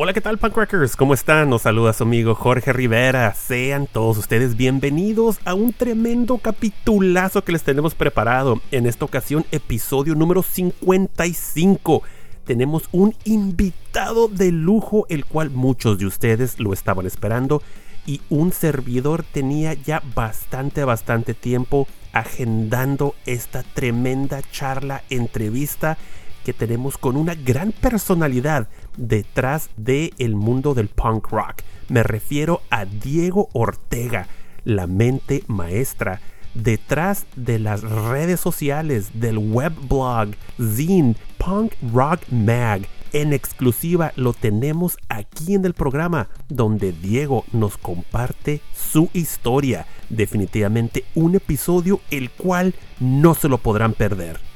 Hola, ¿qué tal, Punkrockers? ¿Cómo están? Nos saluda su amigo Jorge Rivera. Sean todos ustedes bienvenidos a un tremendo capitulazo que les tenemos preparado. En esta ocasión, episodio número 55. Tenemos un invitado de lujo, el cual muchos de ustedes lo estaban esperando. Y un servidor tenía ya bastante, bastante tiempo agendando esta tremenda charla, entrevista que tenemos con una gran personalidad detrás del el mundo del punk rock. Me refiero a Diego Ortega, la mente maestra detrás de las redes sociales, del webblog, zine, Punk Rock Mag. En exclusiva lo tenemos aquí en el programa donde Diego nos comparte su historia. Definitivamente un episodio el cual no se lo podrán perder.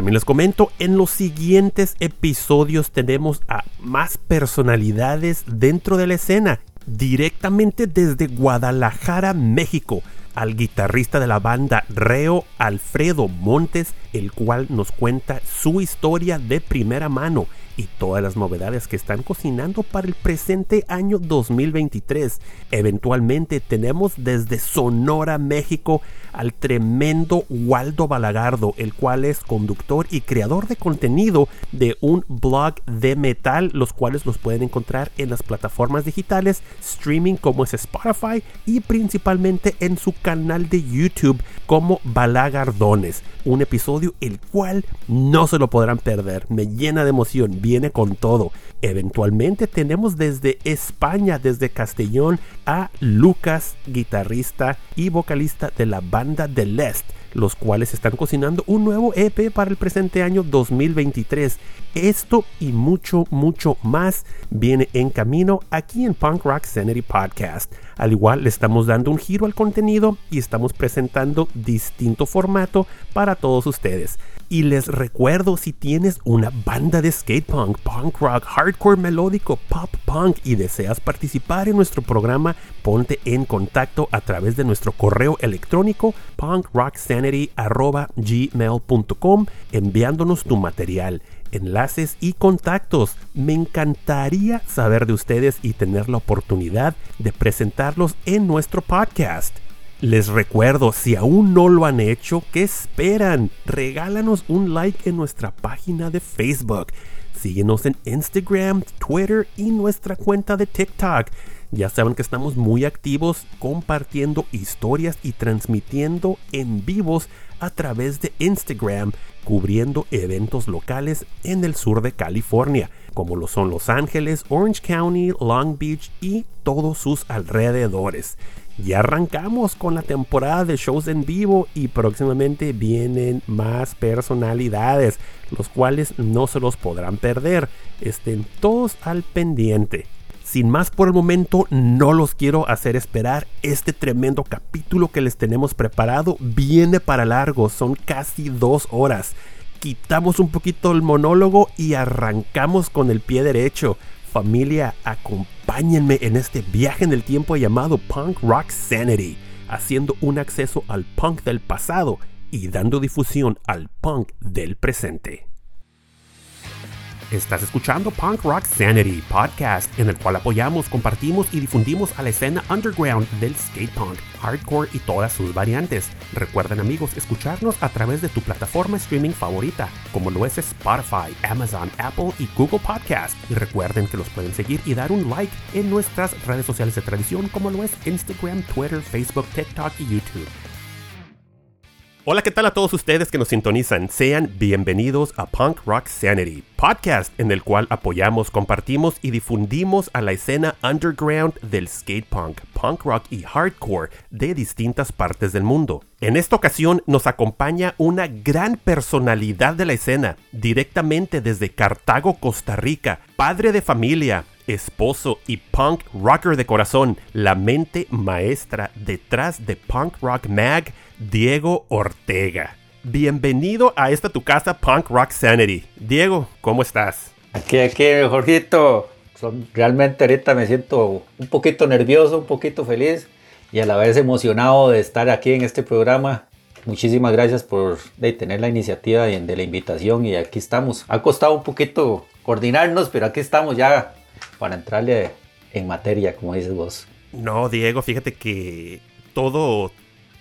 También les comento, en los siguientes episodios tenemos a más personalidades dentro de la escena, directamente desde Guadalajara, México, al guitarrista de la banda Reo Alfredo Montes, el cual nos cuenta su historia de primera mano y todas las novedades que están cocinando para el presente año 2023. Eventualmente tenemos desde Sonora, México, al tremendo Waldo Balagardo, el cual es conductor y creador de contenido de un blog de metal, los cuales los pueden encontrar en las plataformas digitales, streaming como es Spotify y principalmente en su canal de YouTube como Balagardones. Un episodio el cual no se lo podrán perder, me llena de emoción, viene con todo. Eventualmente tenemos desde España, desde Castellón, a Lucas, guitarrista y vocalista de la banda The Lest, los cuales están cocinando un nuevo EP para el presente año 2023. Esto y mucho, mucho más viene en camino aquí en Punk Rock Sanity Podcast. Al igual le estamos dando un giro al contenido y estamos presentando distinto formato para todos ustedes. Y les recuerdo si tienes una banda de skate punk, punk rock, hardcore melódico, pop punk y deseas participar en nuestro programa, ponte en contacto a través de nuestro correo electrónico punkrocksanity@gmail.com enviándonos tu material enlaces y contactos. Me encantaría saber de ustedes y tener la oportunidad de presentarlos en nuestro podcast. Les recuerdo, si aún no lo han hecho, ¿qué esperan? Regálanos un like en nuestra página de Facebook. Síguenos en Instagram, Twitter y nuestra cuenta de TikTok. Ya saben que estamos muy activos compartiendo historias y transmitiendo en vivos a través de Instagram, cubriendo eventos locales en el sur de California, como lo son Los Ángeles, Orange County, Long Beach y todos sus alrededores. Ya arrancamos con la temporada de shows en vivo y próximamente vienen más personalidades, los cuales no se los podrán perder. Estén todos al pendiente. Sin más por el momento, no los quiero hacer esperar. Este tremendo capítulo que les tenemos preparado viene para largo, son casi dos horas. Quitamos un poquito el monólogo y arrancamos con el pie derecho. Familia, acompáñenme en este viaje en el tiempo llamado Punk Rock Sanity, haciendo un acceso al punk del pasado y dando difusión al punk del presente. Estás escuchando Punk Rock Sanity, podcast en el cual apoyamos, compartimos y difundimos a la escena underground del skate punk, hardcore y todas sus variantes. Recuerden amigos escucharnos a través de tu plataforma streaming favorita, como lo es Spotify, Amazon, Apple y Google Podcast. Y recuerden que los pueden seguir y dar un like en nuestras redes sociales de tradición, como lo es Instagram, Twitter, Facebook, TikTok y YouTube. Hola, ¿qué tal a todos ustedes que nos sintonizan? Sean bienvenidos a Punk Rock Sanity, podcast en el cual apoyamos, compartimos y difundimos a la escena underground del skate punk, punk rock y hardcore de distintas partes del mundo. En esta ocasión nos acompaña una gran personalidad de la escena, directamente desde Cartago, Costa Rica, padre de familia, esposo y punk rocker de corazón, la mente maestra detrás de Punk Rock Mag, Diego Ortega. Bienvenido a esta tu casa Punk Rock Sanity. Diego, ¿cómo estás? Aquí, aquí, Jorgito. Realmente ahorita me siento un poquito nervioso, un poquito feliz y a la vez emocionado de estar aquí en este programa. Muchísimas gracias por de, tener la iniciativa de, de la invitación y aquí estamos. Ha costado un poquito coordinarnos, pero aquí estamos ya para entrarle en materia, como dices vos. No, Diego, fíjate que todo,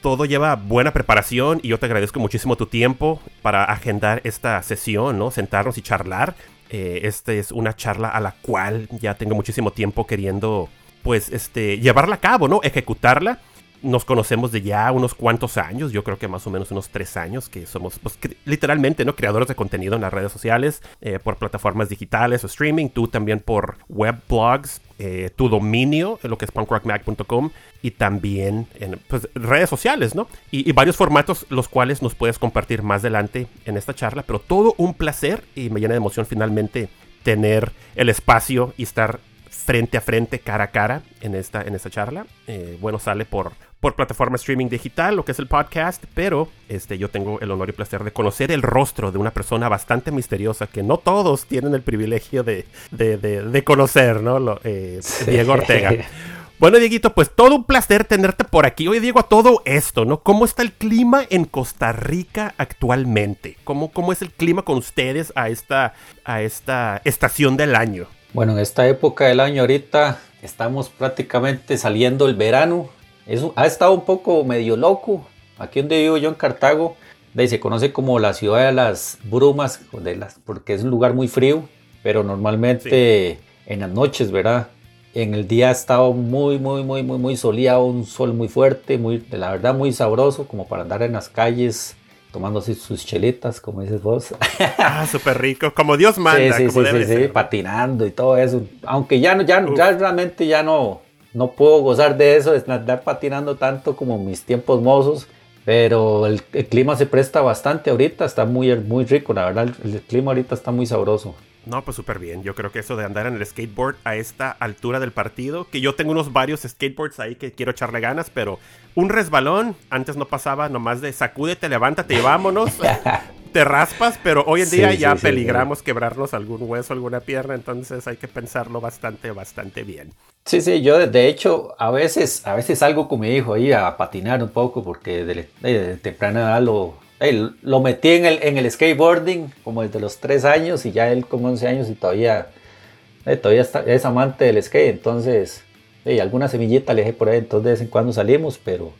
todo lleva buena preparación y yo te agradezco muchísimo tu tiempo para agendar esta sesión, ¿no? Sentarnos y charlar. Eh, esta es una charla a la cual ya tengo muchísimo tiempo queriendo, pues, este, llevarla a cabo, ¿no? Ejecutarla. Nos conocemos de ya unos cuantos años, yo creo que más o menos unos tres años, que somos, pues, literalmente, ¿no? Creadores de contenido en las redes sociales, eh, por plataformas digitales o streaming, tú también por web blogs, eh, tu dominio, lo que es punkrockmag.com, y también en pues, redes sociales, ¿no? Y, y varios formatos, los cuales nos puedes compartir más adelante en esta charla, pero todo un placer y me llena de emoción finalmente tener el espacio y estar frente a frente, cara a cara en esta, en esta charla. Eh, bueno, sale por, por plataforma streaming digital, lo que es el podcast, pero este, yo tengo el honor y placer de conocer el rostro de una persona bastante misteriosa que no todos tienen el privilegio de, de, de- de conocer, ¿no? Lo, eh, Diego Ortega. Bueno, Dieguito, pues todo un placer tenerte por aquí. Oye, Diego, a todo esto, ¿no? ¿Cómo está el clima en Costa Rica actualmente? ¿Cómo, cómo es el clima con ustedes a esta, a esta estación del año? Bueno, en esta época del año ahorita estamos prácticamente saliendo el verano. Eso ha estado un poco medio loco. Aquí donde vivo yo en Cartago, de ahí se conoce como la ciudad de las brumas, de las, porque es un lugar muy frío, pero normalmente en las noches, ¿verdad? En el día ha estado muy, muy, muy, muy, muy soleado, un sol muy fuerte, muy, de la verdad muy sabroso, como para andar en las calles tomándose sus chelitas, como dices vos. Ah, súper rico. Como Dios manda, Sí, sí, como sí, sí, patinando y todo eso. Aunque ya no, ya, Uf. ya realmente ya no, no puedo gozar de eso, de andar patinando tanto como mis tiempos mozos. Pero el, el clima se presta bastante ahorita, está muy, muy rico, la verdad, el, el clima ahorita está muy sabroso. No, pues súper bien. Yo creo que eso de andar en el skateboard a esta altura del partido, que yo tengo unos varios skateboards ahí que quiero echarle ganas, pero un resbalón antes no pasaba nomás de sacúdete, levántate y vámonos. Te raspas, pero hoy en Sí, día sí, ya sí, peligramos quebrarnos algún hueso, alguna pierna, entonces hay que pensarlo bastante, bastante bien. Sí, sí, yo de- de hecho a veces, a veces salgo con mi hijo ahí a patinar un poco porque de, de- de temprana edad lo, eh, lo metí en el, en el skateboarding como desde los 3 años y ya él con 11 años y todavía, eh, todavía está- es amante del skate, entonces eh, alguna semillita le dejé por ahí, entonces de vez en cuando salimos, pero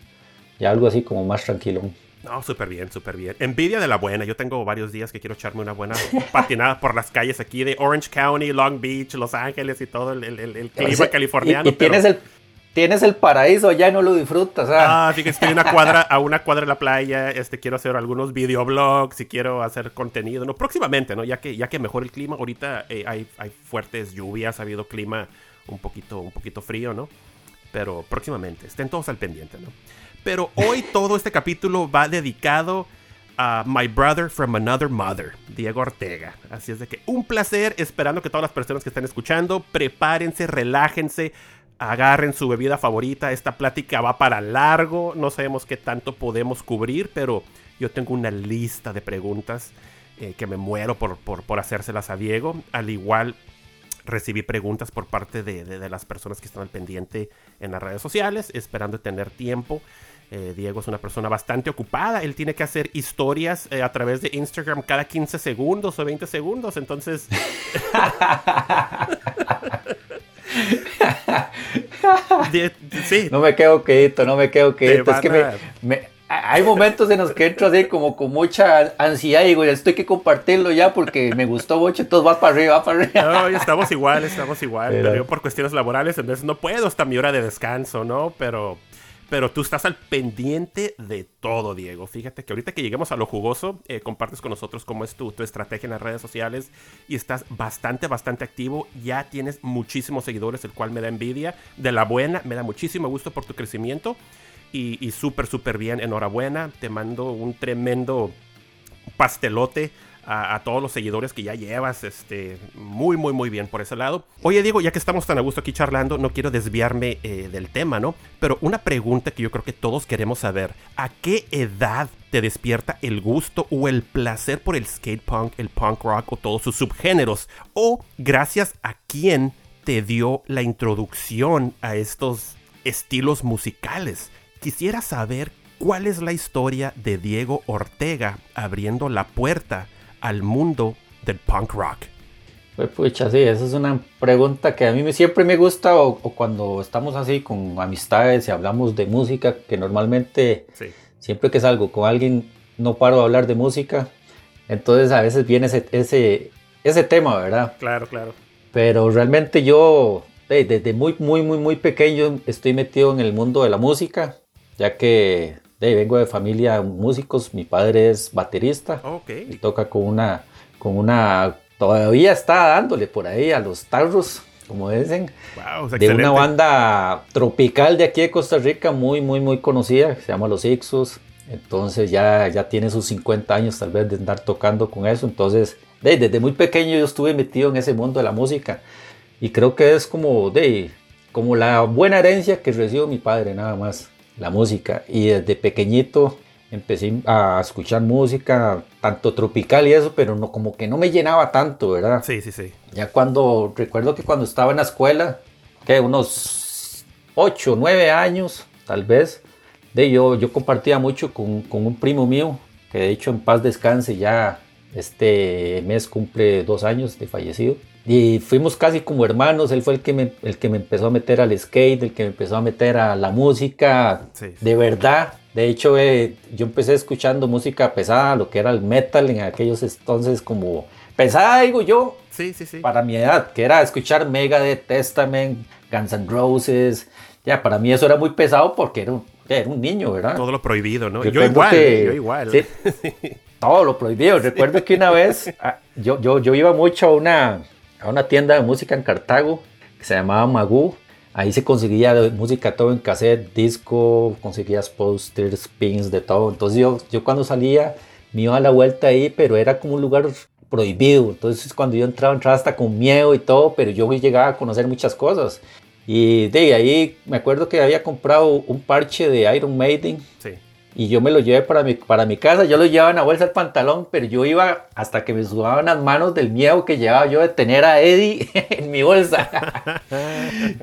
ya algo así como más tranquilo. No, súper bien, súper bien. Envidia de la buena. Yo tengo varios días que quiero echarme una buena patinada por las calles aquí de Orange County, Long Beach, Los Ángeles y todo el, el- el- el clima O sea, californiano. Y, y pero- tienes, el, tienes el paraíso allá y no lo disfrutas. ah. Ah, fíjate, estoy a una cuadra, a una cuadra de la playa, este, quiero hacer algunos videoblogs y quiero hacer contenido, ¿no? Próximamente, ¿no? Ya que, ya que mejora el clima, ahorita eh, hay, hay fuertes lluvias, ha habido clima un poquito, un poquito frío, ¿no? Pero próximamente, estén todos al pendiente, ¿no? Pero hoy todo este capítulo va dedicado a My Brother from Another Mother, Diego Ortega. Así es de que un placer, esperando que todas las personas que están escuchando, prepárense, relájense, agarren su bebida favorita. Esta plática va para largo, no sabemos qué tanto podemos cubrir, pero yo tengo una lista de preguntas eh, que me muero por, por, por hacérselas a Diego. Al igual recibí preguntas por parte de, de- de las personas que están al pendiente en las redes sociales, esperando tener tiempo. Eh, Diego es una persona bastante ocupada, él tiene que hacer historias eh, a través de Instagram cada 15 segundos o 20 segundos, entonces... De- sí, No me quedo quedito, no me quedo. Te Es que me, hay momentos en los que entro así como con mucha ansiedad y digo, esto hay que compartirlo ya porque me gustó mucho, entonces vas para arriba, vas para arriba. No, estamos igual, estamos igual. Pero- Pero yo por cuestiones laborales, entonces no puedo hasta mi hora de descanso, ¿no? Pero, Pero tú estás al pendiente de todo, Diego. Fíjate que ahorita que lleguemos a lo jugoso, eh, compartes con nosotros cómo es tu, tu estrategia en las redes sociales y estás bastante, bastante activo. Ya tienes muchísimos seguidores, el cual me da envidia. De la buena, me da muchísimo gusto por tu crecimiento y, y súper, súper bien. Enhorabuena. Te mando un tremendo pastelote a, todos los seguidores que ya llevas. Este, muy, muy, muy bien por ese lado. Oye, Diego, ya que estamos tan a gusto aquí charlando, no quiero desviarme eh, del tema, ¿no? Pero una pregunta que yo creo que todos queremos saber: ¿a qué edad te despierta el gusto o el placer por el skate punk, el punk rock o todos sus subgéneros? ¿O gracias a quién te dio la introducción a estos estilos musicales? Quisiera saber cuál es la historia de Diego Ortega abriendo la puerta al mundo del punk rock. Pues pucha, sí, esa es una pregunta que a mí me- siempre me gusta o, o cuando estamos así con amistades y hablamos de música, que normalmente Sí. siempre que salgo con alguien no paro de hablar de música, entonces a veces viene ese, ese, ese tema, ¿verdad? Claro, claro. Pero realmente yo desde muy, muy, muy, muy pequeño estoy metido en el mundo de la música, ya que eh, vengo de familia músicos, mi padre es baterista Ok. y toca con una, con una, todavía está dándole por ahí a los tarros, como dicen, Wow, de excelente. una banda tropical de aquí de Costa Rica, muy, muy, muy conocida, que se llama Los Ixos. Entonces ya, ya tiene sus 50 años tal vez de andar tocando con eso. Entonces, de- desde muy pequeño yo estuve metido en ese mundo de la música. Y creo que es como, de, como la buena herencia que recibió mi padre, nada más, la música. Y desde pequeñito empecé a escuchar música, tanto tropical y eso, pero no, como que no me llenaba tanto, ¿verdad? Sí, sí, sí. Ya cuando, recuerdo que cuando estaba en la escuela, que unos 8, 9 años, tal vez, de yo, yo compartía mucho con, con un primo mío, que de hecho en paz descanse ya este mes cumple dos años de fallecido. Y fuimos casi como hermanos, él fue el que me, el que me empezó a meter al skate, el que me empezó a meter a la música, Sí. de verdad. De hecho, eh, yo empecé escuchando música pesada, lo que era el metal en aquellos entonces como pesada, digo yo, Sí, sí, sí. para mi edad, que era escuchar Megadeth, Testament, Guns N' Roses. Ya, para mí eso era muy pesado porque era un, era un niño, ¿verdad? Todo lo prohibido, ¿no? Yo Yo igual, que- yo igual. sí. Todo lo prohibido. Recuerdo que una vez ah, yo, yo, yo iba mucho a una, a una tienda de música en Cartago que se llamaba Magoo. Ahí se conseguía música todo en cassette, disco, conseguías posters, pins, de todo. Entonces yo, yo cuando salía me iba a la vuelta ahí, pero era como un lugar prohibido. Entonces cuando yo entraba, entraba hasta con miedo y todo, pero yo llegaba a conocer muchas cosas. Y de ahí me acuerdo que había comprado un parche de Iron Maiden Sí. Y yo me lo llevé para mi, para mi casa. Yo lo llevaba en la bolsa del pantalón, pero yo iba hasta que me sudaban las manos del miedo que llevaba yo de tener a Eddie en mi bolsa.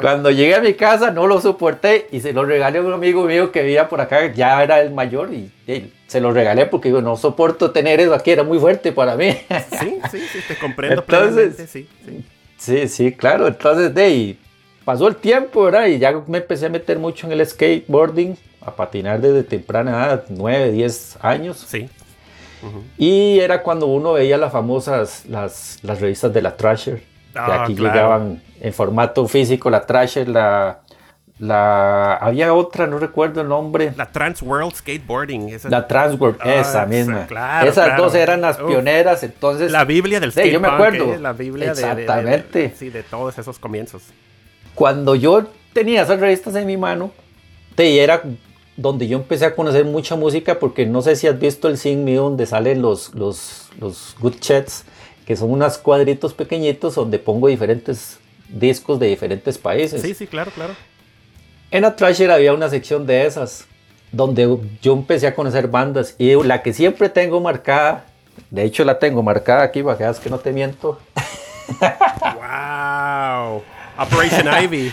Cuando llegué a mi casa no lo soporté y se lo regalé a un amigo mío que vivía por acá, ya era el mayor y, y se lo regalé porque digo, no soporto tener eso aquí, era muy fuerte para mí. Sí, sí, sí, te comprendo Entonces- sí, sí. Sí, sí, claro. Entonces, de ahí pasó el tiempo, ¿verdad? Y ya me empecé a meter mucho en el skateboarding, a patinar desde temprana edad, 9, 10 años. Sí. Ujú. Y era cuando uno veía las famosas, las, las revistas de la Thrasher. que Ah, aquí claro. llegaban en formato físico, la Thrasher, la, la... Había otra, no recuerdo el nombre. La Trans World Skateboarding. Esa, La Transworld, Ah, esa misma. claro, Esas claro. dos eran las pioneras, entonces... la Biblia del Sí, skate yo me acuerdo. ¿eh? La Biblia de- de- de- de- Exactamente. sí, de todos esos comienzos. cuando yo tenía esas revistas en mi mano, te era donde yo empecé a conocer mucha música, porque no sé si has visto el Sing Me donde salen los, los, los Good Chats, que son unos cuadritos pequeñitos donde pongo diferentes discos de diferentes países. Sí, sí, claro, claro. En la Thrasher había una sección de esas, donde yo empecé a conocer bandas, y la que siempre tengo marcada, de hecho la tengo marcada aquí, para que veas que no te miento, ¡Wow! Operation Ivy.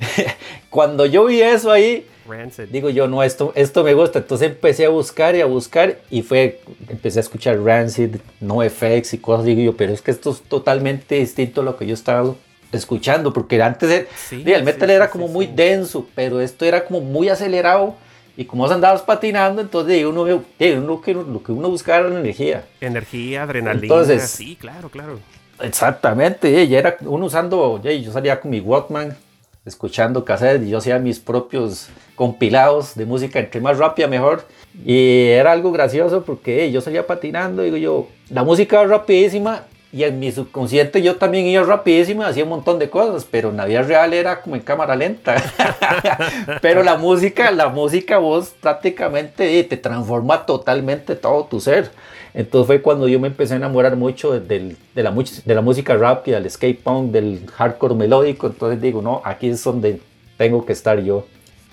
cuando yo vi eso ahí, Rancid. digo yo, no, esto, esto me gusta. Entonces empecé a buscar y a buscar y fue, empecé a escuchar Rancid, NoFX y cosas. Digo yo, pero es que esto es totalmente distinto a lo que yo estaba escuchando, porque antes el, Sí, el metal sí, era sí, como muy denso, pero esto era como muy acelerado. Y como andabas patinando, entonces uno, uno que, lo que uno buscaba era la energía. Energía, adrenalina. Entonces- sí, claro, claro. Exactamente, ya era uno usando, ya yo salía con mi Walkman escuchando cassettes y yo hacía mis propios compilados de música entre más rápida mejor. Y era algo gracioso porque yo salía patinando, digo yo, la música va rapidísima y en mi subconsciente yo también iba rapidísimo, hacía un montón de cosas, pero en la vida real era como en cámara lenta. pero la música, la música vos prácticamente eh, te transforma totalmente todo tu ser. Entonces fue cuando yo me empecé a enamorar mucho de, la, de la música rápida, del skate punk, del hardcore melódico. Entonces digo, no, aquí es donde tengo que estar yo.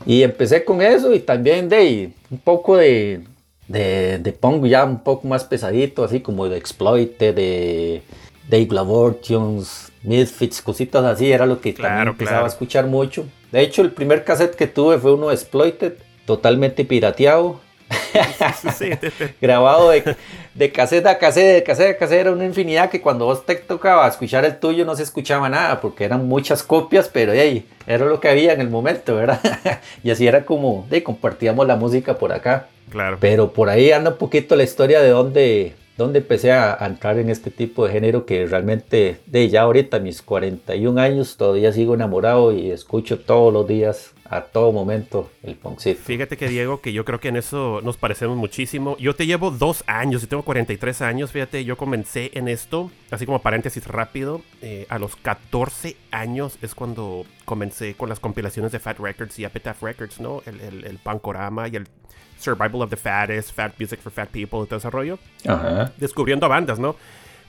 Y empecé con eso y también de un poco de, de, de punk ya un poco más pesadito, así como de Exploited, de Dave Labortions, Misfits, cositas así, era lo que también empezaba a escuchar mucho. De hecho, el primer cassette que tuve fue uno de Exploited, totalmente pirateado. grabado de, de cassette a cassette, de cassette a cassette, era una infinidad que cuando vos te tocaba escuchar el tuyo no se escuchaba nada porque eran muchas copias, pero hey, era lo que había en el momento, ¿verdad? y así era como, de compartíamos la música por acá. Claro. Pero por ahí anda un poquito la historia de dónde, dónde empecé a, entrar en este tipo de género que realmente, de ya ahorita, mis 41 años, todavía sigo enamorado y escucho todos los días, a todo momento, el punkcito. Fíjate que Diego, que yo creo que en eso nos parecemos muchísimo. Yo te llevo dos años, yo tengo 43 años, fíjate, yo comencé en esto, así como paréntesis rápido, eh, a los 14 años es cuando comencé con las compilaciones de Fat Records y Epitaph Records, ¿no? El, el, el Pankorama y el Survival of the Fattest, Fat Music for Fat People, todo ese rollo. Descubriendo bandas, ¿no?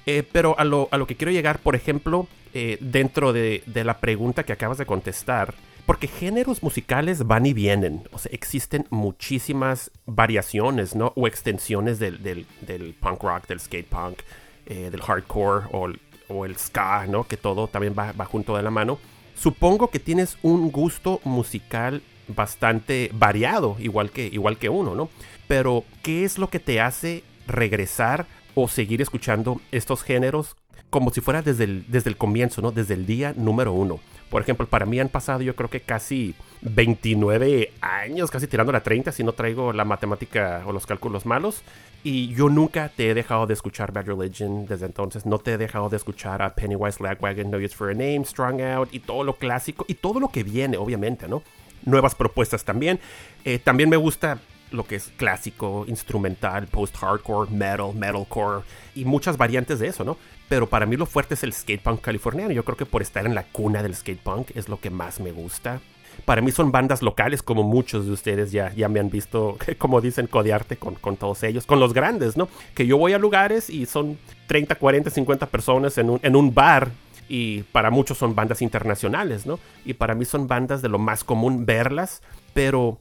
Eh, pero a lo, a lo, que quiero llegar, por ejemplo, eh, dentro de, de, la pregunta que acabas de contestar, porque géneros musicales van y vienen, o sea, existen muchísimas variaciones, ¿no? O extensiones del, del, del punk rock, del skate punk, eh, del hardcore o, o, el ska, ¿no? Que todo también va, va junto de la mano. Supongo que tienes un gusto musical bastante variado, igual que, igual que uno, ¿no? Pero, ¿qué es lo que te hace regresar o seguir escuchando estos géneros como si fuera desde el, desde el comienzo, ¿no? Desde el día número uno. Por ejemplo, para mí han pasado yo creo que casi 29 años, casi tirando la 30, si no traigo la matemática o los cálculos malos. Y yo nunca te he dejado de escuchar Bad Religion desde entonces. No te he dejado de escuchar a Pennywise Lagwagon, No Use for a Name, Strong Out y todo lo clásico y todo lo que viene, obviamente, ¿no? Nuevas propuestas también. Eh, también me gusta lo que es clásico, instrumental, post-hardcore, metal, metalcore y muchas variantes de eso, ¿no? Pero para mí lo fuerte es el skate punk californiano. Yo creo que por estar en la cuna del skate punk es lo que más me gusta. Para mí son bandas locales, como muchos de ustedes ya, ya me han visto, como dicen, codearte con, con todos ellos, con los grandes, ¿no? Que yo voy a lugares y son 30, 40, 50 personas en un, en un bar y para muchos son bandas internacionales, ¿no? Y para mí son bandas de lo más común verlas, pero,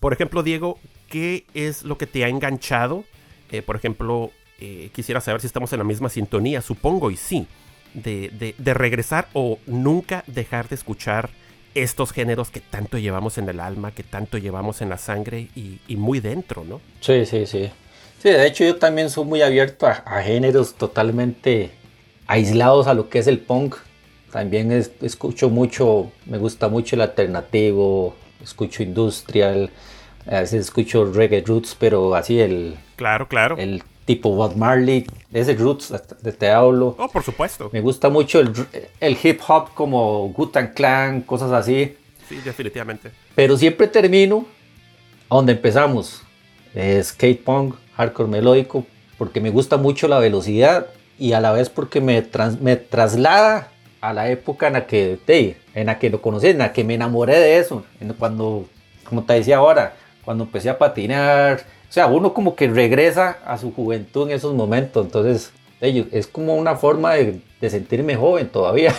por ejemplo, Diego, ¿qué es lo que te ha enganchado? Eh, por ejemplo, eh, quisiera saber si estamos en la misma sintonía, supongo y sí, de, de, regresar o nunca dejar de escuchar estos géneros que tanto llevamos en el alma, que tanto llevamos en la sangre y, y muy dentro, ¿no? Sí, sí, sí. Sí, de hecho yo también soy muy abierto a géneros totalmente aislados a lo que es el punk. También escucho mucho, me gusta mucho el alternativo, escucho industrial, a veces escucho reggae roots, pero así el... Claro, claro. El tipo Bob Marley, ese roots de te hablo. Oh, por supuesto. Me gusta mucho el, el hip hop como Gutan Clan, cosas así. Sí, definitivamente. Pero siempre termino donde empezamos. skate punk, hardcore melódico, porque me gusta mucho la velocidad y a la vez porque me, me traslada a la época en la que, en la que lo conocí, en la que me enamoré de eso, cuando, como te decía ahora, cuando empecé a patinar, o sea, uno como que regresa a su juventud en esos momentos, entonces es como una forma de, sentirme joven todavía.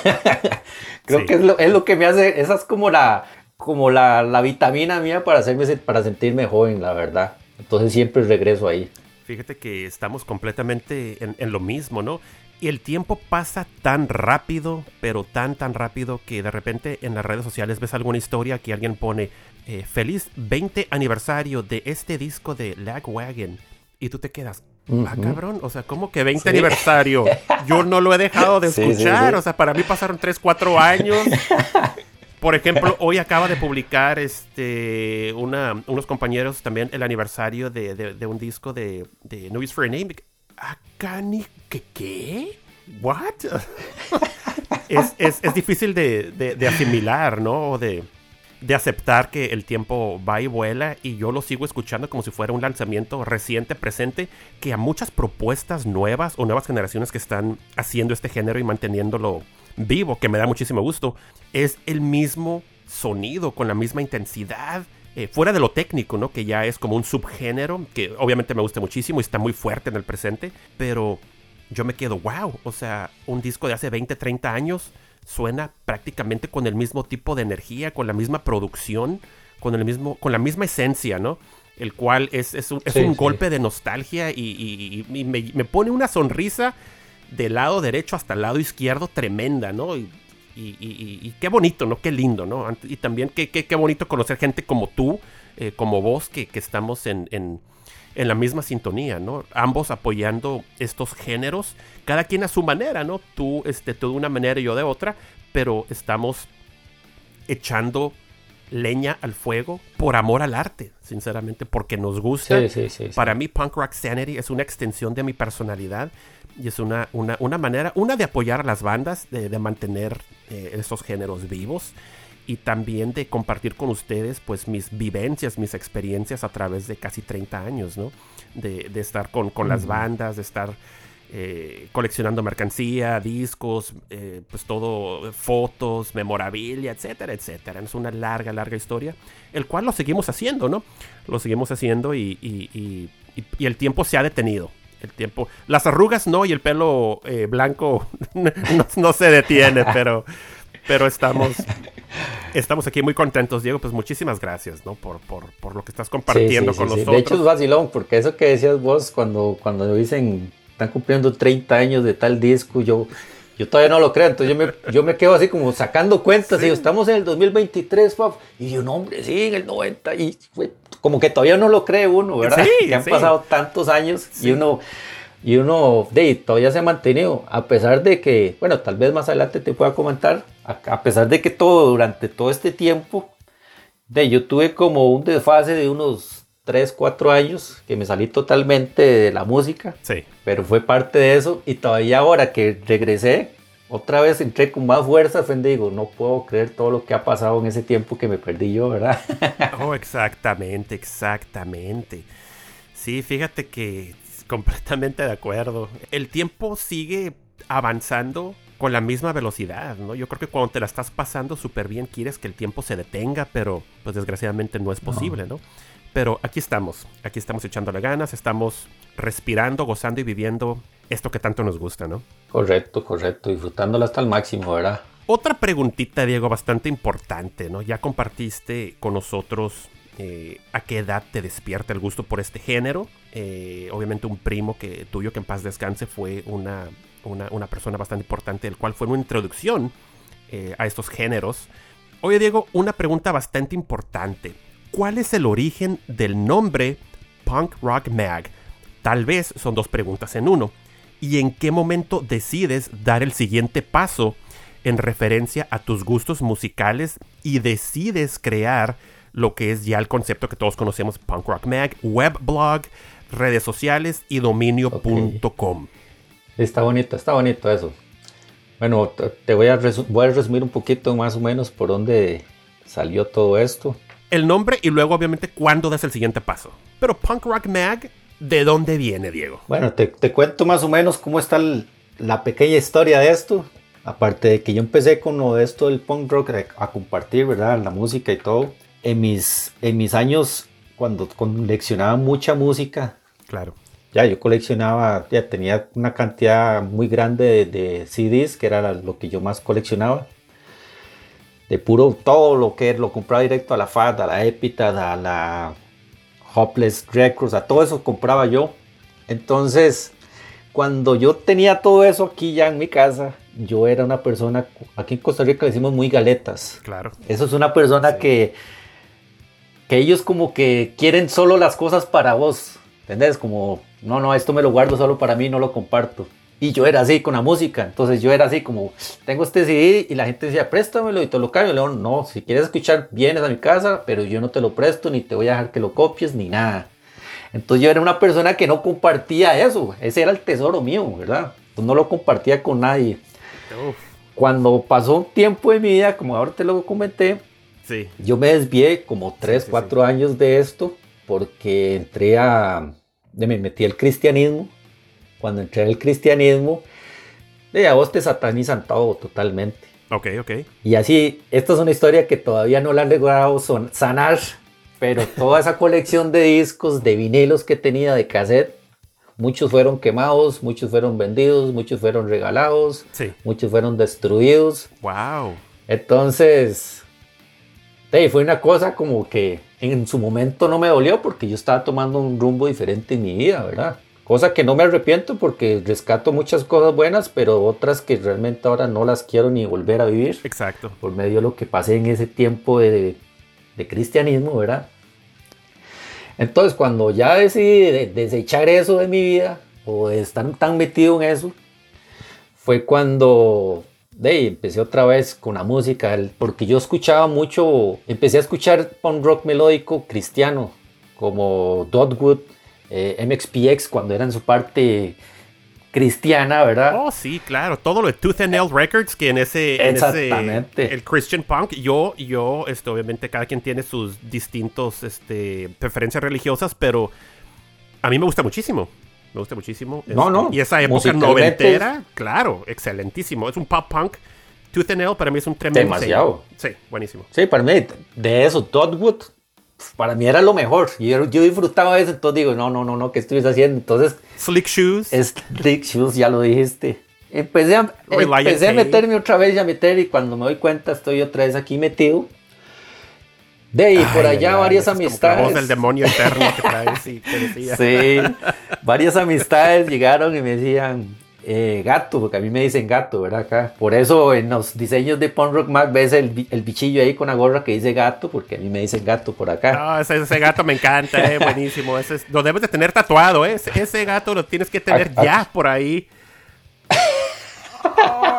Creo que es lo, es lo, que me hace, esa es como la, como la, la vitamina mía para, hacerme, para sentirme joven, la verdad. Entonces siempre regreso ahí. Fíjate que estamos completamente en, lo mismo, ¿no? Y el tiempo pasa tan rápido, pero tan, tan rápido que de repente en las redes sociales ves alguna historia que alguien pone eh, feliz 20 aniversario de este disco de Lagwagon. Y tú te quedas, ah, cabrón, o sea, ¿cómo que 20 aniversario? Yo no lo he dejado de escuchar, o sea, para mí pasaron 3, 4 años. Por ejemplo, hoy acaba de publicar este una, unos compañeros también el aniversario de, un disco de, de for a Name. Acá ni ¿qué? ¿Qué? ¿What? es, es- es difícil de- de asimilar, ¿no? O de, de aceptar que el tiempo va y vuela y yo lo sigo escuchando como si fuera un lanzamiento reciente, presente, que a muchas propuestas nuevas o nuevas generaciones que están haciendo este género y manteniéndolo vivo, que me da muchísimo gusto, es el mismo sonido, con la misma intensidad. eh, fuera de lo técnico, ¿no? Que ya es como un subgénero, que obviamente me gusta muchísimo y está muy fuerte en el presente, pero yo me quedo, wow, o sea, un disco de hace 20, 30 años suena prácticamente con el mismo tipo de energía, con la misma producción, con, el mismo, con la misma esencia, ¿no? El cual es, es un, es Sí, un sí. golpe de nostalgia y, y- y- y me, me pone una sonrisa del lado derecho hasta el lado izquierdo tremenda, ¿no? Y, y- y- y qué bonito, ¿no? Qué lindo, ¿no? Y también qué, qué- qué bonito conocer gente como tú, eh, como vos, que, que estamos en, en- en la misma sintonía, ¿no? Ambos apoyando estos géneros, cada quien a su manera, ¿no? Tú, este, tú de una manera y yo de otra, pero estamos echando leña al fuego por amor al arte, sinceramente, porque nos gusta. Sí, sí, sí. sí. Para mí, Punk Rock Sanity es una extensión de mi personalidad y es una, una, una manera, una de apoyar a las bandas, de, de mantener eh, esos géneros vivos y también de compartir con ustedes pues mis vivencias, mis experiencias a través de casi 30 años, ¿no? De, de estar con, con las bandas, de estar eh, coleccionando mercancía, discos, eh, pues todo, fotos, memorabilia, etcétera, etcétera. Es una larga, larga historia, el cual lo seguimos haciendo, ¿no? Lo seguimos haciendo y- y- y el tiempo se ha detenido. El tiempo, las arrugas no y el pelo eh, blanco no, no se detiene, pero, pero estamos, estamos aquí muy contentos, Diego. Pues muchísimas gracias, ¿no? Por, por, por lo que estás compartiendo Sí, sí, con sí, sí. nosotros. De hecho es vacilón, porque eso que decías vos cuando, cuando dicen están cumpliendo 30 años de tal disco, yo, yo todavía no lo creo, entonces yo me, yo me quedo así como sacando cuentas, y digo, estamos en el 2023, pap, y yo, no hombre, sí, en el 90, y fue como que todavía no lo cree uno, ¿verdad? Sí, que han sí. pasado tantos años y uno... Y uno de, todavía se ha mantenido, a pesar de que, bueno, tal vez más adelante te pueda comentar, a, a pesar de que todo, durante todo este tiempo, de, yo tuve como un desfase de unos 3, 4 años que me salí totalmente de la música, Sí. pero fue parte de eso y todavía ahora que regresé, otra vez entré con más fuerza, fue donde digo, no puedo creer todo lo que ha pasado en ese tiempo que me perdí yo, ¿verdad? Oh, exactamente, exactamente. Sí, fíjate que completamente de acuerdo. El tiempo sigue avanzando con la misma velocidad, ¿no? Yo creo que cuando te la estás pasando súper bien quieres que el tiempo se detenga, pero pues desgraciadamente no es posible, ¿no? Pero aquí estamos, aquí estamos echándole ganas, estamos respirando, gozando y viviendo esto que tanto nos gusta, ¿no? correcto, correcto, disfrutándolo hasta el máximo, ¿verdad? Otra preguntita, Diego, bastante importante, ¿no? Ya compartiste con nosotros eh, a qué edad te despierta el gusto por este género. Eh, obviamente un primo que tuyo que en paz descanse fue una, una, una persona bastante importante, el cual fue una introducción eh, a estos géneros. Oye, Diego, una pregunta bastante importante. ¿Cuál es el origen del nombre Punk Rock Mag? Tal vez son dos preguntas en uno. ¿Y en qué momento decides dar el siguiente paso en referencia a tus gustos musicales y decides crear lo que es ya el concepto que todos conocemos, Punk Rock Mag, webblog, redes sociales y dominio.com? Está bonito, está bonito eso. Bueno, te- voy a, voy a resumir un poquito más o menos por dónde salió todo esto. El nombre y luego obviamente cuándo das el siguiente paso. Pero Punk Rock Mag, ¿de dónde viene, Diego? Bueno, te, te cuento más o menos cómo está el- la pequeña historia de esto. Aparte de que yo empecé con lo de esto del punk rock a, a compartir, ¿verdad? La música y todo. En mis, en mis años, cuando coleccionaba mucha música, Claro. ya yo coleccionaba, ya tenía una cantidad muy grande de, de CDs, que era la- lo que yo más coleccionaba. De puro, todo lo que lo compraba directo a la FAT, a la Epitaph, a la Hopeless Records, a todo eso compraba yo. Entonces, cuando yo tenía todo eso aquí ya en mi casa, yo era una persona, aquí en Costa Rica le decimos muy galetas. Claro. Eso es una persona que, que ellos como que quieren solo las cosas para vos. ¿Entendés? Como, no, no, esto me lo guardo solo para mí, no lo comparto. Y yo era así con la música. Entonces yo era así como, tengo este CD y la gente decía, préstamelo y te lo cambio. Y luego, no, si quieres escuchar, vienes a mi casa, pero yo no te lo presto, ni te voy a dejar que lo copies, ni nada. Entonces yo era una persona que no compartía eso. Ese era el tesoro mío, ¿verdad? Pues no lo compartía con nadie. Uf. cuando pasó un tiempo de mi vida, como ahora te lo comenté, Sí. yo me desvié como 3, sí, 4 años de esto porque entré a... me metí al cristianismo. Cuando entré al cristianismo, de a vos te satanizan todo totalmente. Ok, ok. Y así, esta es una historia que todavía no la han logrado son- sanar, pero toda esa colección de discos, de vinilos que tenía de cassette, muchos fueron quemados, muchos fueron vendidos, muchos fueron regalados, Sí. muchos fueron destruidos. Wow. Entonces, sí, fue una cosa como que en su momento no me dolió porque yo estaba tomando un rumbo diferente en mi vida, ¿verdad? Cosa que no me arrepiento porque rescato muchas cosas buenas, pero otras que realmente ahora no las quiero ni volver a vivir Exacto. por medio de lo que pasé en ese tiempo de, de cristianismo, ¿verdad? Entonces, cuando ya decidí de- desechar eso de mi vida, o de estar tan metido en eso, fue cuando ahí, empecé otra vez con la música, porque yo escuchaba mucho, empecé a escuchar punk rock melódico cristiano, como Dotwood, eh, MXPX, cuando era en su parte cristiana, ¿verdad? Oh, sí, claro. Todo lo de Tooth and Nail Records, que en ese. en ese- Exactamente. el Christian Punk. Yo, yo, este, obviamente, cada quien tiene sus distintos este, preferencias religiosas, pero a mí me gusta muchísimo. Me gusta muchísimo. No, Este, no, Y esa época noventera, claro, excelentísimo. Es un pop punk. Tooth and Nail para mí es un tremendo. Demasiado. sello. Sí, buenísimo. Sí, para mí, de eso, Dotwood, para mí era lo mejor. Yo, yo disfrutaba eso, entonces digo, no, no, no, no, ¿qué estuvies haciendo? Entonces, Slick Shoes. es Slick Shoes, ya lo dijiste. Empecé a, empecé a meterme otra vez y a meter, y cuando me doy cuenta, estoy otra vez aquí metido. De ahí, por allá, varias amistades. del demonio eterno que trae, sí, que decía. Sí, varias amistades llegaron y me decían eh, gato, porque a mí me dicen gato, ¿verdad? Acá. Por eso en los diseños de Punk Rock Mac ves el, el bichillo ahí con la gorra que dice gato, porque a mí me dicen gato por acá. No, ese, ese gato me encanta, eh, buenísimo. Ese es- lo debes de tener tatuado, eh. Ese, gato lo tienes que tener ya por ahí.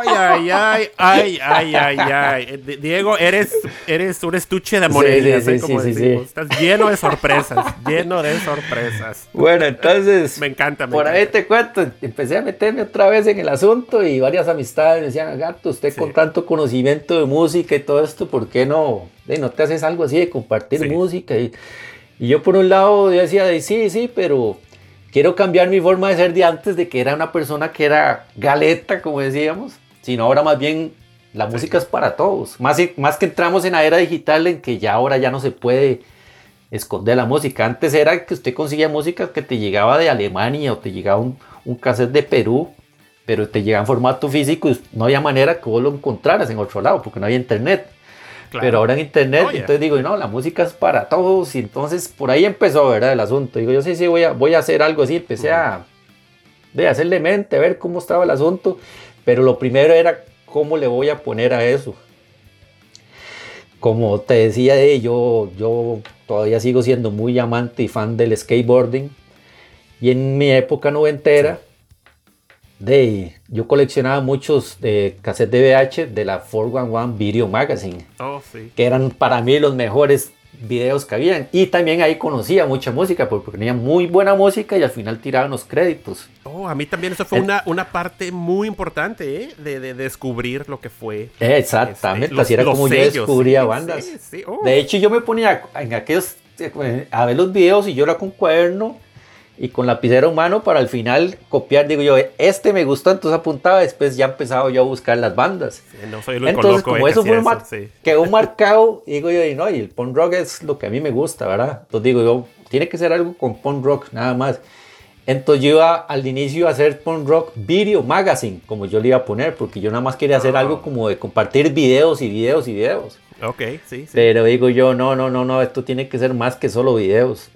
Ay, ay, ay, ay, ay, ay, ay. Eh, Di- Diego, eres, eres un estuche de monedas, sí, eh, sí, como sí, sí, decimos. sí. Estás lleno de sorpresas, lleno de sorpresas. Bueno, entonces, Me encanta, me por ahí te cuento, empecé a meterme otra vez en el asunto y varias amistades me decían, gato, usted con tanto conocimiento de música y todo esto, ¿por qué no, no te haces algo así de compartir música? Y, y yo por un lado yo decía, de, sí, sí, pero quiero cambiar mi forma de ser de antes, de que era una persona que era galeta, como decíamos, sino ahora más bien la música es para todos. Más, más que entramos en la era digital en que ya ahora ya no se puede esconder la música. Antes era que usted conseguía música que te llegaba de Alemania o te llegaba un, un cassette de Perú, pero te llegaba en formato físico y no había manera que vos lo encontraras en otro lado porque no había internet. Claro. Pero ahora en internet, Oye. entonces digo, no, la música es para todos. Y entonces por ahí empezó, ¿verdad? El asunto. Digo, yo sí, sí, voy a, voy a hacer algo así. Empecé a de hacerle mente, a ver cómo estaba el asunto. Pero lo primero era cómo le voy a poner a eso. Como te decía, eh, yo, yo todavía sigo siendo muy amante y fan del skateboarding. Y en mi época noventera, de, yo coleccionaba muchos de cassettes de VH de la 411 Video Magazine Oh, sí. que eran para mí los mejores videos que habían. Y también ahí conocía mucha música, porque tenía muy buena música y al final tiraban los créditos. Oh, a mí también eso fue El- una, una parte muy importante, ¿eh? De, de descubrir lo que fue. Exactamente, Este, los- así era como yo descubría sí, bandas. sí, sí, oh. De hecho, yo me ponía en aquellos eh, a ver los videos y yo era con cuaderno y con lapicero en mano para al final copiar. Digo yo, este me gustó, entonces apuntaba. Después ya empezaba yo a buscar las bandas. Sí, no soy el único Entonces, eh, como que eso fue mar- sí. quedó marcado, digo yo, y no, y el punk rock es lo que a mí me gusta, ¿verdad? Entonces digo yo, tiene que ser algo con punk rock, nada más. Entonces yo iba al inicio a hacer punk rock video magazine, como yo le iba a poner, porque yo nada más quería hacer Ah. algo como de compartir videos y videos y videos. Ok, sí, sí. Pero digo yo, no, no, no, no, esto tiene que ser más que solo videos.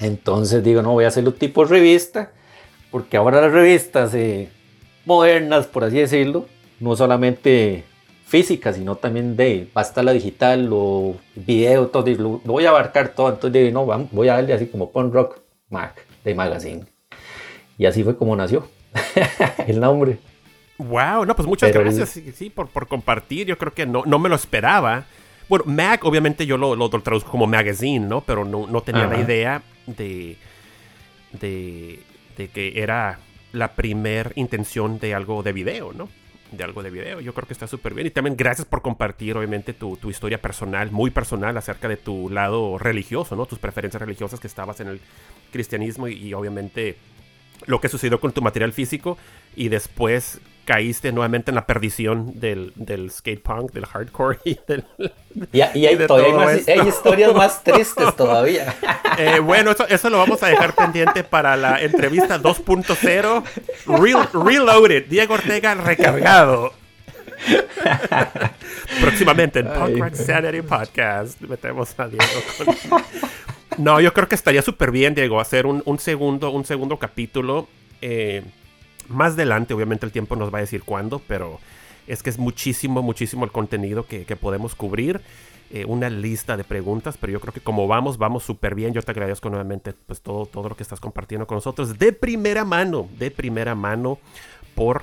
Entonces digo, no, voy a hacerlo tipo revista, porque ahora las revistas eh, modernas, por así decirlo, no solamente físicas, sino también de, basta la digital o video, todo, lo, lo voy a abarcar todo. Entonces digo, no, vamos, voy a darle así como Punk Rock Mac de Magazine. Y así fue como nació el nombre. Wow, no, pues muchas Pero- gracias, sí, sí, por, por compartir. Yo creo que no, no me lo esperaba. Bueno, Mag, obviamente yo lo, lo traduzco como magazine, ¿no? Pero no, no tenía la idea de, de, de que era la primer intención de algo de video, ¿no? de algo de video. Yo creo que está súper bien. Y también gracias por compartir, obviamente, tu, tu, historia personal, muy personal, acerca de tu lado religioso, ¿no? Tus preferencias religiosas que estabas en el cristianismo y obviamente lo que sucedió con tu material físico y después caíste nuevamente en la perdición del, del skate punk, del hardcore y del... Y, y hay, de todavía todo más- esto. hay historias más tristes todavía. Eh, bueno, eso, eso lo vamos a dejar pendiente para la entrevista 2.0 Real- Reloaded. Diego Ortega recargado. Próximamente en Punk Rock Sanity Podcast metemos a Diego con... No, yo creo que estaría súper bien, Diego, hacer un, un segundo, un segundo capítulo. eh, más adelante, obviamente el tiempo nos va a decir cuándo, pero es que es muchísimo, muchísimo el contenido que, que podemos cubrir. eh, una lista de preguntas, pero yo creo que como vamos, vamos súper bien. Yo te agradezco nuevamente pues todo, todo lo que estás compartiendo con nosotros de primera mano, de primera mano por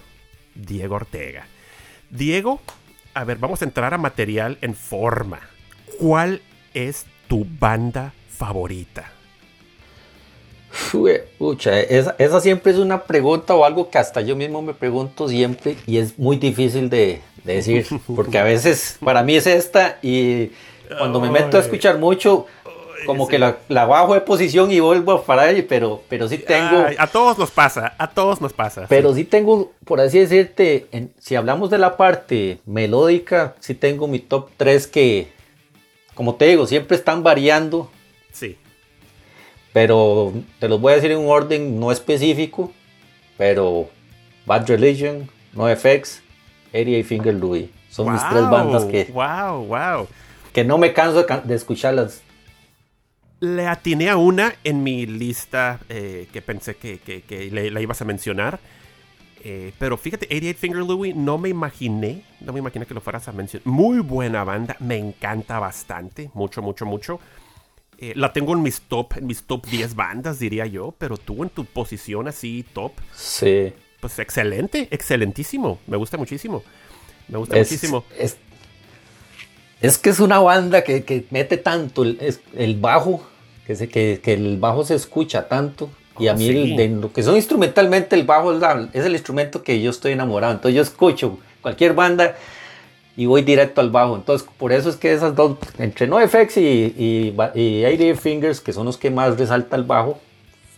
Diego Ortega. Diego, a ver, vamos a entrar a material en forma. ¿Cuál es tu banda favorita? Pucha, esa, esa siempre es una pregunta o algo que hasta yo mismo me pregunto siempre y es muy difícil de, de decir, porque a veces para mí es esta y cuando me meto a escuchar mucho, como que la, la bajo de posición y vuelvo a parar, y- pero, pero sí tengo... Ay, a todos nos pasa, a todos nos pasa. Pero sí. sí tengo, por así decirte, en- si hablamos de la parte melódica, sí tengo mi top 3 que, como te digo, siempre están variando. Pero te los voy a decir en un orden no específico, pero Bad Religion, NoFX, 88 Finger Louis. Son mis tres Wow, bandas que, Wow, wow. que no me canso de, escucharlas. Le atiné a una en mi lista eh, que pensé que, que- que le, la ibas a mencionar. Eh, pero fíjate, 88 Finger Louie, no me imaginé, no me imaginé que lo fueras a mencionar. Muy buena banda, me encanta bastante, mucho, mucho, mucho. Eh, la tengo en mis top, en mis top 10 bandas, diría yo, pero tú en tu posición así top, Sí. pues excelente, excelentísimo, me gusta muchísimo. Me gusta Es, muchísimo. es, es que es una banda que, que mete tanto el, es- el bajo, que, se, que, que el bajo se escucha tanto. Y a Oh, mí, sí. el- de lo que son instrumentalmente, el bajo es, la- es el instrumento que yo estoy enamorado. Entonces yo escucho cualquier banda y voy directo al bajo. Entonces por eso es que esas dos, entre NoFX y, y, y 88 Fingers, que son los que más resalta el bajo,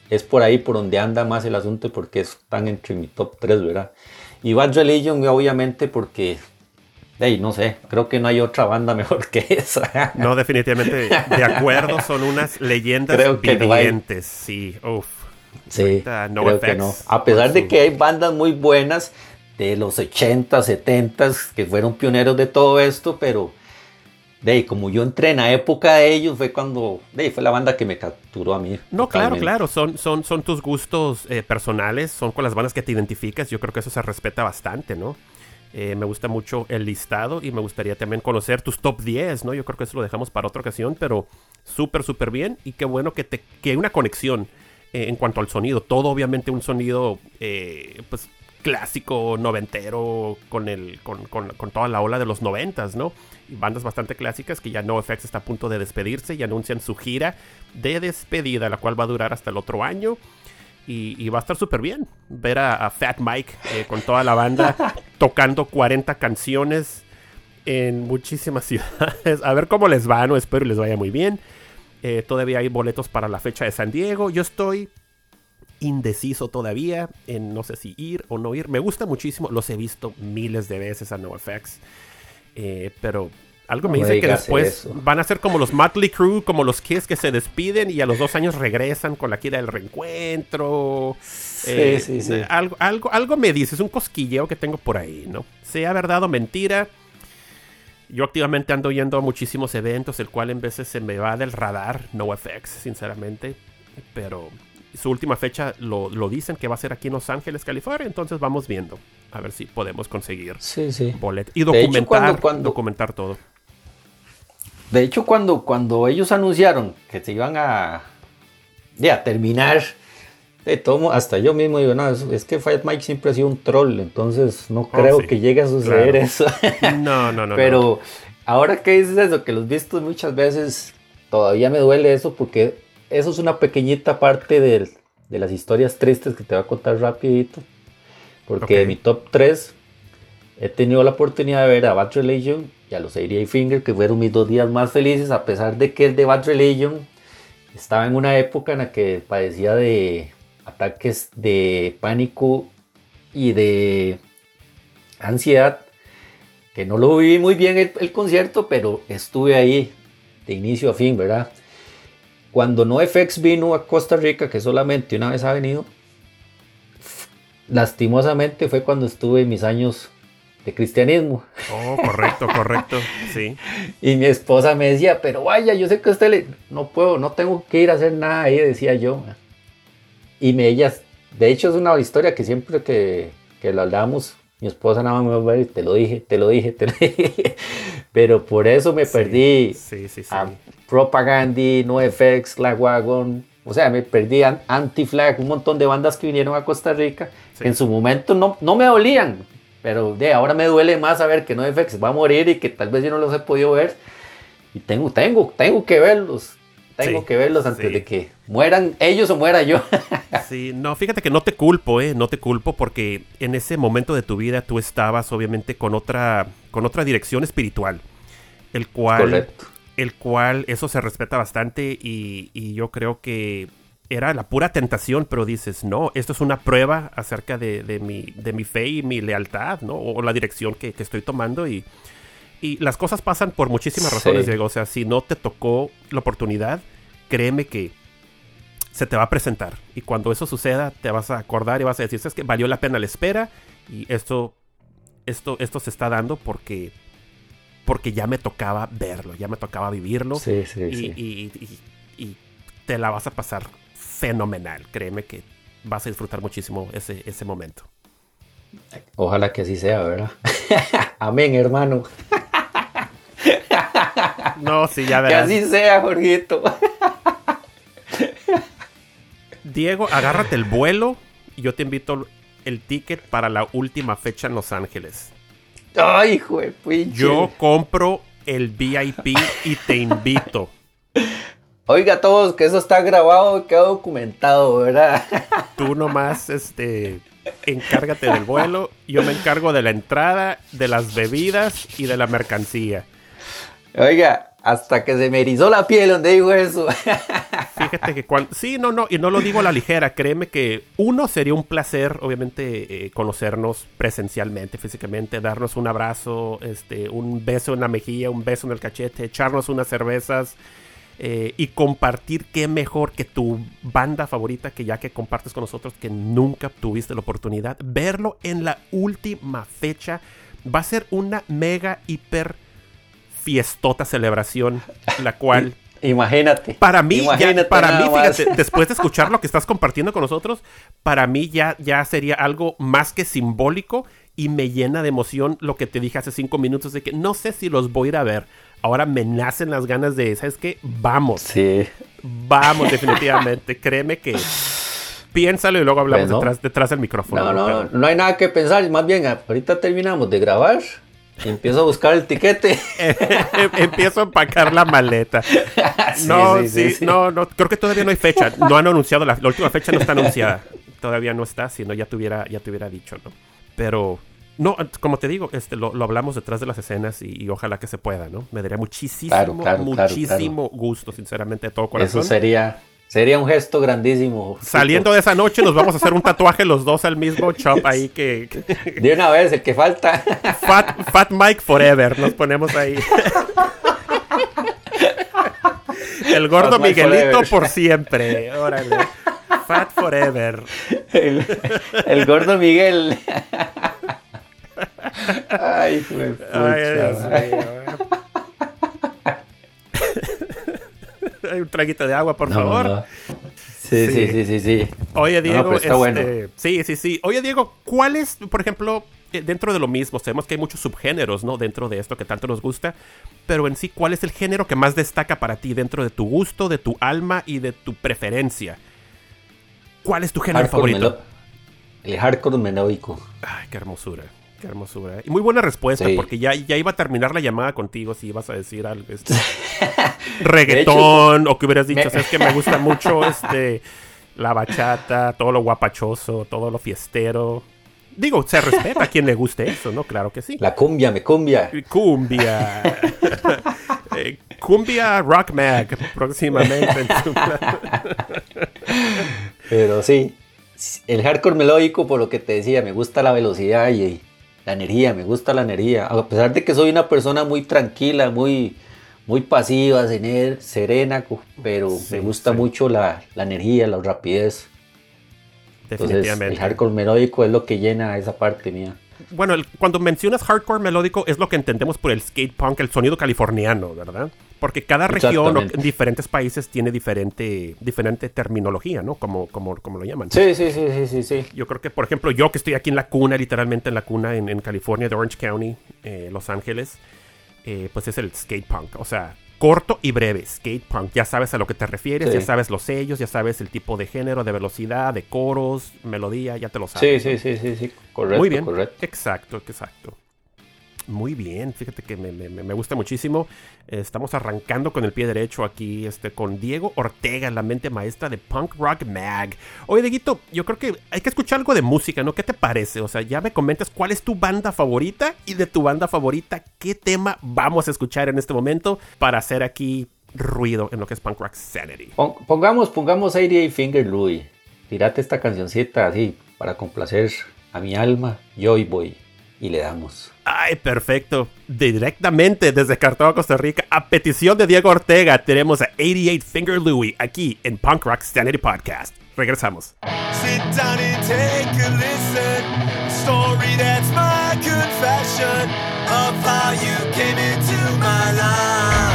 es por ahí por donde anda más el asunto porque están entre mi top 3, ¿verdad? Y Bad Religion, obviamente, porque, hey, no sé, creo que no hay otra banda mejor que esa. No, definitivamente, de acuerdo, son unas leyendas Creo que no vivientes, sí, uff. Sí, Ahorita creo NoFX, que no. A pesar de que hay bandas muy buenas de los 80, 70 que fueron pioneros de todo esto, pero de ahí, como yo entré en la época de ellos, fue cuando de ahí, fue la banda que me capturó a mí. No, claro, claro, son, son, son tus gustos eh, personales, son con las bandas que te identificas, yo creo que eso se respeta bastante, ¿no? Eh, me gusta mucho el listado y me gustaría también conocer tus top 10, ¿no? Yo creo que eso lo dejamos para otra ocasión, pero súper, súper bien y qué bueno que, te, que hay una conexión eh, en cuanto al sonido. Todo obviamente un sonido, eh, pues, clásico, noventero, con, el, con, con- con toda la ola de los noventas, ¿no? Y bandas bastante clásicas que ya NoFX está a punto de despedirse y anuncian su gira de despedida, la cual va a durar hasta el otro año. Y, y va a estar súper bien ver a, a Fat Mike eh, con toda la banda tocando 40 canciones en muchísimas ciudades. A ver cómo les va, no espero les vaya muy bien. Eh, todavía hay boletos para la fecha de San Diego. Yo estoy indeciso todavía en no sé si ir o no ir. Me gusta muchísimo, los he visto miles de veces a NoFX. Eh, pero algo me No dice que después eso. van a ser como los Motley Crue, como los Kiss que se despiden y a los dos años regresan con la gira del reencuentro. Eh, sí, sí. Algo, algo, algo me dice, es un cosquilleo que tengo por ahí, ¿no? Sea verdad o mentira. Yo activamente ando yendo a muchísimos eventos, el cual en veces se me va del radar, NoFX, sinceramente. Pero su última fecha lo, lo dicen que va a ser aquí en Los Ángeles, California. Entonces vamos viendo. A ver si podemos conseguir Sí. Y hecho, documentar, cuando- cuando- documentar todo. De hecho, cuando, cuando ellos anunciaron que se iban a, ya, terminar, de todo, hasta yo mismo digo, no, es, es que Fight Mike siempre ha sido un troll, entonces no creo Oh, sí, que llegue a suceder claro. eso. No, no, no. Pero ahora que dices eso, que los vistos muchas veces, todavía me duele eso porque eso es una pequeñita parte del- de las historias tristes que te voy a contar rapidito. Porque de mi top 3, he tenido la oportunidad de ver a Bad Religion y a los 88 Finger, que fueron mis dos días más felices, a pesar de que el de Bad Religion estaba en una época en la que padecía de ataques de pánico y de ansiedad, que no lo viví muy bien el, el concierto, pero estuve ahí de inicio a fin, ¿verdad? Cuando NoFX vino a Costa Rica, que solamente una vez ha venido, lastimosamente fue cuando estuve en mis años de cristianismo. Oh, correcto, correcto. Sí. Y mi esposa me decía, pero vaya, yo sé que usted le... No puedo, no tengo que ir a hacer nada ahí, decía yo. Y me ellas, de hecho es una historia que siempre que, que lo hablamos, mi esposa nada más me va a ver, te lo dije, te lo dije, te lo dije. Pero por eso me Sí, perdí Sí, sí, sí. a Propagandy, NoFX, Flag Wagon. O sea, me perdí a Anti-Flag, un montón de bandas que vinieron a Costa Rica. Sí. que en su momento no, no me dolían. Pero de ahora me duele más saber que NoFX va a morir y que tal vez yo no los he podido ver. Y tengo, tengo, tengo que verlos. Tengo Sí, que verlos antes sí. de que mueran ellos o muera yo. Sí, no, fíjate que no te culpo, eh, no te culpo porque en ese momento de tu vida tú estabas obviamente con otra, con otra dirección espiritual, el cual, Correcto. El cual eso se respeta bastante y, y yo creo que era la pura tentación, pero dices, no, esto es una prueba acerca de, de mi, de mi fe y mi lealtad, ¿no? O la dirección que, que estoy tomando y, y las cosas pasan por muchísimas Sí. razones, Diego. O sea, si no te tocó la oportunidad, créeme que se te va a presentar. Y cuando eso suceda, te vas a acordar y vas a decir, es que valió la pena la espera y esto, esto, esto se está dando porque, porque ya me tocaba verlo, ya me tocaba vivirlo. Sí, sí, y, sí. y- y- y te la vas a pasar fenomenal. Créeme que vas a disfrutar muchísimo ese, ese momento. Ojalá que así sea, ¿verdad? Amén, hermano. No, sí, ya Que verás. así sea, Jorgito. Diego, agárrate el vuelo y yo te invito el ticket para la última fecha en Los Ángeles. Ay, hijo de pinche. Yo compro el VIP y te invito. Oiga, todos, que eso está grabado y queda documentado, ¿verdad? Tú nomás, este, encárgate del vuelo. Yo me encargo de la entrada, de las bebidas y de la mercancía. Oiga, hasta que se me erizó la piel donde digo eso. Fíjate que cuando... Sí, no, no, y no lo digo a la ligera. Créeme que uno sería un placer, obviamente, eh, conocernos presencialmente, físicamente, darnos un abrazo, este, un beso en la mejilla, un beso en el cachete, echarnos unas cervezas eh, y compartir qué mejor que tu banda favorita, que ya que compartes con nosotros, que nunca tuviste la oportunidad, verlo en la última fecha. Va a ser una mega, hiper fiestota celebración, la cual Imagínate. para mí, ya- para mí, más. fíjate, después de escuchar lo que estás compartiendo con nosotros, para mí ya, ya sería algo más que simbólico y me llena de emoción lo que te dije hace cinco minutos de que no sé si los voy a ir a ver. Ahora me nacen las ganas de, ¿sabes qué? Vamos, Sí. vamos definitivamente. Créeme que piénsalo y luego hablamos Bueno. detrás, detrás del micrófono. No, no, no, no hay nada que pensar. Más bien, ahorita terminamos de grabar empiezo a buscar el tiquete. Empiezo a empacar la maleta. Sí, no, sí, sí, sí, sí. no, no, creo que todavía no hay fecha. No han anunciado, la, la última fecha no está anunciada. Todavía no está, si no ya te hubiera, ya te hubiera dicho, ¿no? Pero, no, como te digo, este, lo, lo hablamos detrás de las escenas y, y ojalá que se pueda, ¿no? Me daría muchísimo, Claro, claro, claro, muchísimo gusto, sinceramente, de todo corazón. Eso sería, sería un gesto grandísimo. Saliendo de esa noche nos vamos a hacer un tatuaje los dos al mismo chop ahí que... De una vez, el que falta. Fat, Fat Mike Forever, nos ponemos ahí. El gordo Fat Miguelito por siempre. Órale. Fat Forever. El, el gordo Miguel. Ay, hijo de Ay, un traguito de agua, por No, favor. no. Sí, Sí. sí, sí, sí. Oye, Diego, pero está este, bueno. sí, sí, sí. Oye, Diego, ¿cuál es, por ejemplo, eh, dentro de lo mismo? Sabemos que hay muchos subgéneros, ¿no? Dentro de esto que tanto nos gusta. Pero en sí, ¿cuál es el género que más destaca para ti dentro de tu gusto, de tu alma y de tu preferencia? ¿Cuál es tu género Hardcore favorito? el hardcore melódico. Ay, qué hermosura. Qué hermosura. Y muy buena respuesta, Sí. porque ya, ya iba a terminar la llamada contigo si ibas a decir algo. Este, reggaetón, o que hubieras dicho, me- sabes que me gusta mucho este la bachata, todo lo guapachoso, todo lo fiestero. Digo, se respeta a quien le guste eso, ¿no? Claro que sí. La cumbia, me cumbia. Cumbia. Eh, cumbia Rock Mag, próximamente. Pero sí, el hardcore melódico, por lo que te decía, me gusta la velocidad y la energía, me gusta la energía. A pesar de que soy una persona muy tranquila, muy, muy pasiva, serena, pero Sí, me gusta sí. mucho la, la energía, la rapidez. Entonces, el Definitivamente. hardcore melódico es lo que llena esa parte mía. Bueno, el- cuando mencionas hardcore melódico es lo que entendemos por el skate punk, el sonido californiano, ¿verdad? Porque cada región o en diferentes países tiene diferente, diferente terminología, ¿no? Como, como, como lo llaman. Sí, sí, sí, sí, sí, sí. Yo creo que, por ejemplo, yo que estoy aquí en la cuna, literalmente en la cuna en, en California, de Orange County, eh, Los Ángeles, eh, pues es el skate punk. O sea, corto y breve, skate punk. Ya sabes a lo que te refieres, Sí. ya sabes los sellos, ya sabes el tipo de género, de velocidad, de coros, melodía, ya te lo sabes. Sí, sí, sí, sí, sí. Correcto, Muy bien. correcto. Exacto, exacto. Muy bien, fíjate que me, me- me gusta muchísimo. Estamos arrancando con el pie derecho aquí este, con Diego Ortega, la mente maestra de Punk Rock Mag. Oye, Dieguito, yo creo que hay que escuchar algo de música, ¿no? ¿Qué te parece? O sea, ya me comentas cuál es tu banda favorita y de tu banda favorita, ¿qué tema vamos a escuchar en este momento para hacer aquí ruido en lo que es Punk Rock Sanity? Pon- Pongamos, pongamos 88 Finger Louis. Tirate esta cancioncita así para complacer a mi alma. Yo y voy. Y le damos. Ay, perfecto. Directamente desde Cartago, Costa Rica, a petición de Diego Ortega, tenemos a 88 Finger Louie aquí en Punk Rock Sanity Podcast. Regresamos. Sit down and take a listen. Story that's my confession of how you came into my life.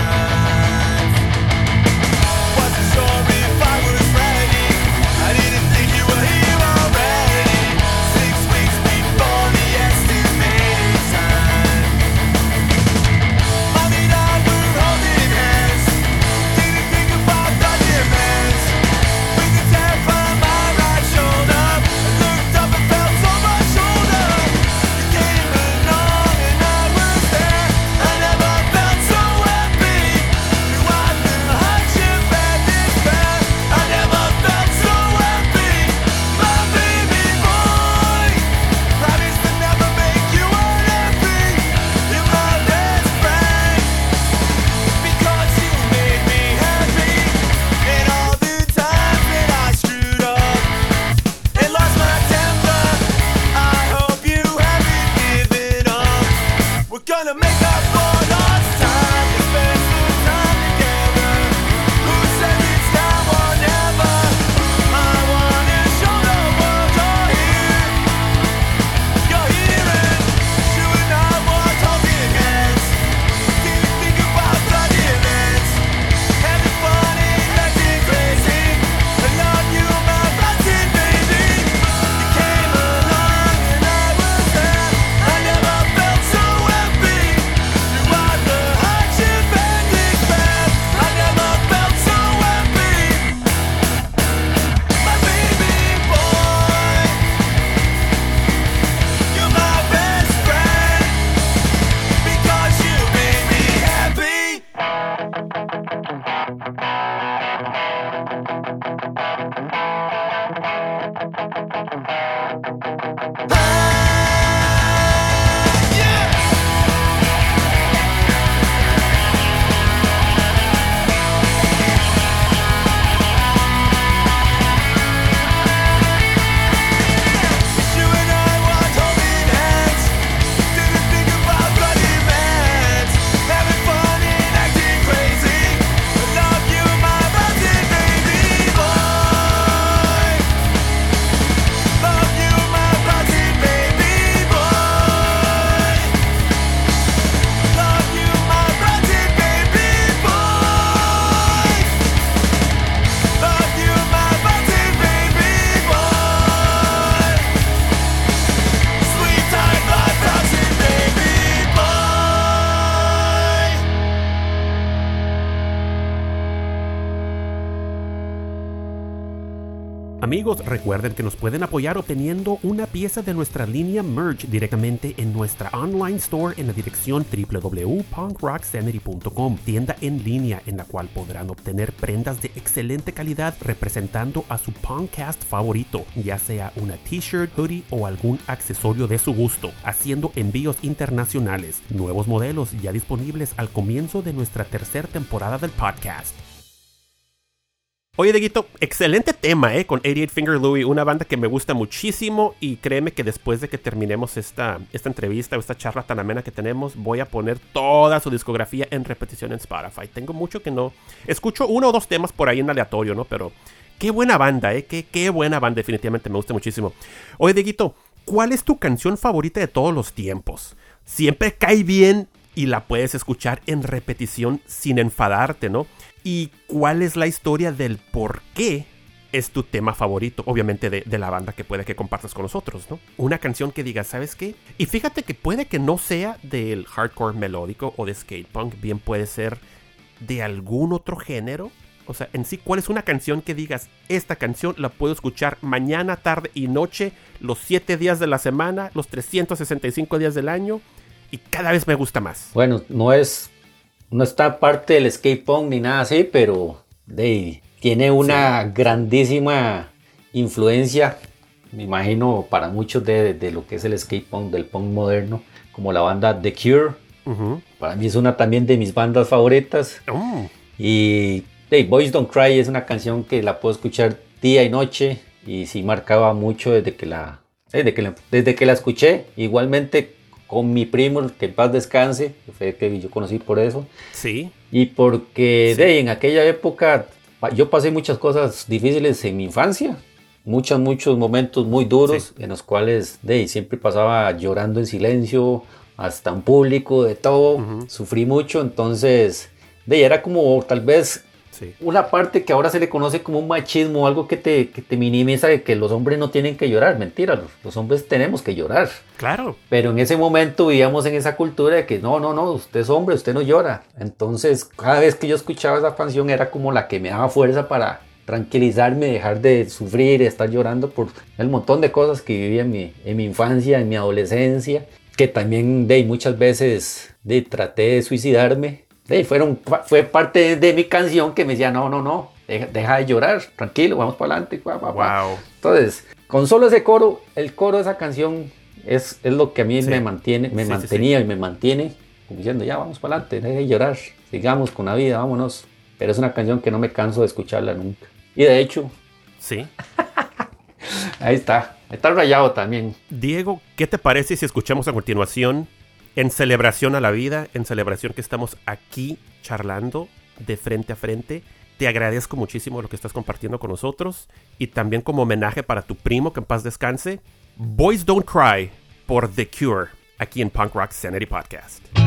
Amigos, recuerden que nos pueden apoyar obteniendo una pieza de nuestra línea merch directamente en nuestra online store en la dirección www.punkrocksanity.com, tienda en línea en la cual podrán obtener prendas de excelente calidad representando a su podcast favorito, ya sea una t-shirt, hoodie o algún accesorio de su gusto, haciendo envíos internacionales. Nuevos modelos ya disponibles al comienzo de nuestra tercera temporada del podcast. Oye, Deguito, excelente tema, ¿eh? Con 88 Finger Louie, una banda que me gusta muchísimo y créeme que después de que terminemos esta, esta entrevista o esta charla tan amena que tenemos, voy a poner toda su discografía en repetición en Spotify. Tengo mucho que no... Escucho uno o dos temas por ahí en aleatorio, ¿no? Pero qué buena banda, ¿eh? Qué, qué buena banda, definitivamente me gusta muchísimo. Oye, Deguito, ¿cuál es tu canción favorita de todos los tiempos? Siempre cae bien y la puedes escuchar en repetición sin enfadarte, ¿no? Y cuál es la historia del por qué es tu tema favorito, obviamente de, la banda que puede que compartas con nosotros, ¿no? Una canción que digas, ¿sabes qué? Y fíjate que puede que no sea del hardcore melódico o de skate punk, bien puede ser de algún otro género. O sea, en sí, ¿cuál es una canción que digas, esta canción la puedo escuchar mañana, tarde y noche, los 7 días de la semana, los 365 días del año, y cada vez me gusta más? Bueno, no es no está parte del skate punk ni nada así, pero tiene una grandísima influencia, me imagino, para muchos de, lo que es el skate punk, del punk moderno, como la banda The Cure. Para mí es una también de mis bandas favoritas. Oh. Y hey, Boys Don't Cry es una canción que la puedo escuchar día y noche y sí marcaba mucho desde que la, desde que la, desde que la escuché. Igualmente con mi primo, que en paz descanse, que fue que yo conocí por eso. Sí. Y porque de en aquella época yo pasé muchas cosas difíciles en mi infancia, muchos, muchos momentos muy duros en los cuales de siempre pasaba llorando en silencio, hasta en público, de todo, sufrí mucho, entonces de era como tal vez una parte que ahora se le conoce como un machismo, algo que te, que te minimiza de que los hombres no tienen que llorar. Mentira, los, hombres tenemos que llorar. Claro. Pero en ese momento vivíamos en esa cultura de que no, no, no, usted es hombre, usted no llora. Entonces, cada vez que yo escuchaba esa canción era como la que me daba fuerza para tranquilizarme, dejar de sufrir, estar llorando por el montón de cosas que viví en mi, en mi infancia, en mi adolescencia, que también de muchas veces de, traté de suicidarme fueron, fue parte de mi canción que me decía, no, no, no, deja, de llorar, tranquilo, vamos para adelante. Wow. Entonces, con solo ese coro, el coro de esa canción es, es lo que a mí me mantiene, me mantenía y me mantiene diciendo, ya vamos para adelante, deja de llorar, sigamos con la vida, vámonos. Pero es una canción que no me canso de escucharla nunca. Y de hecho, sí. ahí está, está rayado también. Diego, ¿qué te parece si escuchamos a continuación en celebración a la vida, en celebración que estamos aquí charlando de frente a frente. Te agradezco muchísimo lo que estás compartiendo con nosotros y también como homenaje para tu primo que en paz descanse, Boys Don't Cry por The Cure aquí en Punk Rock Sanity Podcast.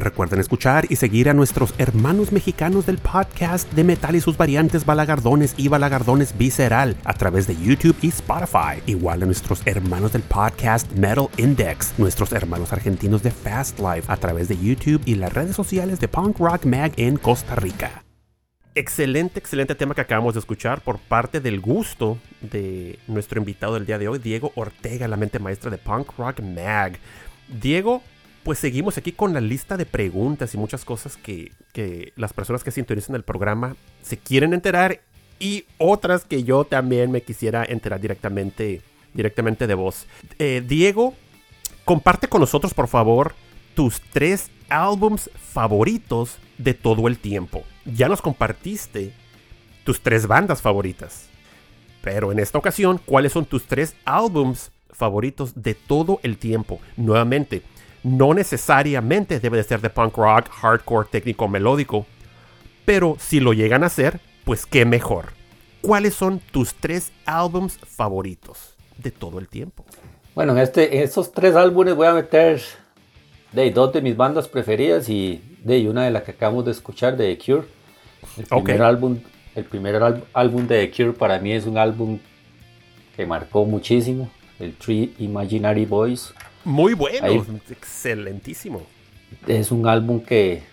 Recuerden escuchar y seguir a nuestros hermanos mexicanos del podcast de metal y sus variantes balagardones y balagardones visceral a través de YouTube y Spotify. Igual a nuestros hermanos del podcast Metal Index, nuestros hermanos argentinos de Fast Life a través de YouTube y las redes sociales de Punk Rock Mag en Costa Rica. Excelente, excelente tema que acabamos de escuchar por parte del gusto de nuestro invitado del día de hoy, Diego Ortega, la mente maestra de Punk Rock Mag. Diego, pues seguimos aquí con la lista de preguntas y muchas cosas que, que las personas que sintonizan el programa se quieren enterar y otras que yo también me quisiera enterar directamente, directamente de vos. Eh, Diego, comparte con nosotros, por favor, tus tres álbums favoritos de todo el tiempo. Ya nos compartiste tus tres bandas favoritas. Pero en esta ocasión, ¿cuáles son tus tres álbums favoritos de todo el tiempo? Nuevamente, no necesariamente debe de ser de punk rock, hardcore, técnico, melódico. Pero si lo llegan a hacer, pues qué mejor. ¿Cuáles son tus tres álbums favoritos de todo el tiempo? Bueno, en, este, en estos tres álbumes voy a meter de dos de mis bandas preferidas y de una de las que acabamos de escuchar de The Cure. El primer álbum, el primer álbum de The Cure para mí es un álbum que marcó muchísimo, el Three Imaginary Boys. Muy bueno, excelentísimo. Es un álbum que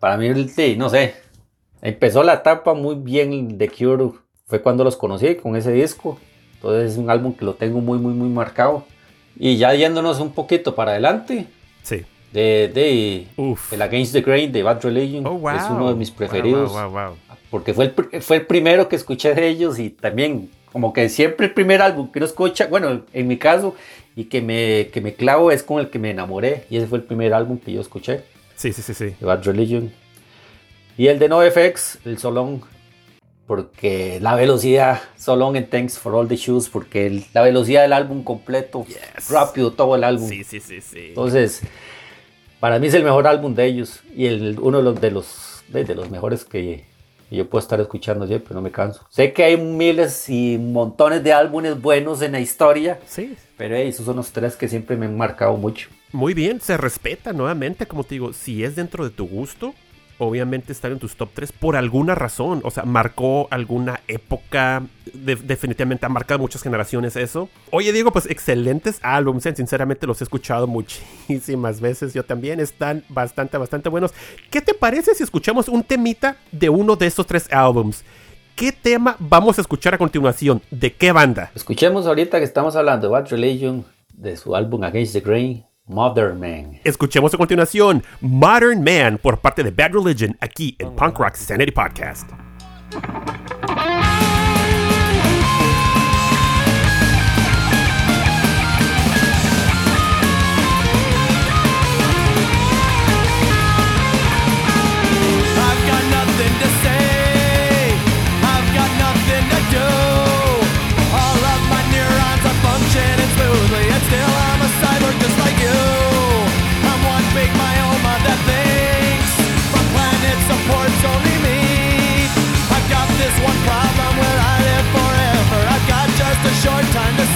para mí, no sé, empezó la etapa muy bien de Cure. Fue cuando los conocí con ese disco. Entonces es un álbum que lo tengo muy, muy, muy marcado. Y ya yéndonos un poquito para adelante. Sí. De, de el Against the Grain de Bad Religion. Oh, es uno de mis preferidos. Wow, porque fue el, fue el primero que escuché de ellos y también como que siempre el primer álbum que uno escucha, bueno, en mi caso, y que me, que me clavo es con el que me enamoré. Y ese fue el primer álbum que yo escuché. Sí, sí, sí, sí. De Bad Religion. Y el de NoFX, el Solón, porque la velocidad, Solón en Thanks for All the Shoes, porque la velocidad del álbum completo, rápido todo el álbum. Sí, sí, sí, sí. Entonces, para mí es el mejor álbum de ellos y el, uno de los, de los, de los mejores que, y yo puedo estar escuchando siempre, no me canso. Sé que hay miles y montones de álbumes buenos en la historia. Sí. Pero esos son los tres que siempre me han marcado mucho. Muy bien, se respeta nuevamente, como te digo, si es dentro de tu gusto, obviamente estar en tus top 3 por alguna razón. O sea, marcó alguna época. definitivamente ha marcado muchas generaciones eso. Oye, Diego, pues excelentes álbumes. Sinceramente los he escuchado muchísimas veces. Yo también. Están bastante, bastante buenos. ¿Qué te parece si escuchamos un temita de uno de estos tres álbums? ¿Qué tema vamos a escuchar a continuación? ¿De qué banda? Escuchemos ahorita que estamos hablando de Bad Religion, de su álbum Against the Grain, Modern Man. Escuchemos a continuación Modern Man por parte de Bad Religion aquí en Punk Rock Sanity Podcast.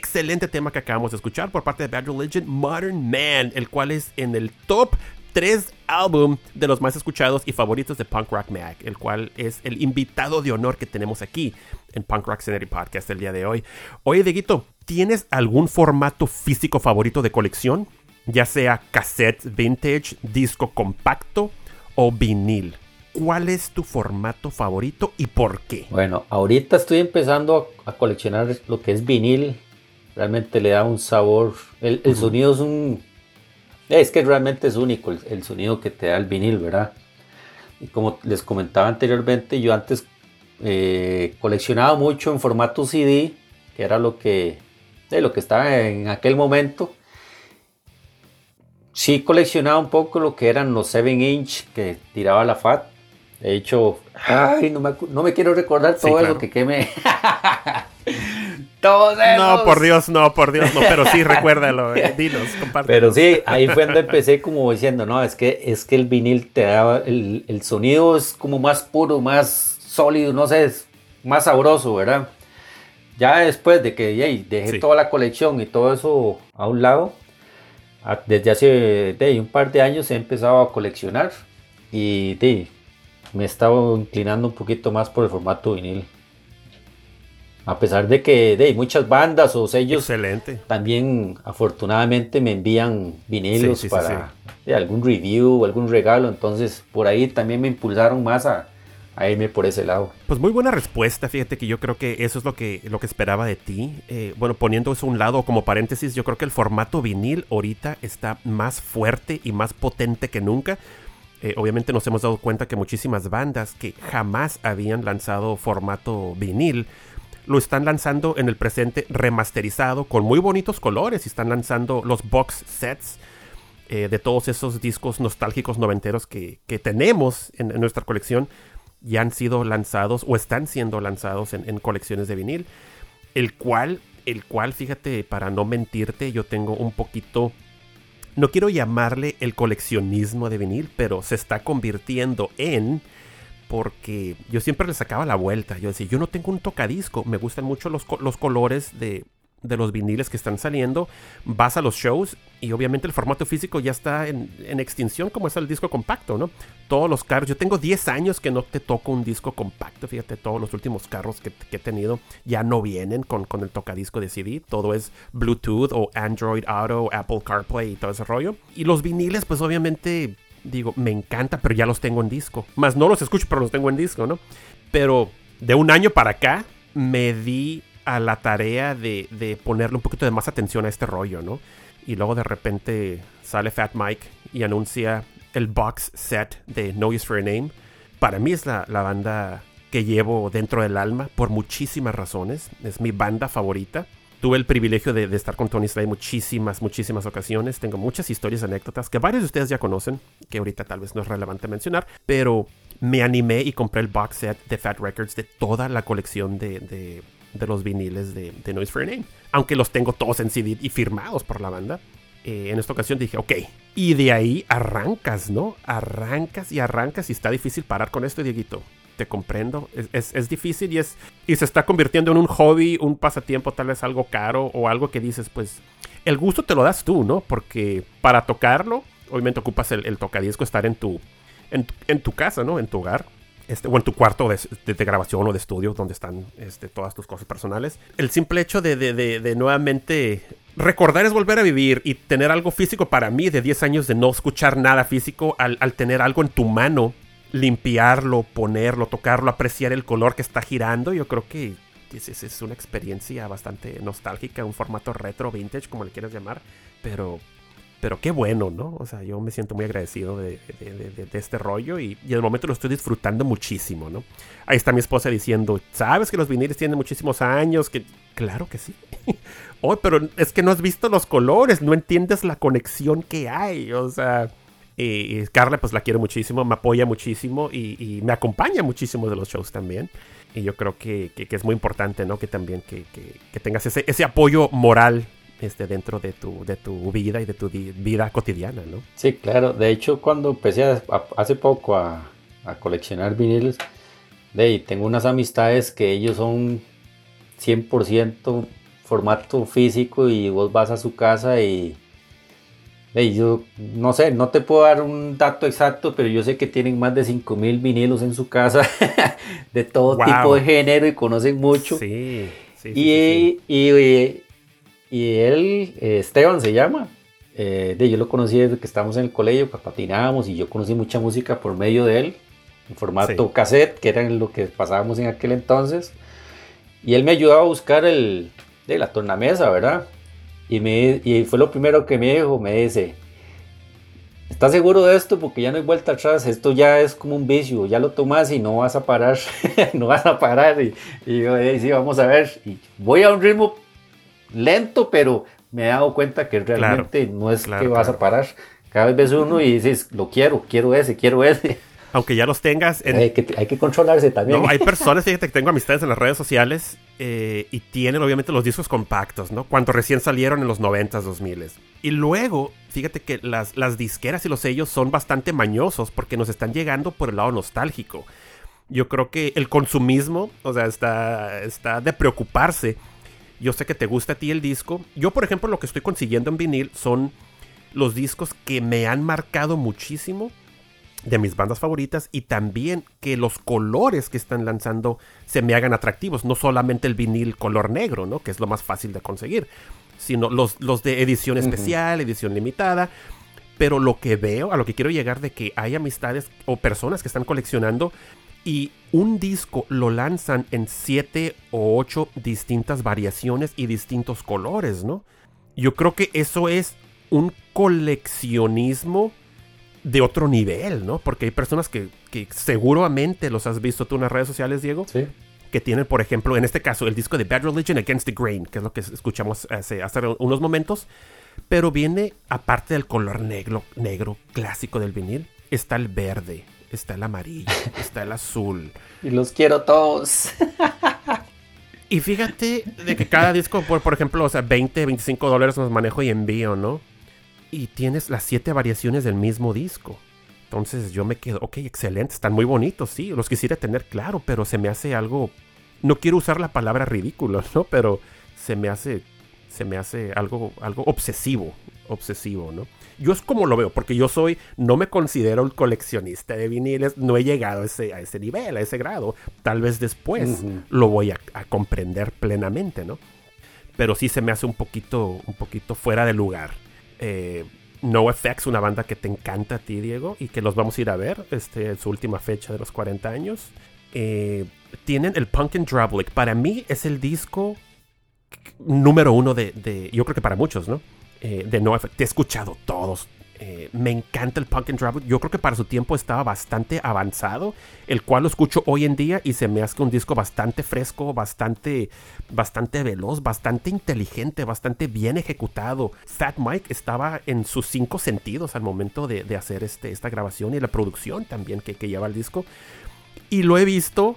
excelente tema que acabamos de escuchar por parte de Bad Religion, Modern Man, el cual es en el top 3 álbum de los más escuchados y favoritos de Punk Rock Mag, el cual es el invitado de honor que tenemos aquí en Punk Rock Scenery Podcast el día de hoy. Oye, Deguito, ¿tienes algún formato físico favorito de colección? Ya sea cassette vintage, disco compacto o vinil. ¿Cuál es tu formato favorito y por qué? Bueno, ahorita estoy empezando a, coleccionar lo que es vinil. Realmente le da un sabor. El, sonido es un. Es que realmente es único el, sonido que te da el vinil, ¿verdad? Y como les comentaba anteriormente, yo antes eh, coleccionaba mucho en formato CD, que era lo que, de lo que estaba en aquel momento. Sí coleccionaba un poco lo que eran los 7 inch que tiraba la FAT de hecho, ay, no me, no me quiero recordar todo eso que queme. Todos No, por Dios, no, por Dios, no, pero sí, recuérdalo, eh, dinos, comparte. Pero sí, ahí fue donde empecé como diciendo, no, es que, es que el vinil te da, el, el sonido es como más puro, más sólido, no sé, es más sabroso, ¿verdad? Ya después de que dejé toda la colección y todo eso a un lado, desde hace de, un par de años he empezado a coleccionar y de, me estaba inclinando un poquito más por el formato vinil. A pesar de que de muchas bandas o sellos Excelente. también afortunadamente me envían vinilos para algún review o algún regalo, entonces por ahí también me impulsaron más a, irme por ese lado. Pues muy buena respuesta, fíjate que yo creo que eso es lo que, lo que esperaba de ti. Eh, bueno, poniendo eso a un lado como paréntesis, yo creo que el formato vinil ahorita está más fuerte y más potente que nunca. Eh, obviamente nos hemos dado cuenta que muchísimas bandas que jamás habían lanzado formato vinil lo están lanzando en el presente remasterizado con muy bonitos colores y están lanzando los box sets eh, de todos esos discos nostálgicos noventeros que, tenemos en, nuestra colección ya han sido lanzados o están siendo lanzados en, en colecciones de vinil. El cual el cual fíjate para no mentirte yo tengo un poquito no quiero llamarle el coleccionismo de vinil, pero se está convirtiendo en porque yo siempre le sacaba la vuelta. Yo decía, yo no tengo un tocadisco, me gustan mucho los, los colores de, de los viniles que están saliendo, vas a los shows y obviamente el formato físico ya está en, extinción como es el disco compacto, ¿no? Todos los carros, yo tengo 10 años que no te toco un disco compacto, fíjate, todos los últimos carros que, he tenido ya no vienen con, con, el tocadisco de CD, todo es Bluetooth o Android Auto, Apple CarPlay y todo ese rollo. Y los viniles, pues obviamente, digo, me encanta, pero ya los tengo en disco. Más no los escucho, pero los tengo en disco, ¿no? Pero de un año para acá me di a la tarea de, ponerle un poquito de más atención a este rollo, ¿no? Y luego de repente sale Fat Mike y anuncia el box set de No Use for a Name. Para mí es la, banda que llevo dentro del alma por muchísimas razones. Es mi banda favorita. Tuve el privilegio de, estar con Tony Slade muchísimas, muchísimas ocasiones. Tengo muchas historias, anécdotas que varios de ustedes ya conocen, que ahorita tal vez no es relevante mencionar, pero me animé y compré el box set de Fat Records de toda la colección de de los viniles de, Noise for Name. Aunque los tengo todos en CD y firmados por la banda. Eh, en esta ocasión dije, ok. Y de ahí arrancas, ¿no? Arrancas y arrancas y está difícil parar con esto, Dieguito. Te comprendo. Es, es, difícil y, es, y se está convirtiendo en un hobby, un pasatiempo, tal vez algo caro o algo que dices, pues, el gusto te lo das tú, ¿no? Porque para tocarlo, obviamente ocupas el, tocadisco, estar en tu, en, en tu casa, ¿no? En tu hogar este, o en tu cuarto de, grabación o de estudio donde están este, todas tus cosas personales. El simple hecho de, nuevamente recordar es volver a vivir y tener algo físico para mí de 10 años de no escuchar nada físico al, tener algo en tu mano, limpiarlo, ponerlo, tocarlo, apreciar el color que está girando, yo creo que es, una experiencia bastante nostálgica, un formato retro, vintage, como le quieras llamar, pero pero qué bueno, ¿no? O sea, yo me siento muy agradecido de, este rollo y, y, momento lo estoy disfrutando muchísimo, ¿no? Ahí está mi esposa diciendo, ¿sabes que los viniles tienen muchísimos años? Que Claro que sí. oh, pero es que no has visto los colores, no entiendes la conexión que hay, o sea... Y Carla pues la quiero muchísimo, me apoya muchísimo y, me acompaña muchísimo de los shows también. Y yo creo que, es muy importante, ¿no? Que también que, tengas ese, apoyo moral este, dentro de tu, de tu vida y de tu vida cotidiana, ¿no? Sí, claro. De hecho, cuando empecé hace poco a, coleccionar viniles, de tengo unas amistades que ellos son 100% formato físico y vos vas a su casa y, y yo no sé, no te puedo dar un dato exacto, pero yo sé que tienen más de 5000 vinilos en su casa de todo tipo de género y conocen mucho. Sí, sí, y, y, y, él, Esteban se llama, eh, de, yo lo conocí desde que estábamos en el colegio, patinábamos y yo conocí mucha música por medio de él, en formato cassette, que era lo que pasábamos en aquel entonces. Y él me ayudaba a buscar el, de la tornamesa, ¿verdad? Y, me, y fue lo primero que me dijo, me dice, ¿estás seguro de esto? Porque ya no hay vuelta atrás, esto ya es como un vicio, ya lo tomas y no vas a parar, no vas a parar. Y, y yo, sí, vamos a ver, y voy a un ritmo lento, pero me he dado cuenta que realmente no es que vas a parar. Cada vez ves uno y dices, lo quiero, quiero ese, quiero ese aunque ya los tengas. Hay, que, hay, que, controlarse también. No, hay personas, fíjate que tengo amistades en las redes sociales eh, y tienen obviamente los discos compactos, ¿no? Cuando recién salieron en los 90s, 2000 Y luego, fíjate que las, las disqueras y los sellos son bastante mañosos porque nos están llegando por el lado nostálgico. Yo creo que el consumismo, o sea, está, está de preocuparse. Yo sé que te gusta a ti el disco. Yo, por ejemplo, lo que estoy consiguiendo en vinil son los discos que me han marcado muchísimo de mis bandas favoritas y también que los colores que están lanzando se me hagan atractivos, no solamente el vinil color negro, ¿no? que es lo más fácil de conseguir, sino los, los de edición especial, edición limitada. Pero lo que veo, a lo que quiero llegar de que hay amistades o personas que están coleccionando y un disco lo lanzan en siete o ocho distintas variaciones y distintos colores, ¿no? Yo creo que eso es un coleccionismo de otro nivel, ¿no? Porque hay personas que, seguramente los has visto tú en las redes sociales, Diego. Sí. Que tienen, por ejemplo, en este caso, el disco de Bad Religion Against the Grain, que es lo que escuchamos hace, hace unos momentos. Pero viene, aparte del color negro, negro clásico del vinil, está el verde, está el amarillo, está el azul. Y los quiero todos. y fíjate de que cada disco, por, por ejemplo, o sea, 20, 25 dólares nos manejo y envío, ¿no? Y tienes las siete variaciones del mismo disco. Entonces yo me quedo, ok, excelente, están muy bonitos, sí, los quisiera tener claro, pero se me hace algo, no quiero usar la palabra ridículo, ¿no? Pero se me hace, se me hace algo, algo obsesivo, obsesivo, ¿no? Yo es como lo veo, porque yo soy, no me considero un coleccionista de viniles, no he llegado a ese, a ese nivel, a ese grado. Tal vez después lo voy a, a, comprender plenamente, ¿no? Pero sí se me hace un poquito, un poquito fuera de lugar eh, no FX, una banda que te encanta a ti, Diego, y que los vamos a ir a ver este, en su última fecha de los 40 años. Eh, tienen el Punk and. Para mí es el disco número uno de, yo creo que para muchos, ¿no? Eh, de NoFX. Te he escuchado todos, eh, me encanta el punk and drop. Yo creo que para su tiempo estaba bastante avanzado, el cual lo escucho hoy en día y se me hace un disco bastante fresco, bastante, bastante veloz, bastante inteligente, bastante bien ejecutado. Fat Mike estaba en sus cinco sentidos al momento de, hacer este, esta grabación y la producción también que lleva el disco. Y lo he visto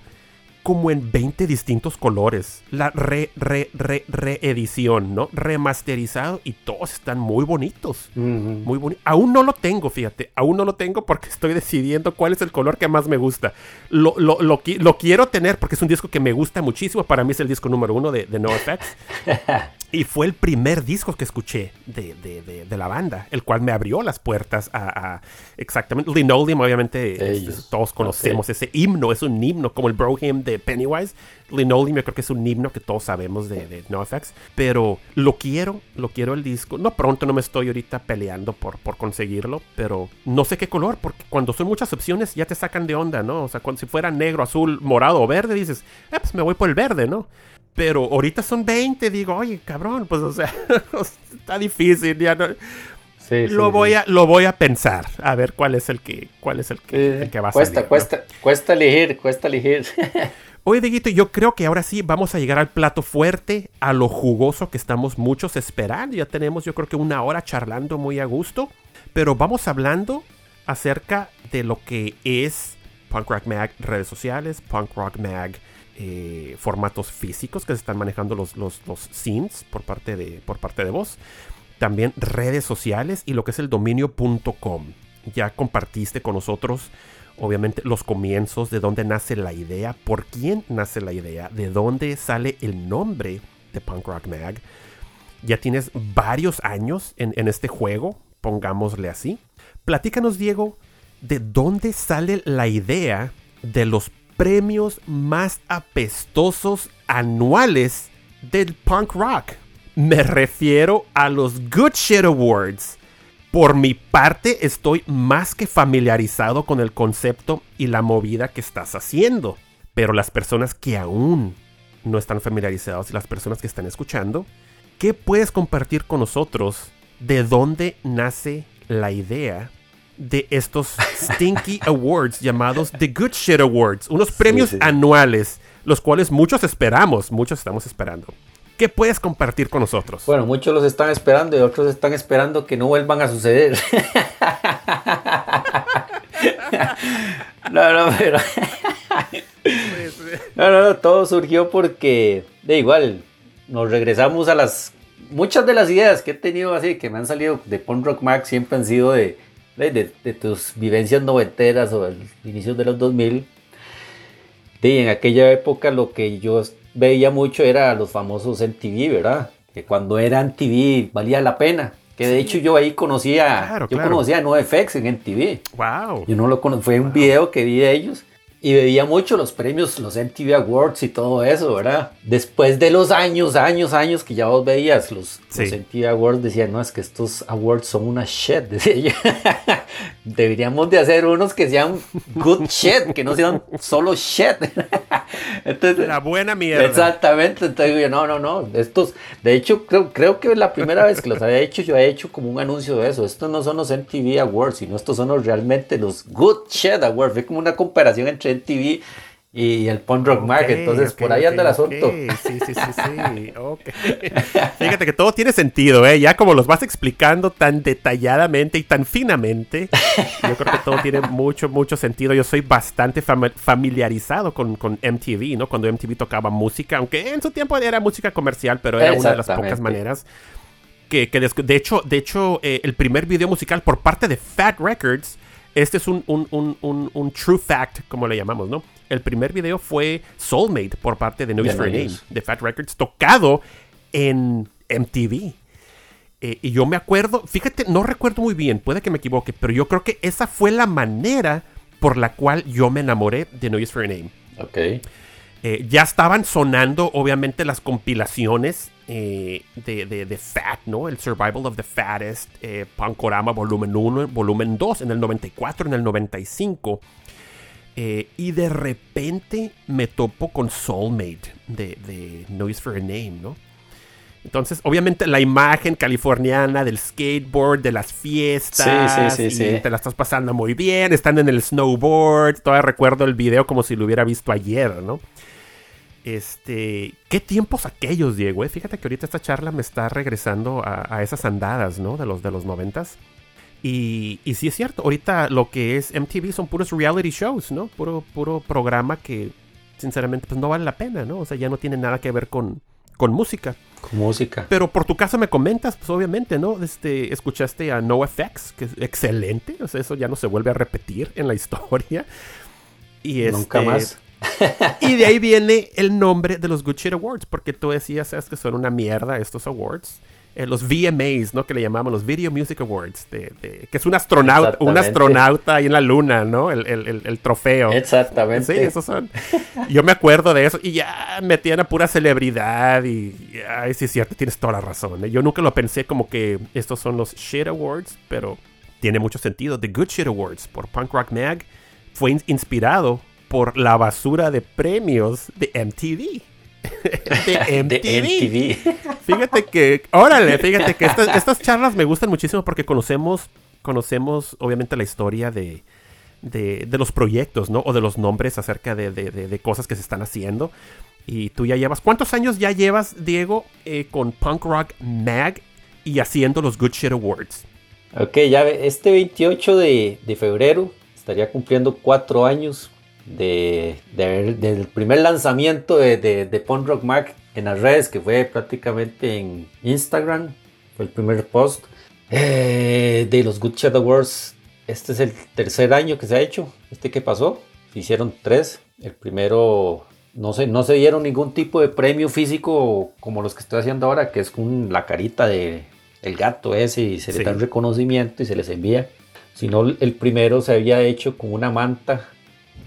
como en 20 distintos colores. La re, re, re, reedición, ¿no? Remasterizado y todos están muy bonitos. Muy bonitos. Aún no lo tengo, fíjate. Aún no lo tengo porque estoy decidiendo cuál es el color que más me gusta. Lo, lo, lo, lo quiero tener porque es un disco que me gusta muchísimo. Para mí es el disco número uno de, de No Effects. Y fue el primer disco que escuché de, de, de, la banda, el cual me abrió las puertas a, exactamente. Linoleum, obviamente, todos conocemos ese himno, es un himno, como el Bro Hymn de Pennywise. Linoleum, yo creo que es un himno que todos sabemos de, NoFX, pero lo quiero, lo quiero el disco. No pronto, no me estoy ahorita peleando por, por conseguirlo, pero no sé qué color, porque cuando son muchas opciones ya te sacan de onda, ¿no? O sea, cuando, si fuera negro, azul, morado o verde, dices, ah, pues me voy por el verde, ¿no? Pero ahorita son 20, digo, oye, cabrón, pues o sea, está difícil, ya no. Sí, lo voy a lo voy a pensar a ver cuál es el que cuál es el que, va a cuesta, cuesta cuesta elegir cuesta elegir Oye, Dieguito, yo creo que ahora sí vamos a llegar al plato fuerte, a lo jugoso que estamos muchos esperando. Ya tenemos, yo creo que una hora charlando muy a gusto. Pero vamos hablando acerca de lo que es Punk Rock Mag redes sociales, Punk Rock Mag eh, formatos físicos que se están manejando los, los, scenes por parte, de, por parte de vos. También redes sociales y lo que es el dominio.com. Ya compartiste con nosotros, obviamente, los comienzos, de dónde nace la idea, por quién nace la idea, de dónde sale el nombre de Punk Rock Mag. Ya tienes varios años en, en este juego, pongámosle así. Platícanos, Diego, de dónde sale la idea de los premios más apestosos anuales del punk rock. Me refiero a los Good Shit Awards. Por mi parte, estoy más que familiarizado con el concepto y la movida que estás haciendo. Pero las personas que aún no están familiarizados y las personas que están escuchando, ¿qué puedes compartir con nosotros de dónde nace la idea de estos Stinky Awards llamados The Good Shit Awards? Unos premios sí. anuales, los cuales muchos esperamos, muchos estamos esperando. ¿Qué puedes compartir con nosotros? Bueno, muchos los están esperando y otros están esperando que no vuelvan a suceder. no, no, pero... no, no, no, todo surgió porque, de igual, nos regresamos a las... Muchas de las ideas que he tenido así, que me han salido de Punk Rock Max, siempre han sido de, de, de- de tus vivencias noventeras o del inicio de los 2000. Y en aquella época lo que yo veía mucho era los famosos MTV, ¿verdad? Que cuando era MTV valía la pena. Que de hecho yo ahí conocía, Claro, yo claro. conocía a NoFX en MTV. Wow. Yo no lo conocí, fue un video que vi de ellos y veía mucho los premios, los MTV Awards y todo eso, ¿verdad? Después de los años, años, años que ya vos veías los, Sí. los MTV Awards, decían, no, es que estos awards son una shit, decía yo. Deberíamos de hacer unos que sean good shit, que no sean solo shit. Entonces, La buena mierda. Exactamente, entonces yo, no, no, no, estos, de hecho, creo, creo que la primera vez que los había hecho, yo había hecho como un anuncio de eso, estos no son los MTV Awards, sino estos son los, realmente los Good Shit Awards, fue como una comparación entre MTV y el Punk Rock Mag, Ok, entonces por ahí ok, anda el asunto. Sí, sí, sí, sí. Fíjate que todo tiene sentido, ¿eh? Ya como los vas explicando tan detalladamente y tan finamente, yo creo que todo tiene mucho, mucho sentido. Yo soy bastante fami- familiarizado con, con MTV, ¿no? Cuando MTV tocaba música, aunque en su tiempo era música comercial, pero era una de las pocas maneras que, que de hecho, de hecho eh, el primer video musical por parte de Fat Records, este es un, un, un, un, un true fact, como le llamamos, ¿no? El primer video fue Soulmate por parte de No Use De for Name, de Fat Records, tocado en MTV. Eh, y yo me acuerdo, fíjate, no recuerdo muy bien, puede que me equivoque, pero yo creo que esa fue la manera por la cual yo me enamoré de No Use for a Name. Ok, Eh, ya estaban sonando, obviamente, las compilaciones eh, de, de- de Fat, ¿no? El Survival of the Fattest, eh, Punkorama Volumen 1, Volumen 2, en el 94, en el 95. Eh, y de repente me topo con Soulmate de, de Noise for a Name, ¿no? Entonces, obviamente, la imagen californiana del skateboard, de las fiestas, Sí, sí, sí, y sí. te la estás pasando muy bien, están en el snowboard, todavía recuerdo el video como si lo hubiera visto ayer, ¿no? Este, ¿qué tiempos aquellos, Diego? eh? Fíjate que ahorita esta charla me está regresando a, a esas andadas, ¿no? De los, de los noventas. Y, y sí es cierto, ahorita lo que es MTV son puros reality shows, ¿no? Puro, puro programa que, sinceramente, pues no vale la pena, ¿no? O sea, ya no tiene nada que ver con, con música. con música. Pero por tu caso me comentas, pues obviamente, ¿no? Este, escuchaste a NoFX, que es excelente, o sea, eso ya no se vuelve a repetir en la historia. Y Nunca este, más. Y de ahí viene el nombre de los Good Shit Awards, porque tú decías, sabes que son una mierda estos awards. Eh, los VMAs, ¿no? Que le llamamos los Video Music Awards, de, de- que es un astronauta, un astronauta ahí en la luna, ¿no? El, el- el- el trofeo. Exactamente. Sí, esos son. Yo me acuerdo de eso y ya metían a pura celebridad y, y, ay, sí es cierto, tienes toda la razón. ¿eh? Yo nunca lo pensé como que estos son los Shit Awards, pero tiene mucho sentido. The Good Shit Awards por Punk Rock Mag fue in- inspirado por la basura de premios de MTV. de MTV. De MTV. Fíjate que, órale, fíjate que estas, estas charlas me gustan muchísimo porque conocemos, conocemos obviamente la historia de, de, de los proyectos, ¿no? O de los nombres acerca de, de- cosas que se están haciendo. Y tú ya llevas, ¿cuántos años ya llevas, Diego, eh, con Punk Rock Mag y haciendo los Good Shit Awards? Ok, ya este 28 de, de febrero estaría cumpliendo cuatro años de, de- del primer lanzamiento de, de, de Punk Rock Mag en las redes, que fue prácticamente en Instagram. Fue el primer post eh, de los Good Shit Awards. Este es el tercer año que se ha hecho. Este que pasó, se hicieron tres. El primero no se, no se dieron ningún tipo de premio físico como los que estoy haciendo ahora, que es con la carita de el gato ese y se le da un reconocimiento y se les envía. Sino el primero se había hecho con una manta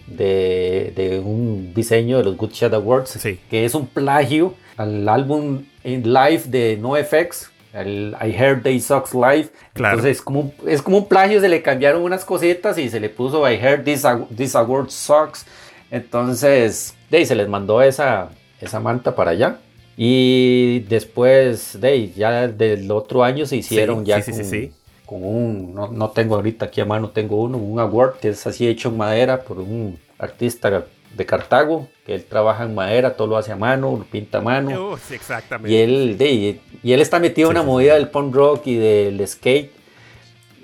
de, un diseño de los Good Shot Awards, que es un plagio al álbum live de NoFX, el I Heard They Sucks Live. Entonces es como, es como un plagio, se le cambiaron unas cositas y se le puso I Heard This, this Award Sucks. Entonces, de ahí se les mandó esa, esa manta para allá. Y después, de ya del otro año se hicieron ya con, un, no, no, tengo ahorita aquí a mano, tengo uno, un award que es así hecho en madera por un artista de Cartago, que él trabaja en madera, todo lo hace a mano, lo pinta a mano. exactamente. Y él, de, y él está metido en una movida del punk rock y del skate.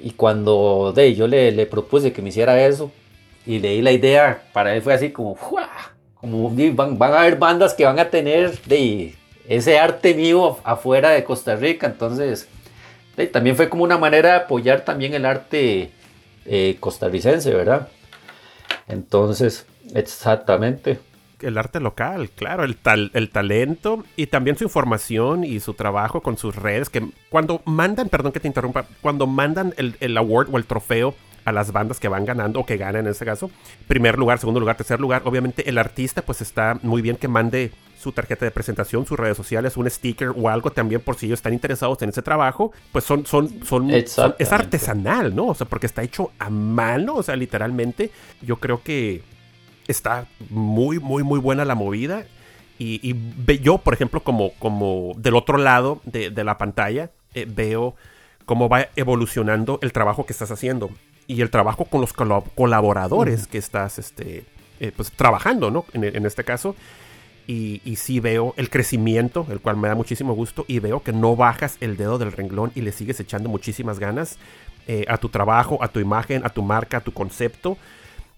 Y cuando de, yo le, le propuse que me hiciera eso, y leí la idea, para él fue así como, como van, van, a haber bandas que van a tener de, ese arte mío afuera de Costa Rica, entonces también fue como una manera de apoyar también el arte eh, costarricense, ¿verdad? Entonces, exactamente. El arte local, claro, el, tal, el talento y también su información y su trabajo con sus redes, que cuando mandan, perdón que te interrumpa, cuando mandan el, el award o el trofeo a las bandas que van ganando o que ganan en este caso, primer lugar, segundo lugar, tercer lugar, obviamente el artista pues está muy bien que mande su tarjeta de presentación, sus redes sociales, un sticker o algo también por si ellos están interesados en ese trabajo, pues son, son, son, es artesanal, ¿no? O sea, porque está hecho a mano, o sea, literalmente, yo creo que está muy, muy, muy buena la movida. Y, yo, por ejemplo, como, como del otro lado de, la pantalla, eh, veo cómo va evolucionando el trabajo que estás haciendo y el trabajo con los colaboradores que estás este, eh, pues, trabajando, ¿no? En, en, este caso y, y, sí veo el crecimiento, el cual me da muchísimo gusto, y veo que no bajas el dedo del renglón y le sigues echando muchísimas ganas eh, a tu trabajo, a tu imagen, a tu marca, a tu concepto.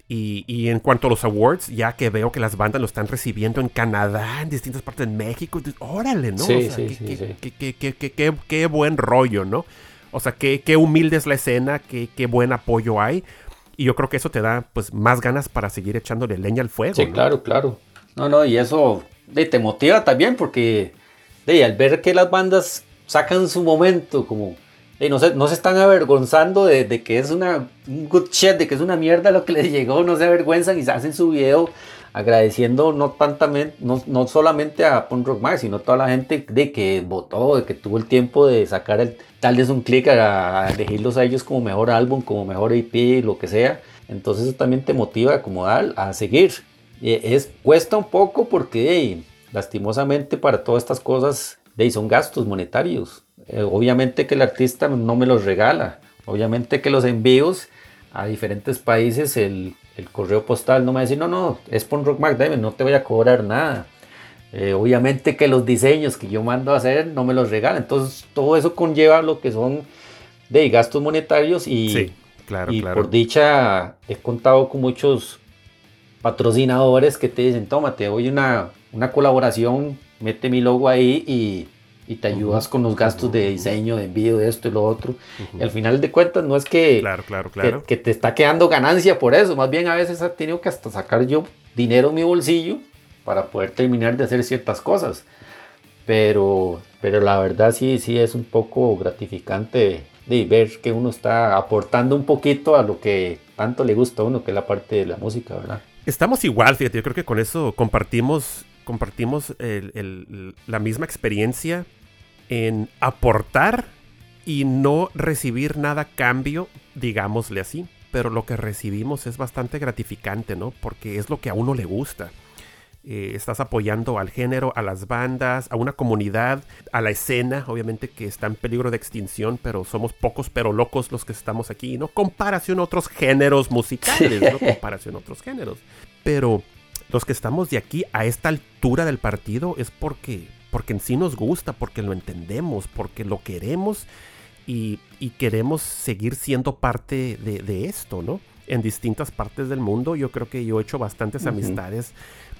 Y, y, en cuanto a los awards, ya que veo que las bandas lo están recibiendo en Canadá, en distintas partes de México, órale, ¿no? Sí, o sea, sí, qué, sí, qué, qué, qué, buen rollo, ¿no? O sea, qué, qué humilde es la escena, qué, qué buen apoyo hay. Y yo creo que eso te da pues más ganas para seguir echándole leña al fuego. Sí, claro, claro. No, no, y eso te motiva también porque de, al ver que las bandas sacan su momento, como no, se, no se están avergonzando de, que es una un good shit, de que es una mierda lo que les llegó, no se avergüenzan y se hacen su video agradeciendo no, no, no solamente a Punk Rock Max, sino a toda la gente de que votó, de que tuvo el tiempo de sacar el, tal un clic a, elegirlos a ellos como mejor álbum, como mejor EP, lo que sea. Entonces eso también te motiva como a seguir. Es, cuesta un poco porque lastimosamente para todas estas cosas son gastos monetarios. Eh, obviamente que el artista no me los regala. Obviamente que los envíos a diferentes países, el, correo postal no me va a decir, no, no, es por Rock Mark no te voy a cobrar nada. Eh, obviamente que los diseños que yo mando a hacer no me los regala. Entonces todo eso conlleva lo que son de gastos monetarios y, claro, y por dicha he contado con muchos patrocinadores que te dicen, tómate, hoy una, una colaboración, mete mi logo ahí y, y te ayudas con los gastos de diseño, de envío, de esto y lo otro. Y al final de cuentas no es que, claro, claro, claro. Que, te está quedando ganancia por eso, más bien a veces he tenido que hasta sacar yo dinero en mi bolsillo para poder terminar de hacer ciertas cosas. Pero, pero la verdad sí, sí es un poco gratificante de ver que uno está aportando un poquito a lo que tanto le gusta a uno, que es la parte de la música, ¿verdad? Estamos igual, fíjate, yo creo que con eso compartimos, compartimos la misma experiencia en aportar y no recibir nada a cambio, digámosle así. Pero lo que recibimos es bastante gratificante, ¿no? Porque es lo que a uno le gusta. Eh, estás apoyando al género, a las bandas, a una comunidad, a la escena, obviamente que está en peligro de extinción, pero somos pocos pero locos los que estamos aquí, ¿no? Comparación a otros géneros musicales, ¿no? Comparación a otros géneros. Pero los que estamos de aquí a esta altura del partido es porque, porque en sí nos gusta, porque lo entendemos, porque lo queremos y, queremos seguir siendo parte de, esto, ¿no? En distintas partes del mundo yo creo que yo he hecho bastantes amistades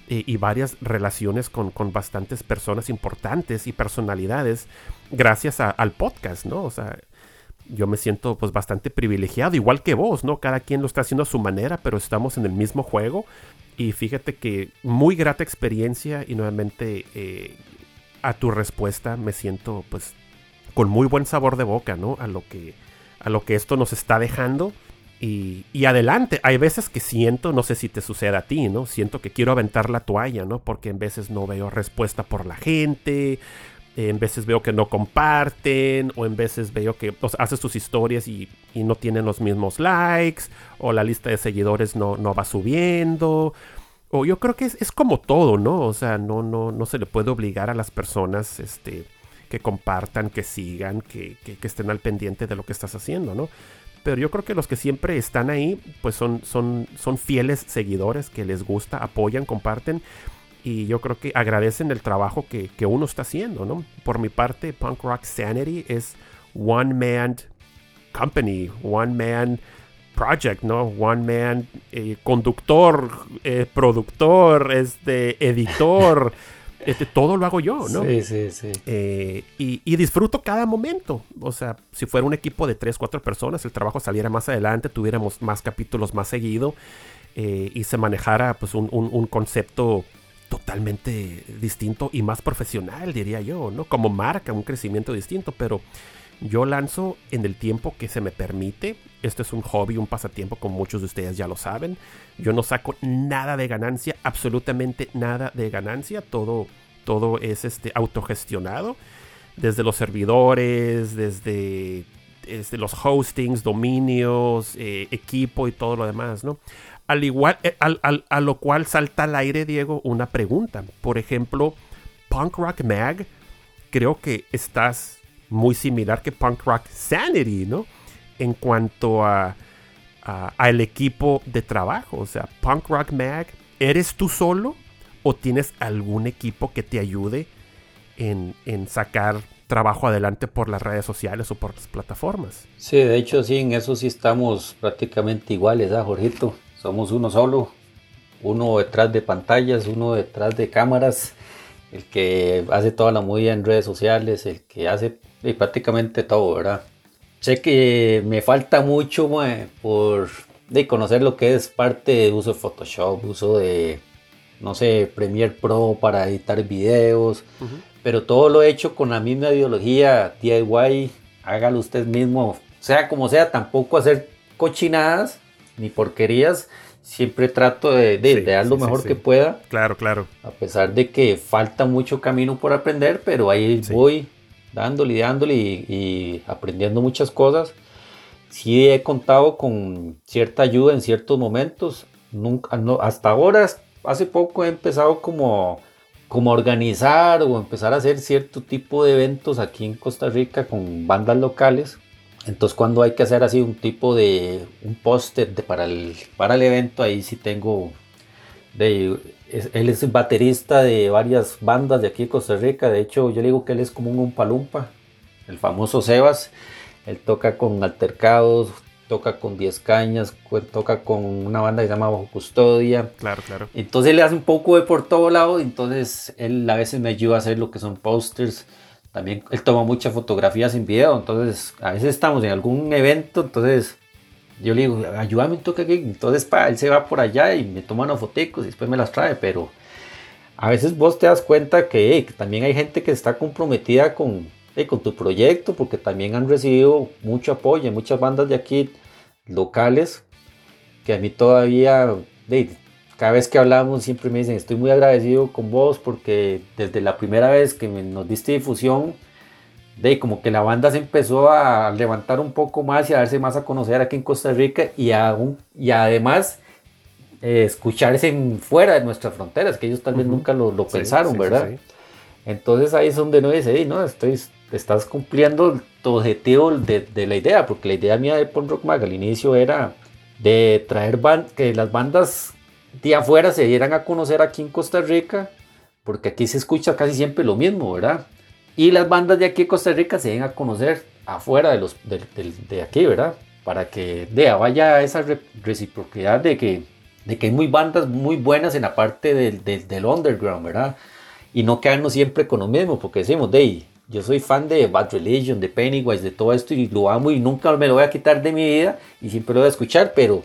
eh, y varias relaciones con, bastantes personas importantes y personalidades gracias al podcast, ¿no? O sea, yo me siento pues bastante privilegiado, igual que vos, ¿no? Cada quien lo está haciendo a su manera, pero estamos en el mismo juego Y fíjate que muy grata experiencia y nuevamente eh, a tu respuesta me siento pues con muy buen sabor de boca, ¿no? A lo que, a lo que esto nos está dejando. Y, adelante, hay veces que siento, no sé si te sucede a ti, ¿no? Siento que quiero aventar la toalla, ¿no? Porque en veces no veo respuesta por la gente, en veces veo que no comparten, o en veces veo que haces tus historias y, y, no tienen los mismos likes, o la lista de seguidores no, no va subiendo. O yo creo que es, es, como todo, ¿no? O sea, no, no, no se le puede obligar a las personas este, que compartan, que sigan, que, que, que, estén al pendiente de lo que estás haciendo, ¿no? Pero yo creo que los que siempre están ahí, pues son, son, son fieles seguidores que les gusta, apoyan, comparten y yo creo que agradecen el trabajo que, que, uno está haciendo, ¿no? Por mi parte, Punk Rock Sanity es one man company, one man project, ¿no? One man eh, conductor, eh, productor, este, editor. Este, todo lo hago yo, ¿no? Sí, sí, sí. Eh, y, y, disfruto cada momento. O sea, si fuera un equipo de tres, cuatro personas, el trabajo saliera más adelante, tuviéramos más capítulos más seguido y se manejara pues un, un, un concepto totalmente distinto y más profesional, diría yo, ¿no? Como marca, un crecimiento distinto, pero yo lanzo en el tiempo que se me permite. Esto es un hobby, un pasatiempo, como muchos de ustedes ya lo saben. Yo no saco nada de ganancia, absolutamente nada de ganancia. Todo, todo es este, autogestionado. Desde los servidores, desde, desde los hostings, dominios, eh, equipo y todo lo demás, ¿no? Al igual, eh, al, al, a lo cual salta al aire, Diego, una pregunta. Por ejemplo, Punk Rock Mag, creo que estás muy similar que Punk Rock Sanity, ¿no? En cuanto a, al equipo de trabajo. O sea, Punk Rock Mag, ¿eres tú solo o tienes algún equipo que te ayude en, en sacar trabajo adelante por las redes sociales o por las plataformas? Sí, de hecho sí, en eso sí estamos prácticamente iguales, ¿ah, Jorgito? Somos uno solo, uno detrás de pantallas, uno detrás de cámaras, el que hace toda la movida en redes sociales, el que hace prácticamente todo, ¿verdad? Sé que me falta mucho por de conocer lo que es parte de uso de Photoshop, uso de, no sé, Premiere Pro para editar videos, uh -huh. pero todo lo he hecho con la misma ideología DIY, hágalo usted mismo, sea como sea, tampoco hacer cochinadas ni porquerías, siempre trato de, de, sí, de dar lo sí, mejor sí, que pueda. Claro, claro. A pesar de que falta mucho camino por aprender, pero ahí voy dándole, dándole y, y, aprendiendo muchas cosas. Sí he contado con cierta ayuda en ciertos momentos. Nunca, no, hasta ahora, hace poco he empezado como, como a organizar o empezar a hacer cierto tipo de eventos aquí en Costa Rica con bandas locales entonces cuando hay que hacer así un tipo de un póster para el, para el evento, ahí sí tengo, de, es, él es baterista de varias bandas de aquí de Costa Rica, de hecho yo le digo que él es como un umpalumpa, el famoso Sebas, él toca con altercados, toca con 10 cañas, toca con una banda que se llama Bajo Custodia. Claro, claro. Entonces él hace un poco de por todo lado, entonces él a veces me ayuda a hacer lo que son posters también él toma muchas fotografías en video, entonces a veces estamos en algún evento, entonces yo le digo, ayúdame un aquí, entonces pa, él se va por allá y me toma unas fotos y después me las trae, pero a veces vos te das cuenta que, también hay gente que está comprometida con, con tu proyecto, porque también han recibido mucho apoyo, muchas bandas de aquí locales, que a mí todavía, hey, cada vez que hablamos siempre me dicen, estoy muy agradecido con vos porque desde la primera vez que nos diste difusión, de como que la banda se empezó a levantar un poco más y a darse más a conocer aquí en Costa Rica y, aún, y además eh, escucharse en, fuera de nuestras fronteras, que ellos tal vez uh -huh. nunca lo, lo sí, pensaron, sí, ¿verdad? Sí, Entonces ahí es donde no dice, no, estoy, estás cumpliendo tu objetivo de, de, la idea, porque la idea mía de Punk Rock Mag al inicio era de traer band, que las bandas de afuera se dieran a conocer aquí en Costa Rica, porque aquí se escucha casi siempre lo mismo, ¿verdad? Y las bandas de aquí en Costa Rica se den a conocer afuera de, los, de, de, de aquí, ¿verdad? Para que de, vaya esa reciprocidad de que, de que hay muy bandas muy buenas en la parte del, del, del underground, ¿verdad? Y no quedarnos siempre con lo mismo, porque decimos, de yo soy fan de Bad Religion, de Pennywise, de todo esto y lo amo y nunca me lo voy a quitar de mi vida y siempre lo voy a escuchar, pero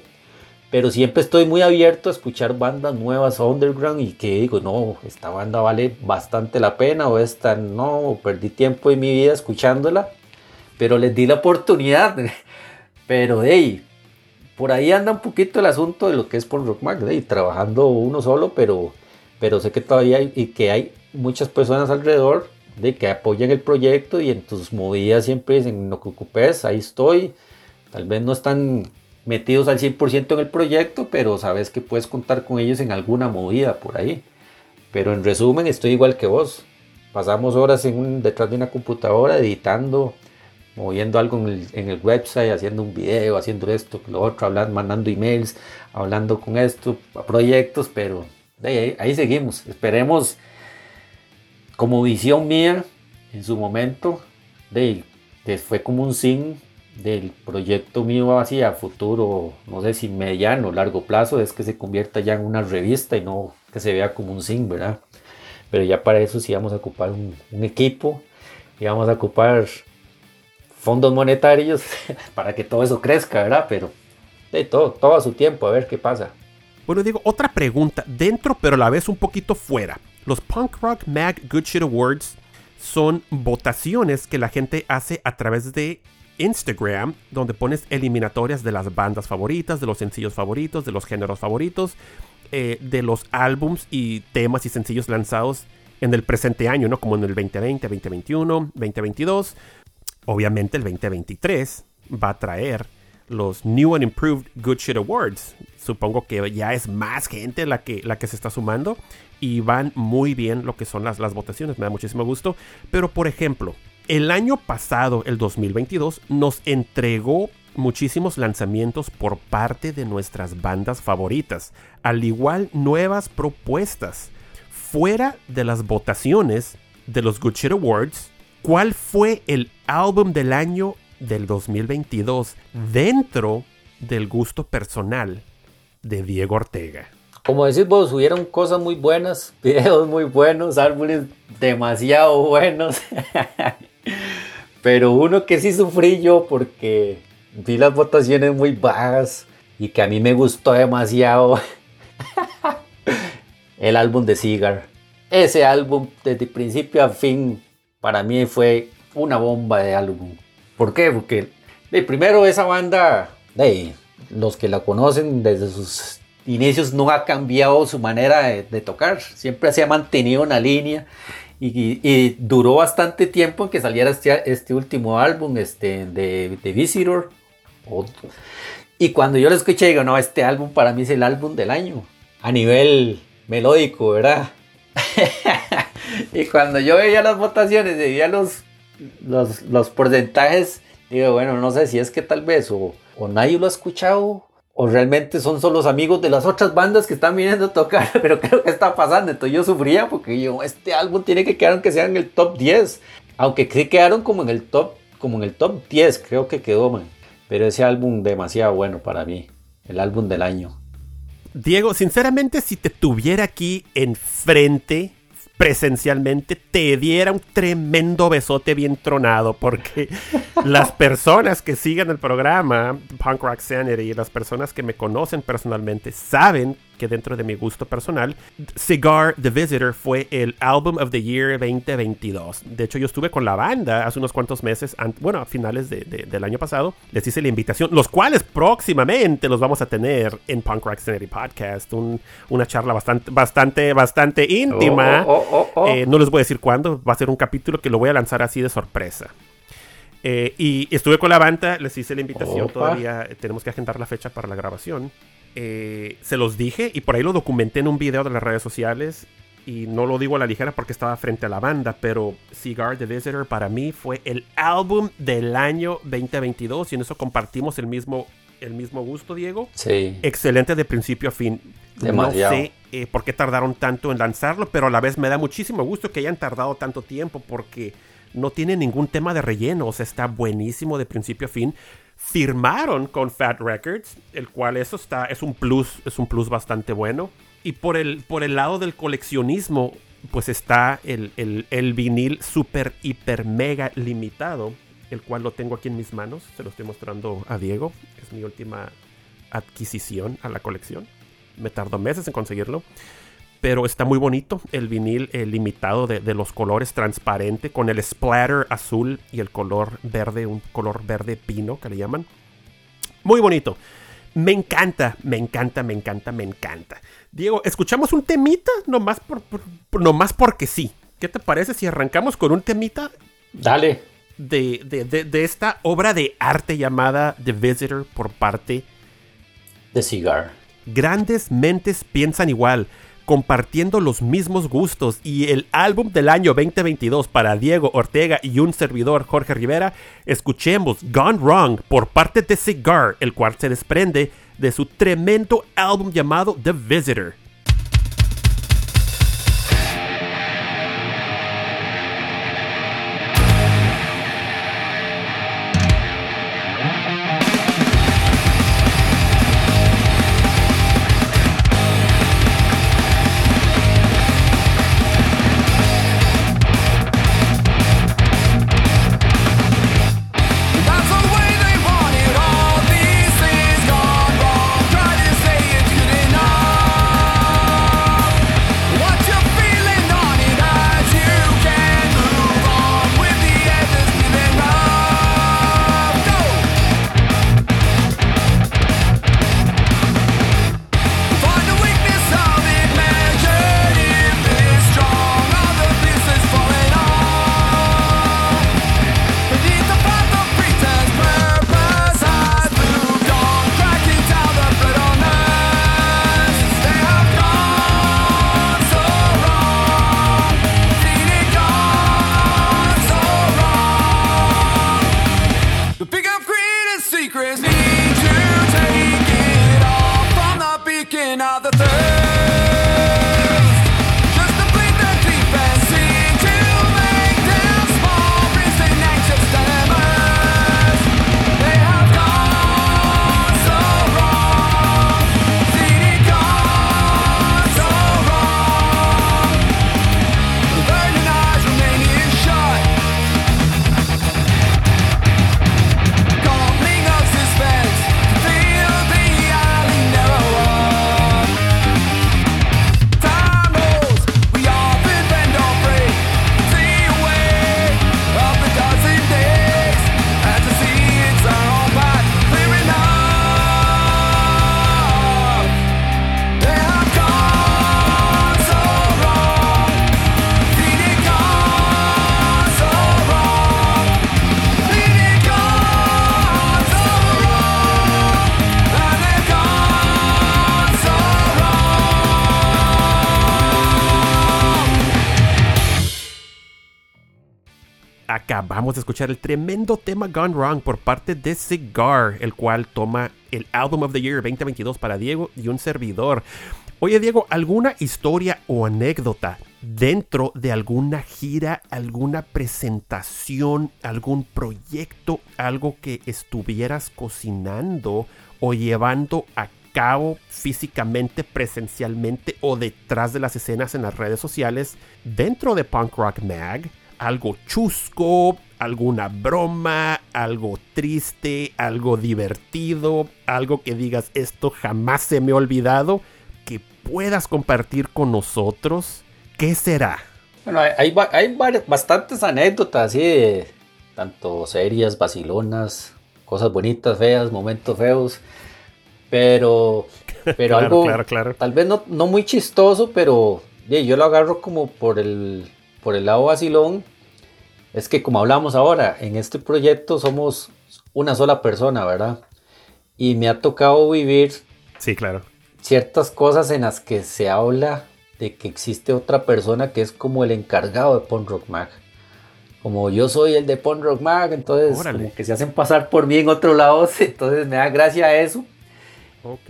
pero siempre estoy muy abierto a escuchar bandas nuevas underground y que digo, no, esta banda vale bastante la pena o esta no, perdí tiempo en mi vida escuchándola, pero les di la oportunidad. Pero hey, por ahí anda un poquito el asunto de lo que es por Rock Mag, trabajando uno solo, pero, pero sé que todavía hay y que hay muchas personas alrededor de que apoyan el proyecto y en tus movidas siempre dicen, no te ocupes, ahí estoy. Tal vez no están metidos al 100% en el proyecto, pero sabes que puedes contar con ellos en alguna movida por ahí. Pero en resumen, estoy igual que vos. Pasamos horas en detrás de una computadora editando, moviendo algo en el, website, haciendo un video, haciendo esto, lo otro, hablando, mandando emails, hablando con esto, proyectos, pero ahí, seguimos. Esperemos, como visión mía, en su momento, de, fue como un sin del proyecto mío hacia futuro, no sé si mediano largo plazo, es que se convierta ya en una revista y no que se vea como un zinc, ¿verdad? Pero ya para eso sí vamos a ocupar un, equipo y vamos a ocupar fondos monetarios para que todo eso crezca, ¿verdad? Pero de todo, todo a su tiempo, a ver qué pasa. Bueno, digo, otra pregunta, dentro pero a la vez un poquito fuera. Los Punk Rock Mag Good Shit Awards son votaciones que la gente hace a través de Instagram, donde pones eliminatorias de las bandas favoritas, de los sencillos favoritos, de los géneros favoritos, eh, de los álbums y temas y sencillos lanzados en el presente año, ¿no? Como en el 2020, 2021, 2022. Obviamente el 2023 va a traer los New and Improved Good Shit Awards. Supongo que ya es más gente la que, la que se está sumando y van muy bien lo que son las, las votaciones. Me da muchísimo gusto. Pero por ejemplo, el año pasado, el 2022, nos entregó muchísimos lanzamientos por parte de nuestras bandas favoritas, al igual nuevas propuestas. Fuera de las votaciones de los Good Awards, ¿cuál fue el álbum del año del 2022 dentro del gusto personal de Diego Ortega? Como decís vos, hubieron cosas muy buenas, videos muy buenos, álbumes demasiado buenos. Pero uno que sí sufrí yo porque vi las votaciones muy bajas y que a mí me gustó demasiado el álbum de Cigar. Ese álbum desde principio a fin para mí fue una bomba de álbum. ¿Por qué? Porque de primero esa banda, los que la conocen desde sus inicios no ha cambiado su manera de, de tocar. Siempre se ha mantenido una línea y, duró bastante tiempo en que saliera este, este último álbum este, de, de Visitor. Y cuando yo lo escuché, digo, no, este álbum para mí es el álbum del año. A nivel melódico, ¿verdad? y cuando yo veía las votaciones, veía los, los, porcentajes, digo, bueno, no sé si es que tal vez o nadie lo ha escuchado o realmente son solo los amigos de las otras bandas que están viniendo a tocar, pero creo que está pasando. Entonces yo sufría porque yo, este álbum tiene que quedar aunque sea en el top 10, aunque sí quedaron como en el top, como en el top 10, creo que quedó, man. Pero ese álbum demasiado bueno para mí, el álbum del año. Diego, sinceramente, si te tuviera aquí enfrente, presencialmente te diera un tremendo besote bien tronado porque las personas que siguen el programa Punk Rock Sanity, las personas que me conocen personalmente saben que dentro de mi gusto personal, Cigar The Visitor fue el Album of the Year 2022. De hecho, yo estuve con la banda hace unos cuantos meses, bueno, a finales del año pasado, les hice la invitación, los cuales próximamente los vamos a tener en Punk Rock Sanity Podcast, una charla bastante, bastante, bastante íntima. Oh, oh, oh, eh, no les voy a decir cuándo, va a ser un capítulo que lo voy a lanzar así de sorpresa. Eh, y estuve con la banda, les hice la invitación, todavía tenemos que agendar la fecha para la grabación. Eh, se los dije y por ahí lo documenté en un video de las redes sociales y no lo digo a la ligera porque estaba frente a la banda, pero Cigar the Visitor para mí fue el álbum del año 2022 y en eso compartimos el mismo, el mismo gusto, Diego. Sí. Excelente de principio a fin. Demasiado. No sé eh, por qué tardaron tanto en lanzarlo, pero a la vez me da muchísimo gusto que hayan tardado tanto tiempo porque no tiene ningún tema de relleno, o sea, está buenísimo de principio a fin firmaron con Fat Records, el cual eso está, es un plus, es un plus bastante bueno. Y por el, por el lado del coleccionismo, pues está el, el, vinil super, hiper, mega limitado, el cual lo tengo aquí en mis manos, se lo estoy mostrando a Diego, es mi última adquisición a la colección. Me tardó meses en conseguirlo. Pero está muy bonito el vinil limitado de, de, los colores transparente con el splatter azul y el color verde, un color verde pino que le llaman. Muy bonito. Me encanta, me encanta, me encanta, me encanta. Diego, ¿escuchamos un temita? Nomás, por, nomás porque sí. ¿Qué te parece si arrancamos con un temita? Dale. De, de, de, esta obra de arte llamada The Visitor por parte de Cigar. Grandes mentes piensan igual, compartiendo los mismos gustos y el álbum del año 2022 para Diego Ortega y un servidor Jorge Rivera, escuchemos Gone Wrong por parte de Cigar, el cual se desprende de su tremendo álbum llamado The Visitor. Acabamos de escuchar el tremendo tema Gone Wrong por parte de Cigar, el cual toma el Album of the Year 2022 para Diego y un servidor. Oye Diego, ¿alguna historia o anécdota dentro de alguna gira, alguna presentación, algún proyecto, algo que estuvieras cocinando o llevando a cabo físicamente, presencialmente o detrás de las escenas en las redes sociales dentro de Punk Rock Mag? Algo chusco, alguna broma, algo triste, algo divertido, algo que digas esto jamás se me ha olvidado, que puedas compartir con nosotros, ¿qué será? Bueno, hay, hay, bastantes anécdotas, ¿sí? tanto serias, vacilonas, cosas bonitas, feas, momentos feos, pero, pero algo tal vez no, no muy chistoso, pero yo lo agarro como por el por el lado vacilón, es que como hablamos ahora, en este proyecto somos una sola persona, ¿verdad? Y me ha tocado vivir sí, claro. ciertas cosas en las que se habla de que existe otra persona que es como el encargado de Punk Rock Mag. Como yo soy el de Punk Rock Mag, entonces como que se hacen pasar por mí en otro lado, entonces me da gracia eso. Ok.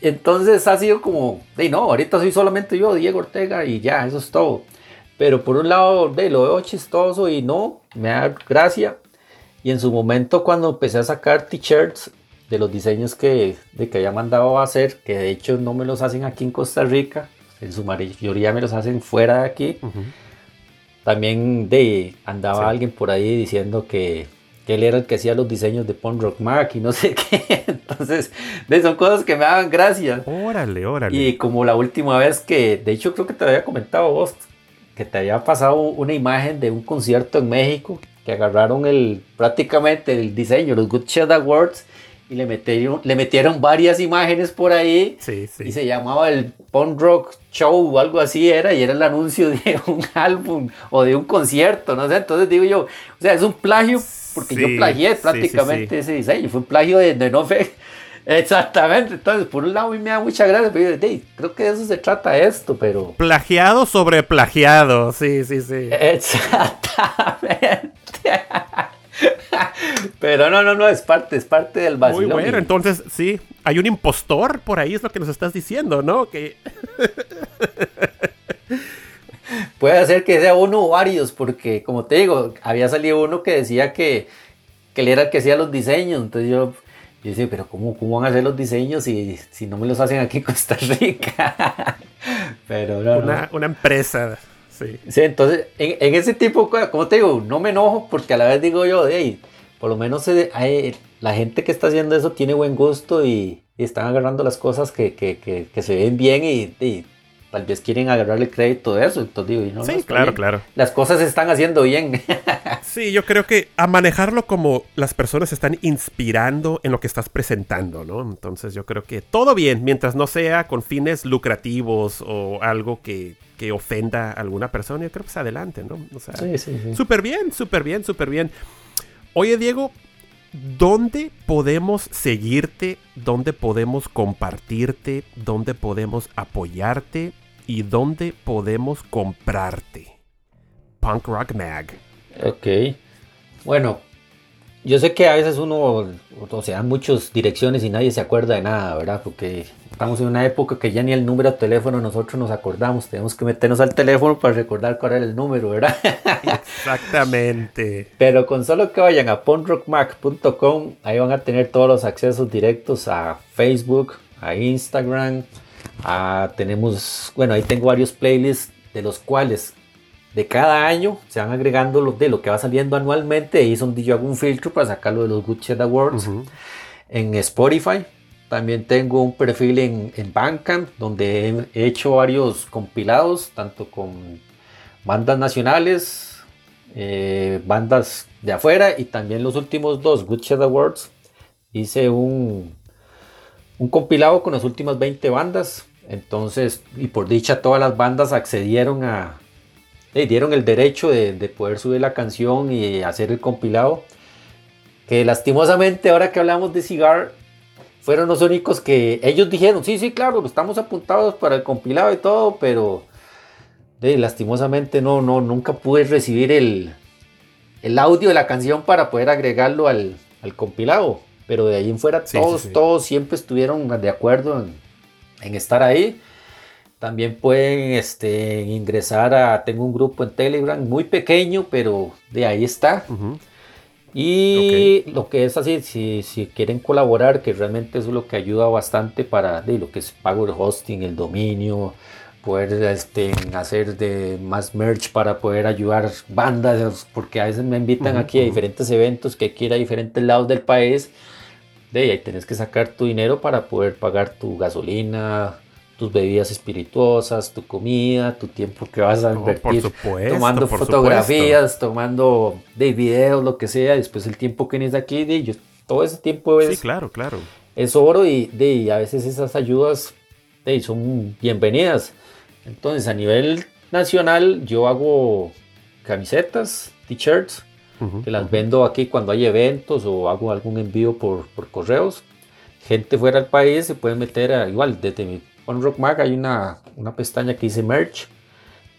Entonces ha sido como, hey, no, ahorita soy solamente yo, Diego Ortega, y ya, eso es todo. Pero por un lado, ve, lo veo chistoso y no, me da gracia. Y en su momento cuando empecé a sacar t-shirts de los diseños que, de que había mandado a hacer, que de hecho no me los hacen aquí en Costa Rica, en su mayoría me los hacen fuera de aquí. También de, andaba alguien por ahí diciendo que, que él era el que hacía los diseños de Punk Rock Mac y no sé qué. Entonces, de, son cosas que me daban gracia. Órale, órale. Y como la última vez que, de hecho creo que te había comentado vos, que te había pasado una imagen de un concierto en México, que agarraron el prácticamente el diseño, los Good Shot Awards, y le metieron, le metieron varias imágenes por ahí. Sí, sí. Y se llamaba el Punk Rock Show o algo así era, y era el anuncio de un álbum o de un concierto, no sé. Entonces digo yo, o sea, es un plagio, porque yo plagié prácticamente ese diseño, fue un plagio de, de no fe. Exactamente, entonces por un lado a mí me da mucha gracia, pero yo, creo que de eso se trata esto, pero... Plagiado sobre plagiado, sí, sí, sí. Exactamente. Pero no, no, no, es parte, es parte del vacilón. Muy bueno, entonces sí, hay un impostor por ahí, es lo que nos estás diciendo, ¿no? Que... Puede ser que sea uno o varios, porque como te digo, había salido uno que decía que, que él era el que hacía los diseños, entonces yo, yo decía, pero ¿cómo, ¿cómo, van a hacer los diseños si, si no me los hacen aquí en Costa Rica? pero no, una, una empresa Sí. entonces, en, ese tipo, como te digo, no me enojo porque a la vez digo yo, hey, por lo menos hay, la gente que está haciendo eso tiene buen gusto y, están agarrando las cosas que, que, que, se ven bien y, tal vez quieren agarrarle crédito de eso. Entonces digo, no, sí, claro, claro. Las cosas se están haciendo bien. sí, yo creo que a manejarlo como las personas están inspirando en lo que estás presentando, ¿no? Entonces yo creo que todo bien, mientras no sea con fines lucrativos o algo que que ofenda a alguna persona, yo creo que es adelante, ¿no? O sea, sí, sí, sí. Súper bien, súper bien, súper bien. Oye, Diego, ¿dónde podemos seguirte? ¿Dónde podemos compartirte? ¿Dónde podemos apoyarte? ¿Y dónde podemos comprarte? Punk Rock Mag. Ok. Bueno, yo sé que a veces uno, o sea, muchas direcciones y nadie se acuerda de nada, ¿verdad? Porque estamos en una época que ya ni el número de teléfono nosotros nos acordamos. Tenemos que meternos al teléfono para recordar cuál era el número, ¿verdad? Exactamente. Pero con solo que vayan a punrockmac.com, ahí van a tener todos los accesos directos a Facebook, a Instagram. tenemos, bueno, ahí tengo varios playlists de los cuales de cada año se van agregando los de lo que va saliendo anualmente. Ahí son yo hago un filtro para sacarlo de los Good Awards. En Spotify también tengo un perfil en, en Bandcamp donde he hecho varios compilados, tanto con bandas nacionales, eh, bandas de afuera y también los últimos dos Good Awards. Hice un, un compilado con las últimas 20 bandas. Entonces, y por dicha, todas las bandas accedieron a, dieron el derecho de, poder subir la canción y hacer el compilado. Que lastimosamente ahora que hablamos de Cigar, fueron los únicos que ellos dijeron, sí, sí, claro, estamos apuntados para el compilado y todo, pero lastimosamente no, no, nunca pude recibir el, el audio de la canción para poder agregarlo al, compilado. Pero de ahí en fuera todos, todos siempre estuvieron de acuerdo en, en estar ahí. También pueden este, ingresar a, tengo un grupo en Telegram muy pequeño, pero de ahí está. Y lo que es así, si, si, quieren colaborar, que realmente es lo que ayuda bastante para de, lo que es pago el hosting, el dominio, poder este, hacer de más merch para poder ayudar bandas, porque a veces me invitan aquí a diferentes eventos que quiera a diferentes lados del país. De ahí tienes que sacar tu dinero para poder pagar tu gasolina, tus bebidas espirituosas, tu comida, tu tiempo que vas a invertir tomando fotografías, tomando de videos, lo que sea, después el tiempo que tienes aquí, de, todo ese tiempo es, sí, claro, claro. es oro y, de, a veces esas ayudas de, son bienvenidas. Entonces a nivel nacional yo hago camisetas, t-shirts, que las vendo aquí cuando hay eventos o hago algún envío por, por correos. Gente fuera del país se puede meter a, igual desde mi con Rock Mag hay una, una pestaña que dice Merch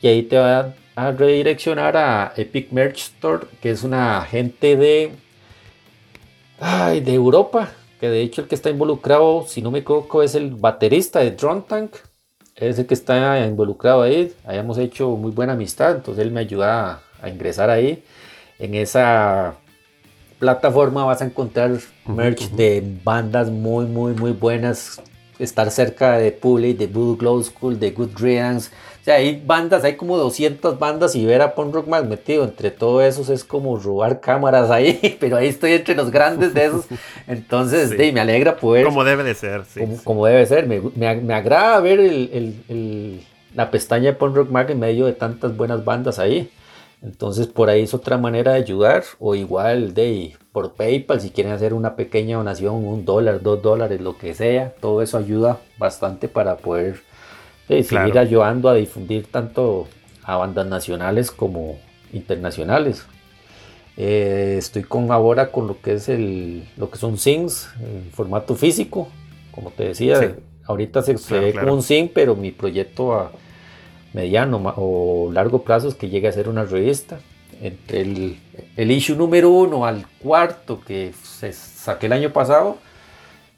y ahí te va a redireccionar a Epic Merch Store, que es una gente de, ay, de Europa, que de hecho el que está involucrado, si no me equivoco, es el baterista de Drone Tank, es el que está involucrado ahí, hayamos hecho muy buena amistad, entonces él me ayuda a, ingresar ahí. En esa plataforma vas a encontrar merch de bandas muy, muy, muy buenas estar cerca de Pulley, de Voodoo Glow School, de Good Riddance. O sea, hay bandas, hay como 200 bandas y ver a Punk Rock Mag metido entre todos esos es como robar cámaras ahí, pero ahí estoy entre los grandes de esos. Entonces, me alegra poder... Como debe de ser, sí. Como, debe ser. Me, me, agrada ver el, la pestaña de Punk Rock Mag en medio de tantas buenas bandas ahí. Entonces por ahí es otra manera de ayudar o igual de por PayPal si quieren hacer una pequeña donación, un dólar, dos dólares, lo que sea, todo eso ayuda bastante para poder seguir ayudando a difundir tanto a bandas nacionales como internacionales. Eh, estoy con ahora con lo que es el lo que son SINGs en formato físico, como te decía, ahorita se, ve como un SING, pero mi proyecto a mediano o largo plazo es que llegue a ser una revista. Entre el, el issue número uno al cuarto que se saqué el año pasado,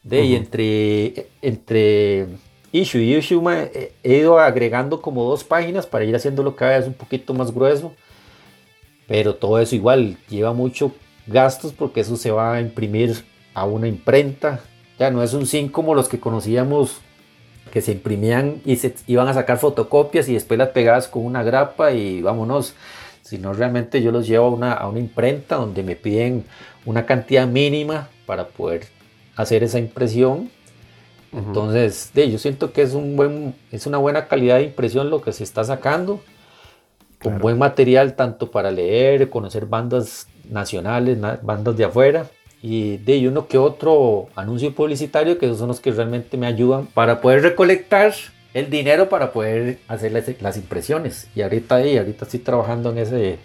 de y entre, entre issue y issue he ido agregando como dos páginas para ir haciéndolo cada vez un poquito más grueso. Pero todo eso igual lleva mucho gastos porque eso se va a imprimir a una imprenta. Ya no es un zinc como los que conocíamos que se imprimían y se iban a sacar fotocopias y después las pegadas con una grapa y vámonos. Sino realmente yo los llevo a una, a una imprenta donde me piden una cantidad mínima para poder hacer esa impresión. Entonces, de, yo siento que es, un buen, es una buena calidad de impresión lo que se está sacando. Con buen material tanto para leer, conocer bandas nacionales, bandas de afuera y de uno que otro anuncio publicitario que esos son los que realmente me ayudan para poder recolectar el dinero para poder hacer las, impresiones. Y ahorita ahí ahorita estoy trabajando en ese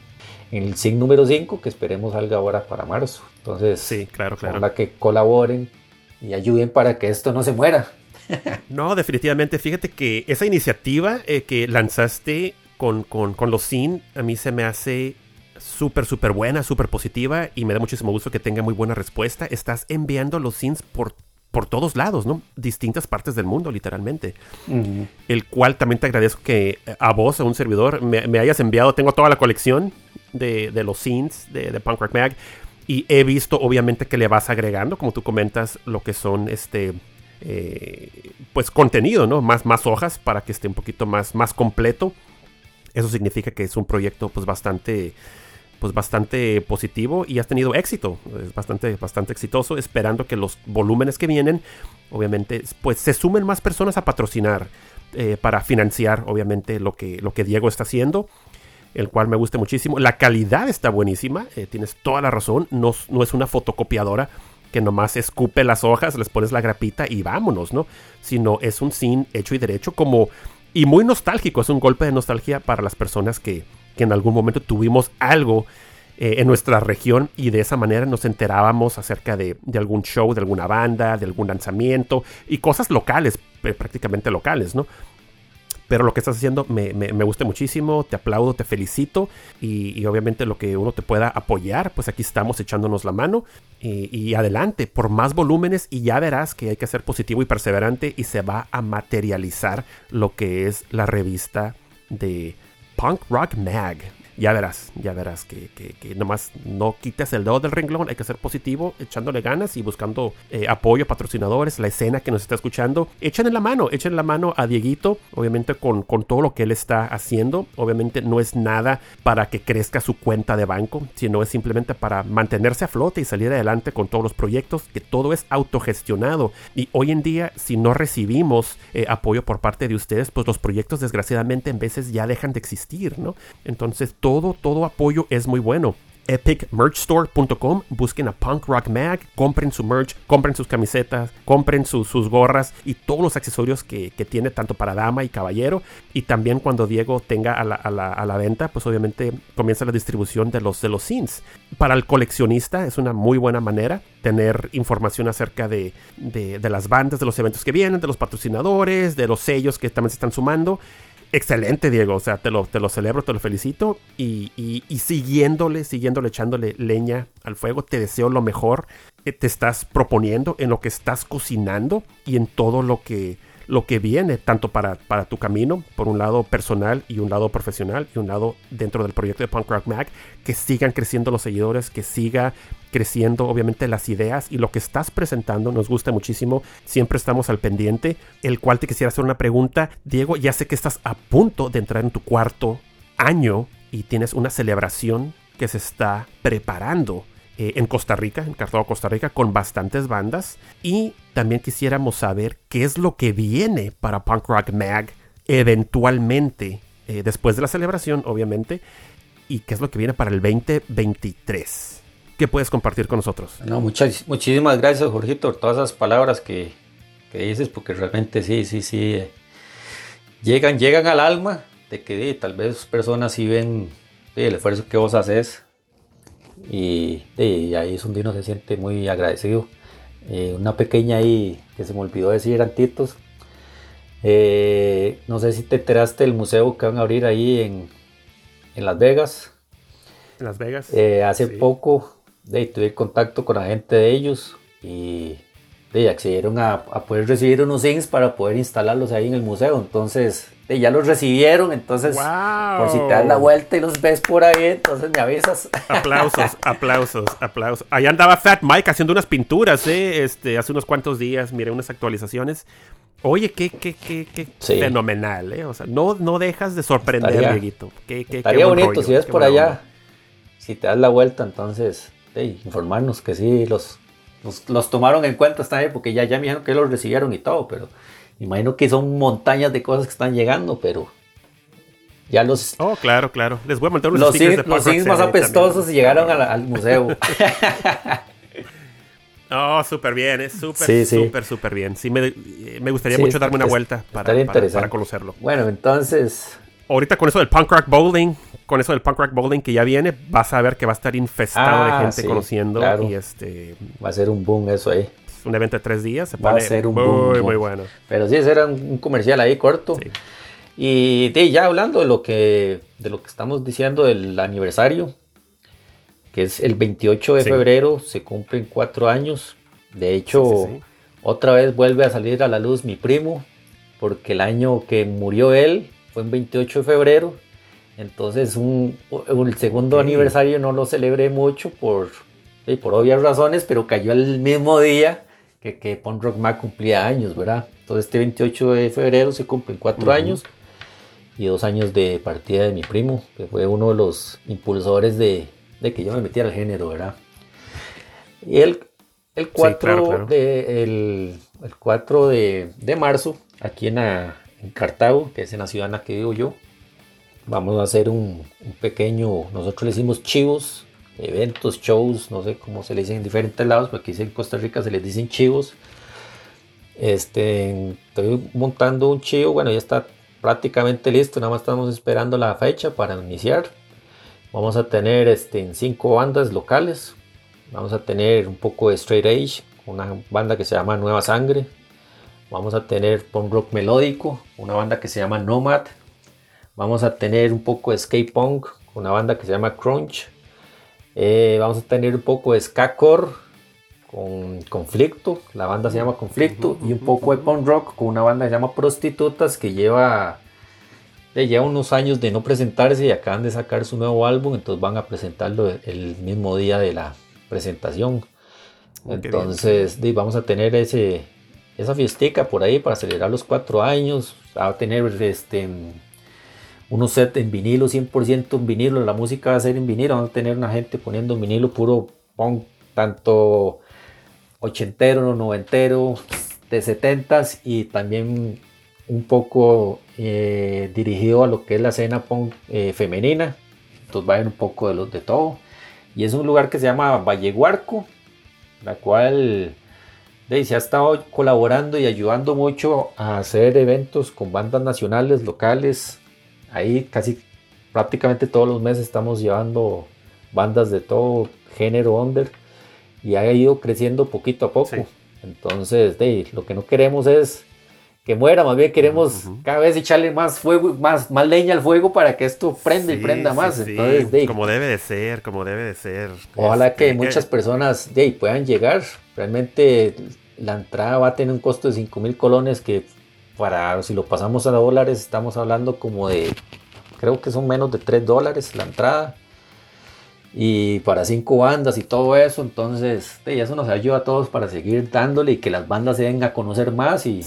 en el SIG número 5 que esperemos salga ahora para marzo. Entonces sí claro claro. para que colaboren y ayuden para que esto no se muera. No definitivamente fíjate que esa iniciativa eh, que lanzaste con, con, con los SIN a mí se me hace súper, súper buena, súper positiva y me da muchísimo gusto que tenga muy buena respuesta. Estás enviando los scenes por, por todos lados, ¿no? Distintas partes del mundo, literalmente. El cual también te agradezco que a vos, a un servidor, me, hayas enviado. Tengo toda la colección de, los scenes de, de, Punk Rock Mag y he visto, obviamente, que le vas agregando, como tú comentas, lo que son este. Eh, pues contenido, ¿no? Más, más hojas para que esté un poquito más, más completo. Eso significa que es un proyecto pues bastante pues bastante positivo y has tenido éxito, es bastante, bastante exitoso, esperando que los volúmenes que vienen, obviamente, pues se sumen más personas a patrocinar eh, para financiar, obviamente, lo que, lo que Diego está haciendo, el cual me gusta muchísimo. La calidad está buenísima, eh, tienes toda la razón, no, no es una fotocopiadora que nomás escupe las hojas, les pones la grapita y vámonos, ¿no? Sino es un sin hecho y derecho como... Y muy nostálgico, es un golpe de nostalgia para las personas que, que en algún momento tuvimos algo eh, en nuestra región y de esa manera nos enterábamos acerca de, algún show, de alguna banda, de algún lanzamiento y cosas locales, prácticamente locales, ¿no? Pero lo que estás haciendo me, gusta muchísimo, te aplaudo, te felicito y, obviamente lo que uno te pueda apoyar, pues aquí estamos echándonos la mano y, y, adelante por más volúmenes y ya verás que hay que ser positivo y perseverante y se va a materializar lo que es la revista de Punk Rock Mag. Ya verás, ya verás que, que, nomás no quites el dedo del renglón, hay que ser positivo, echándole ganas y buscando eh, apoyo, patrocinadores, la escena que nos está escuchando. Echen la mano, echen la mano a Dieguito, obviamente con, con todo lo que él está haciendo. Obviamente no es nada para que crezca su cuenta de banco, sino es simplemente para mantenerse a flote y salir adelante con todos los proyectos, que todo es autogestionado. Y hoy en día, si no recibimos eh, apoyo por parte de ustedes, pues los proyectos desgraciadamente en veces ya dejan de existir, ¿no? Entonces, todo, todo apoyo es muy bueno epicmerchstore.com, busquen a Punk Rock Mag, compren su merch, compren sus camisetas, compren sus gorras y todos los accesorios que, tiene tanto para dama y caballero. Y también cuando Diego tenga a la, venta, pues obviamente comienza la distribución de los, de los scenes. Para el coleccionista es una muy buena manera tener información acerca de, de, de las bandas, de los eventos que vienen, de los patrocinadores, de los sellos que también se están sumando excelente, Diego. O sea, te lo, te lo celebro, te lo felicito. Y, y, siguiéndole, siguiéndole, echándole leña al fuego, te deseo lo mejor. que te estás proponiendo, en lo que estás cocinando y en todo lo que, lo que viene, tanto para, para tu camino, por un lado personal y un lado profesional y un lado dentro del proyecto de Punk Rock Mag, que sigan creciendo los seguidores, que siga creciendo obviamente las ideas y lo que estás presentando. Nos gusta muchísimo, siempre estamos al pendiente, el cual te quisiera hacer una pregunta, Diego, ya sé que estás a punto de entrar en tu cuarto año y tienes una celebración que se está preparando eh, en Costa Rica, en Cartago, Costa Rica, con bastantes bandas. Y también quisiéramos saber qué es lo que viene para Punk Rock Mag eventualmente, eh, después de la celebración, obviamente, y qué es lo que viene para el 2023. ¿Qué puedes compartir con nosotros? No, muchas, muchísimas gracias, Jorgito, por todas esas palabras que, que dices, porque realmente sí, sí, sí. Eh, llegan, llegan al alma de que tal vez personas sí ven el esfuerzo que vos haces y, ahí es donde uno se siente muy agradecido. Eh, una pequeña ahí que se me olvidó decir antitos. Eh, no sé si te enteraste del museo que van a abrir ahí en, en Las Vegas. En Las Vegas. Eh, hace poco de, tuve contacto con la gente de ellos y de, accedieron a, a, poder recibir unos things para poder instalarlos ahí en el museo. Entonces ya los recibieron, entonces por si te das la vuelta y los ves por ahí, entonces me avisas. Aplausos, aplausos, aplausos. Ahí andaba Fat Mike haciendo unas pinturas, ¿eh? este, hace unos cuantos días, miré unas actualizaciones. Oye, qué, qué, qué, qué fenomenal, ¿eh? O sea, no, no dejas de sorprender, estaría, Qué, estaría bonito si ves por allá, si te das la vuelta, entonces, informarnos que sí, los, los, tomaron en cuenta, ahí, porque ya, ya me dijeron que los recibieron y todo, pero Imagino que son montañas de cosas que están llegando, pero ya los. Oh, claro, claro. Les voy a montar unos Los, los más apestosos llegaron al, museo. oh, súper bien, es súper, súper, súper bien. Sí, me, me gustaría mucho darme una vuelta para, para, conocerlo. Bueno, entonces. Ahorita con eso del punk rock bowling, con eso del punk rock bowling que ya viene, vas a ver que va a estar infestado de ah, gente conociendo. Y este. Va a ser un boom eso ahí un evento de tres días. Se Va a ser un muy, muy bueno. Pero sí, ese era un comercial ahí corto. Y de, ya hablando de lo, que, de lo que estamos diciendo del aniversario, que es el 28 de febrero, se cumplen cuatro años. De hecho, otra vez vuelve a salir a la luz mi primo, porque el año que murió él fue en 28 de febrero. Entonces, un, el segundo aniversario no lo celebré mucho por, por obvias razones, pero cayó el mismo día que, que Punk Rock Mag cumplía años, ¿verdad? Entonces este 28 de febrero se cumplen cuatro años y dos años de partida de mi primo, que fue uno de los impulsores de, de que yo me metiera al género, ¿verdad? Y el, el 4, De, el, el 4 de, de, marzo, aquí en, en, Cartago, que es en la ciudad en la que vivo yo, vamos a hacer un, un pequeño, nosotros le decimos chivos, eventos, shows, no sé cómo se le dicen en diferentes lados, pero aquí en Costa Rica se les dicen chivos. Este, estoy montando un chivo, bueno, ya está prácticamente listo, nada más estamos esperando la fecha para iniciar. Vamos a tener este, cinco bandas locales. Vamos a tener un poco de straight edge, una banda que se llama Nueva Sangre. Vamos a tener punk rock melódico, una banda que se llama Nomad. Vamos a tener un poco de skate punk, una banda que se llama Crunch. Eh, vamos a tener un poco de ska core con Conflicto, la banda se llama Conflicto, y un poco de punk rock con una banda que se llama Prostitutas que lleva, eh, lleva unos años de no presentarse y acaban de sacar su nuevo álbum, entonces van a presentarlo el mismo día de la presentación. Entonces vamos a tener ese, esa fiestica por ahí para celebrar los cuatro años, va a tener este unos set en vinilo, 100% en vinilo, la música va a ser en vinilo, van a tener una gente poniendo vinilo puro punk, tanto ochentero, noventero, de setentas y también un poco eh, dirigido a lo que es la escena punk eh, femenina, entonces va a haber un poco de de todo. Y es un lugar que se llama Valleguarco, la cual se ha estado colaborando y ayudando mucho a hacer eventos con bandas nacionales, locales, ahí casi prácticamente todos los meses estamos llevando bandas de todo género under y ha ido creciendo poquito a poco. Entonces, lo que no queremos es que muera, más bien queremos cada vez echarle más fuego, más, más leña al fuego para que esto prenda y prenda más. Entonces, como debe de ser, como debe de ser. Ojalá que este, muchas personas puedan llegar. Realmente la entrada va a tener un costo de 5 mil colones que para si lo pasamos a dólares, estamos hablando como de, creo que son menos de 3 dólares la entrada. Y para cinco bandas y todo eso, entonces de, eso nos ayuda a todos para seguir dándole y que las bandas se den a conocer más y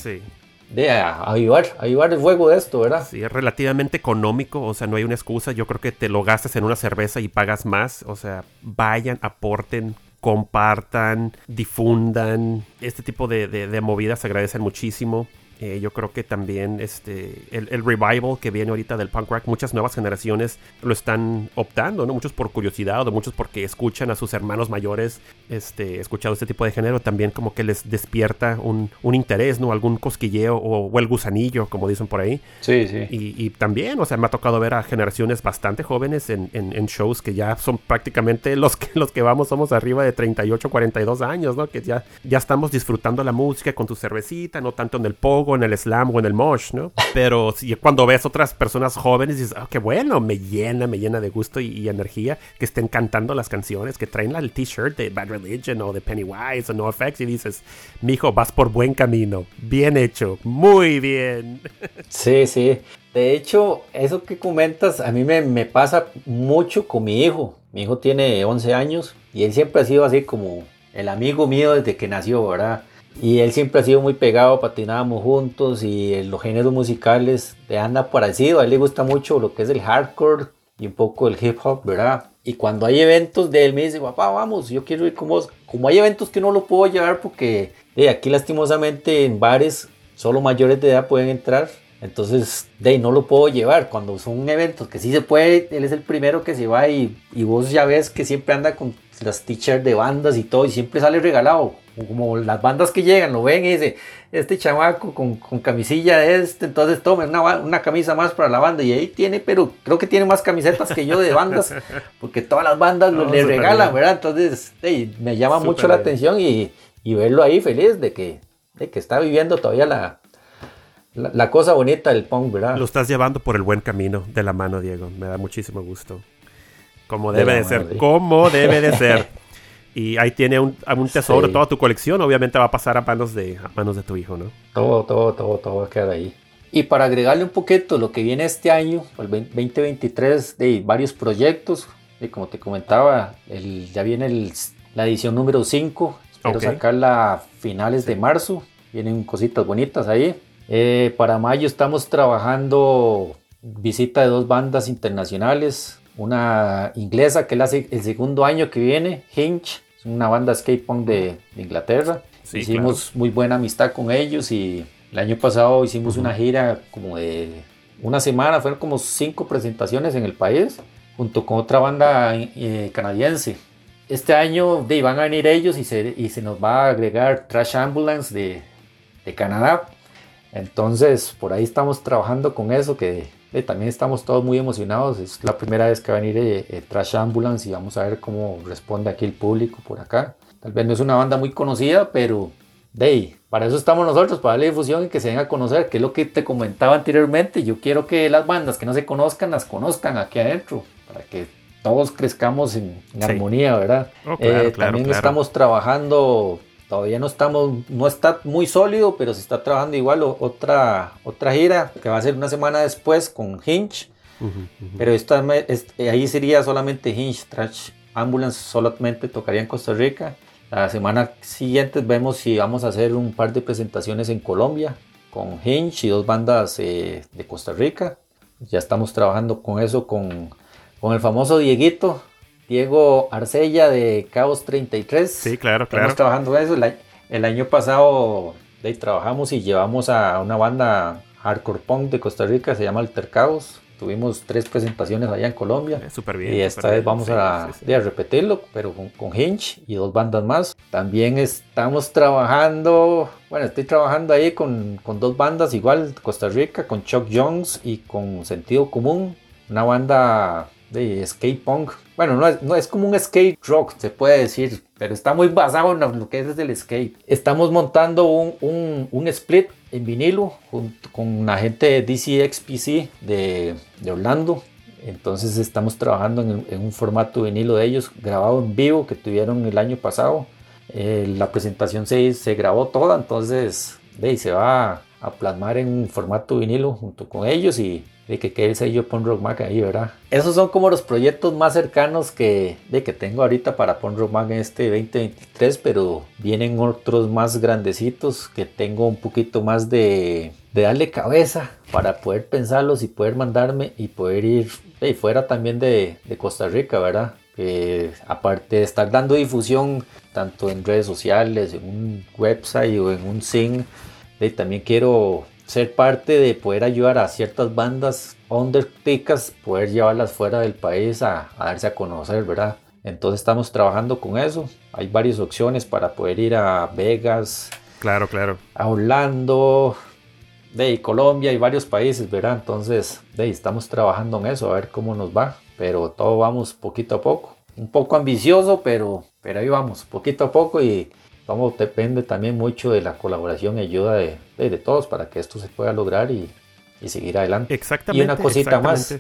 de a, avivar, avivar el fuego de esto, ¿verdad? Sí, es relativamente económico, o sea, no hay una excusa. Yo creo que te lo gastas en una cerveza y pagas más. O sea, vayan, aporten, compartan, difundan. Este tipo de, de movidas se agradecen muchísimo. Eh, yo creo que también este, el, revival que viene ahorita del punk rock, muchas nuevas generaciones lo están optando, ¿no? Muchos por curiosidad o muchos porque escuchan a sus hermanos mayores este, escuchado este tipo de género, también como que les despierta un, interés, ¿no? Algún cosquilleo o, el gusanillo, como dicen por ahí. Sí, sí. Y, también, o sea, me ha tocado ver a generaciones bastante jóvenes en, shows que ya son prácticamente los que, los que vamos, somos arriba de 38, 42 años, ¿no? Que ya, ya estamos disfrutando la música con tu cervecita, no tanto en el pogo en el slam o en el mosh, ¿no? Pero si, cuando ves otras personas jóvenes dices, oh, qué bueno, me llena, me llena de gusto y, energía que estén cantando las canciones, que traen el t-shirt de Bad Religion o de Pennywise o NoFX y dices, mijo, vas por buen camino, bien hecho, muy bien. Sí, sí. De hecho, eso que comentas a mí me, me pasa mucho con mi hijo. Mi hijo tiene 11 años y él siempre ha sido así como el amigo mío desde que nació, ¿verdad? Y él siempre ha sido muy pegado, patinábamos juntos y los géneros musicales le anda parecido. A él le gusta mucho lo que es el hardcore y un poco el hip hop, ¿verdad? Y cuando hay eventos de él me dice, papá, vamos, yo quiero ir con vos. Como hay eventos que no lo puedo llevar porque de aquí lastimosamente en bares solo mayores de edad pueden entrar. Entonces, de no lo puedo llevar. Cuando son eventos que sí se puede, él es el primero que se va y, y vos ya ves que siempre anda con las t-shirts de bandas y todo y siempre sale regalado como las bandas que llegan, lo ven y dice, este chamaco con, con camisilla de este, entonces tome una, una, camisa más para la banda. Y ahí tiene, pero creo que tiene más camisetas que yo de bandas, porque todas las bandas le regalan, ¿verdad? Entonces me llama mucho la atención y, y, verlo ahí feliz de que, de que está viviendo todavía la, la, cosa bonita del punk, ¿verdad? Lo estás llevando por el buen camino de la mano, Diego. Me da muchísimo gusto. Como debe de, ser, como debe de ser. Y ahí tiene un, un tesoro, toda tu colección, obviamente va a pasar a manos de, a manos de tu hijo, ¿no? Todo, todo, todo, todo va a quedar ahí. Y para agregarle un poquito lo que viene este año, el 2023, de varios proyectos, y como te comentaba, el, ya viene la edición número 5, espero sacarla a finales de marzo, vienen cositas bonitas ahí. Eh, para mayo estamos trabajando visita de dos bandas internacionales, una inglesa que es el segundo año que viene, Hinch, es una banda skate punk de, Inglaterra. hicimos muy buena amistad con ellos y el año pasado hicimos una gira como de una semana, fueron como cinco presentaciones en el país, junto con otra banda eh, canadiense. Este año de, van a venir ellos y se, y se nos va a agregar Trash Ambulance de, de Canadá. Entonces, por ahí estamos trabajando con eso, que eh, también estamos todos muy emocionados. Es la primera vez que va a venir eh, eh, Trash Ambulance y vamos a ver cómo responde aquí el público por acá. Tal vez no es una banda muy conocida, pero de para eso estamos nosotros, para darle difusión y que se den a conocer, que es lo que te comentaba anteriormente. Yo quiero que las bandas que no se conozcan, las conozcan aquí adentro, para que todos crezcamos en, armonía, ¿verdad? Oh, también estamos trabajando Todavía no estamos, no está muy sólido, pero se está trabajando igual otra, otra gira que va a ser una semana después con Hinch. Pero esta, ahí sería solamente Hinch, Trash Ambulance solamente tocaría en Costa Rica. La semana siguiente vemos si vamos a hacer un par de presentaciones en Colombia con Hinch y dos bandas eh, de Costa Rica. Ya estamos trabajando con eso, con, con el famoso Dieguito, Diego Arcella de Caos 33. Sí, claro, claro. Estamos trabajando eso. El, año pasado de, trabajamos y llevamos a una banda hardcore punk de Costa Rica, se llama Alter Caos. Tuvimos tres presentaciones allá en Colombia. Eh, súper bien. Y esta vez vamos a, repetirlo, pero con, con, Hinch y dos bandas más. También estamos trabajando, bueno, estoy trabajando ahí con, con dos bandas igual, Costa Rica, con Chuck Jones y con Sentido Común. Una banda de skate punk. Bueno, no es, no es como un skate rock, se puede decir, pero está muy basado en lo que es el skate. Estamos montando un, un, split en vinilo junto con la gente de DCXPC de, de Orlando. Entonces estamos trabajando en, un formato vinilo de ellos, grabado en vivo que tuvieron el año pasado. Eh, la presentación se, se grabó toda, entonces de, se va a plasmar en un formato vinilo junto con ellos y de que quede el sello Punk Rock ahí, ¿verdad? Esos son como los proyectos más cercanos que, de que tengo ahorita para Punk Rock Mag en este 2023, pero vienen otros más grandecitos que tengo un poquito más de, de darle cabeza para poder pensarlos y poder mandarme y poder ir de fuera también de, de Costa Rica, ¿verdad? Aparte de estar dando difusión tanto en redes sociales, en un website o en un sing, también quiero ser parte de poder ayudar a ciertas bandas underticas, poder llevarlas fuera del país a, darse a conocer, ¿verdad? Entonces estamos trabajando con eso. Hay varias opciones para poder ir a Vegas. Claro, claro. A Orlando, de Colombia y varios países, ¿verdad? Entonces, de estamos trabajando en eso, a ver cómo nos va. Pero todo vamos poquito a poco. Un poco ambicioso, pero, pero ahí vamos, poquito a poco y Vamos, depende también mucho de la colaboración y ayuda de, de, todos para que esto se pueda lograr y, y seguir adelante. Exactamente. Y una cosita más.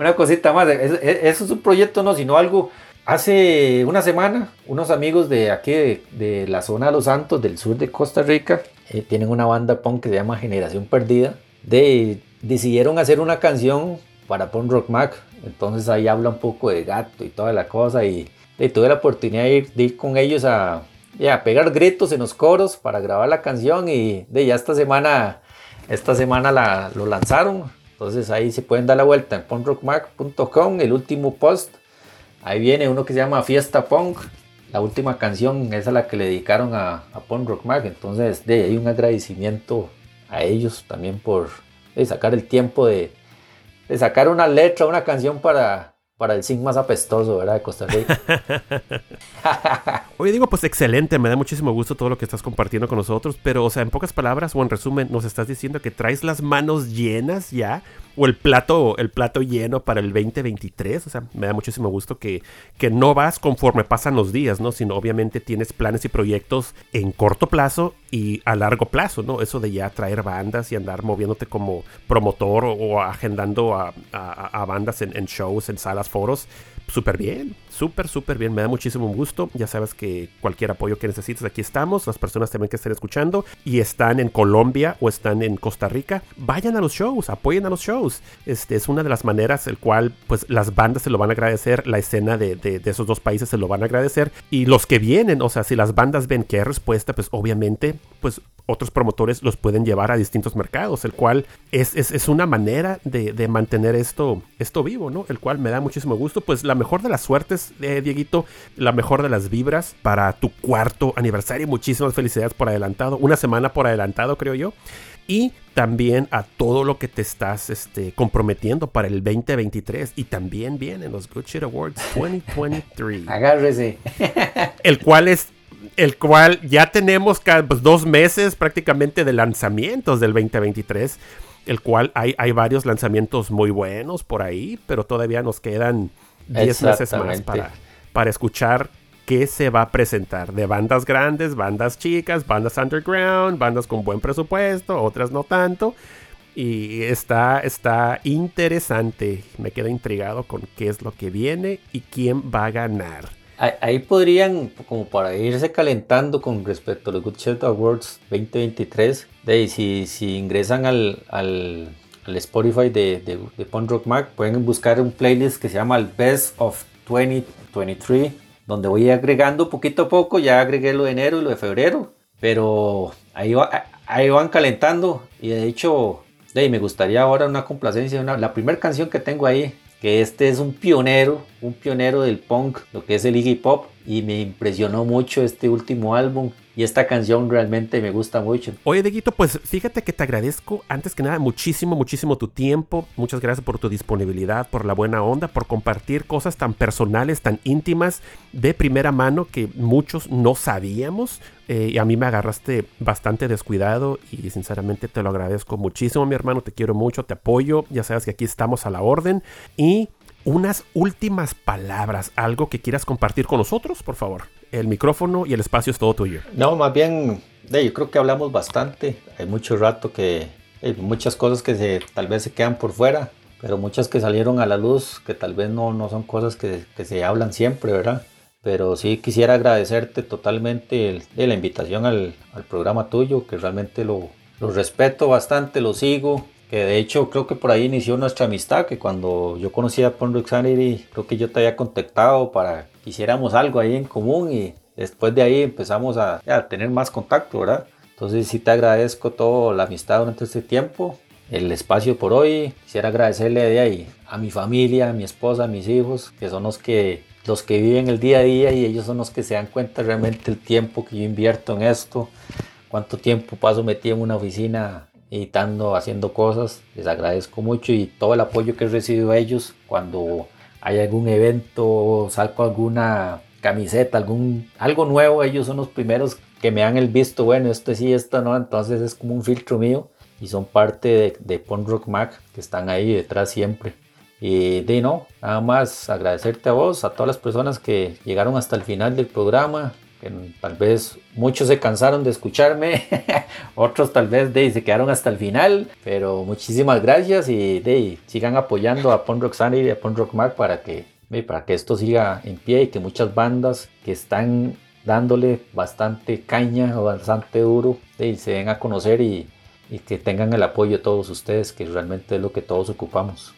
una cosita más. Eso es un proyecto, no, sino algo. Hace una semana, unos amigos de aquí, de, la zona de Los Santos, del sur de Costa Rica, eh, tienen una banda punk que se llama Generación Perdida. De, decidieron hacer una canción para Punk Rock Mac. Entonces ahí habla un poco de gato y toda la cosa. Y, y tuve la oportunidad de ir con ellos a, ya, pegar gritos en los coros para grabar la canción y de ya esta semana, esta semana la, lo lanzaron. Entonces ahí se pueden dar la vuelta en el último post. Ahí viene uno que se llama Fiesta Punk. La última canción es la que le dedicaron a, a. Entonces de ahí un agradecimiento a ellos también por sacar el tiempo de, de sacar una letra, una canción para, para el zinc más apestoso, ¿verdad? De Costa Rica. Oye, digo, pues excelente, me da muchísimo gusto todo lo que estás compartiendo con nosotros, pero, o sea, en pocas palabras o en resumen, nos estás diciendo que traes las manos llenas ya o el plato, el plato lleno para el 2023. O sea, me da muchísimo gusto que, que no vas conforme pasan los días, ¿no? Sino obviamente tienes planes y proyectos en corto plazo y a largo plazo, ¿no? Eso de ya traer bandas y andar moviéndote como promotor o, agendando a, bandas en, en shows, en salas, foros, súper bien súper, súper bien. Me da muchísimo gusto. Ya sabes que cualquier apoyo que necesites, aquí estamos. Las personas también que estén escuchando y están en Colombia o están en Costa Rica, vayan a los shows, apoyen a los shows. Este es una de las maneras el cual, pues, las bandas se lo van a agradecer, la escena de, de, esos dos países se lo van a agradecer. Y los que vienen, o sea, si las bandas ven que hay respuesta, pues obviamente, pues otros promotores los pueden llevar a distintos mercados, el cual es, es, una manera de, de, mantener esto, esto vivo, ¿no? El cual me da muchísimo gusto. Pues la mejor de las suertes eh, Dieguito, la mejor de las vibras para tu cuarto aniversario. Muchísimas felicidades por adelantado, una semana por adelantado, creo yo. Y también a todo lo que te estás este, comprometiendo para el 2023. Y también vienen los Good Shit Awards 2023. Agárrese. el cual es el cual ya tenemos pues, dos meses prácticamente de lanzamientos del 2023, el cual hay, hay varios lanzamientos muy buenos por ahí, pero todavía nos quedan 10 meses más para, para escuchar qué se va a presentar de bandas grandes, bandas chicas, bandas underground, bandas con buen presupuesto, otras no tanto. Y está, está interesante. Me queda intrigado con qué es lo que viene y quién va a ganar. Ahí podrían, como para irse calentando con respecto a los Good Shit Awards 2023, de si, si ingresan al, al el Spotify de, de, de Punk Rock Mac, pueden buscar un playlist que se llama el Best of 2023, donde voy agregando poquito a poco, ya agregué lo de enero y lo de febrero, pero ahí, ahí van calentando. Y de hecho me gustaría ahora una complacencia, la primera canción que tengo ahí, que este es un pionero, un pionero del punk, lo que es el Iggy Pop, y me impresionó mucho este último álbum y esta canción realmente me gusta mucho. Oye, Deguito, pues fíjate que te agradezco antes que nada muchísimo, muchísimo tu tiempo. Muchas gracias por tu disponibilidad, por la buena onda, por compartir cosas tan personales, tan íntimas, de primera mano que muchos no sabíamos. Eh, y a mí me agarraste bastante descuidado y sinceramente te lo agradezco muchísimo, mi hermano. Te quiero mucho, te apoyo. Ya sabes que aquí estamos a la orden. Y unas últimas palabras, algo que quieras compartir con nosotros, por favor. El micrófono y el espacio es todo tuyo. No, más bien, yo creo que hablamos bastante. Hay mucho rato que hay muchas cosas que se, tal vez se quedan por fuera, pero muchas que salieron a la luz, que tal vez no, no son cosas que, que se hablan siempre, ¿verdad? Pero sí quisiera agradecerte totalmente la invitación al, al, programa tuyo, que realmente lo, los respeto bastante, los sigo. Que de hecho creo que por ahí inició nuestra amistad, que cuando yo conocí a Rock Sanity, creo que yo te había contactado para que hiciéramos algo ahí en común y después de ahí empezamos a, a tener más contacto, ¿verdad? Entonces sí te agradezco toda la amistad durante este tiempo, el espacio por hoy. Quisiera agradecerle de ahí a mi familia, a mi esposa, a mis hijos, que son los que los que viven el día a día y ellos son los que se dan cuenta realmente el tiempo que yo invierto en esto, cuánto tiempo paso metido en una oficina editando, haciendo cosas. Les agradezco mucho y todo el apoyo que he recibido a ellos cuando hay algún evento, salgo alguna camiseta, algún algo nuevo, ellos son los primeros que me dan el visto, bueno, esto sí, esto no, entonces es como un filtro mío y son parte de, de Punk Rock Mac que están ahí detrás siempre. Y de no, nada más agradecerte a vos, a todas las personas que llegaron hasta el final del programa, que tal vez muchos se cansaron de escucharme, otros tal vez de, se quedaron hasta el final, pero muchísimas gracias y de, sigan apoyando a Punk Rock Sanity y a Punk Rock Mac para que, para que esto siga en pie y que muchas bandas que están dándole bastante caña o bastante duro de, se den a conocer y, y que tengan el apoyo de todos ustedes, que realmente es lo que todos ocupamos.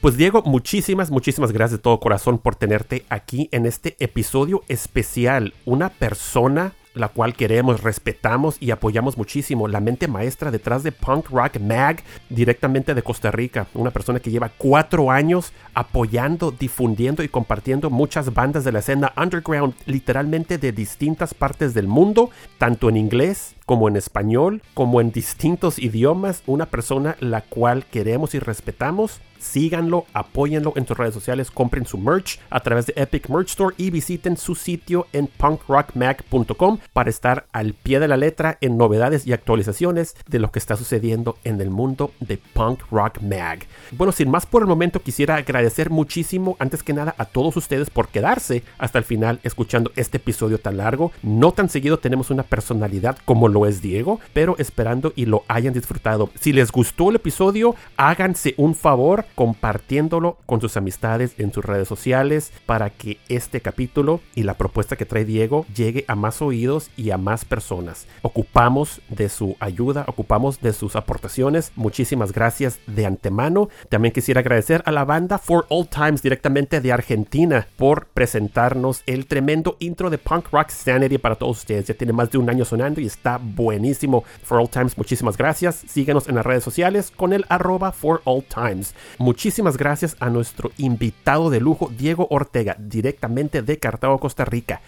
Pues Diego, muchísimas, muchísimas gracias de todo corazón por tenerte aquí en este episodio especial. Una persona la cual queremos, respetamos y apoyamos muchísimo. La mente maestra detrás de Punk Rock Mag, directamente de Costa Rica. Una persona que lleva cuatro años apoyando, difundiendo y compartiendo muchas bandas de la escena underground, literalmente de distintas partes del mundo, tanto en inglés como en español, como en distintos idiomas. Una persona la cual queremos y respetamos síganlo, apóyenlo en sus redes sociales, compren su merch a través de Epic Merch Store y visiten su sitio en punkrockmag.com para estar al pie de la letra en novedades y actualizaciones de lo que está sucediendo en el mundo de Punk Rock Mag. Bueno, sin más por el momento quisiera agradecer muchísimo antes que nada a todos ustedes por quedarse hasta el final escuchando este episodio tan largo. No tan seguido tenemos una personalidad como lo es Diego, pero esperando y lo hayan disfrutado. Si les gustó el episodio, háganse un favor compartiéndolo con sus amistades en sus redes sociales para que este capítulo y la propuesta que trae Diego llegue a más oídos y a más personas. Ocupamos de su ayuda, ocupamos de sus aportaciones. Muchísimas gracias de antemano. También quisiera agradecer a la banda For All Times directamente de Argentina por presentarnos el tremendo intro de Punk Rock Sanity para todos ustedes. Ya tiene más de un año sonando y está buenísimo. For All Times, muchísimas gracias. Síguenos en las redes sociales con el arroba For All Times. Muchísimas gracias a nuestro invitado de lujo, Diego Ortega, directamente de Cartago, Costa Rica.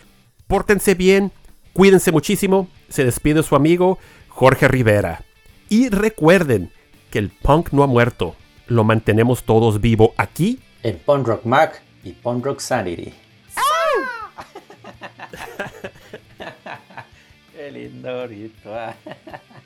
Pórtense bien, cuídense muchísimo. Se despide su amigo Jorge Rivera. Y recuerden que el punk no ha muerto. Lo mantenemos todos vivo aquí en Punk Rock Mac y Punk Rock Sanity. Qué lindo ahorita.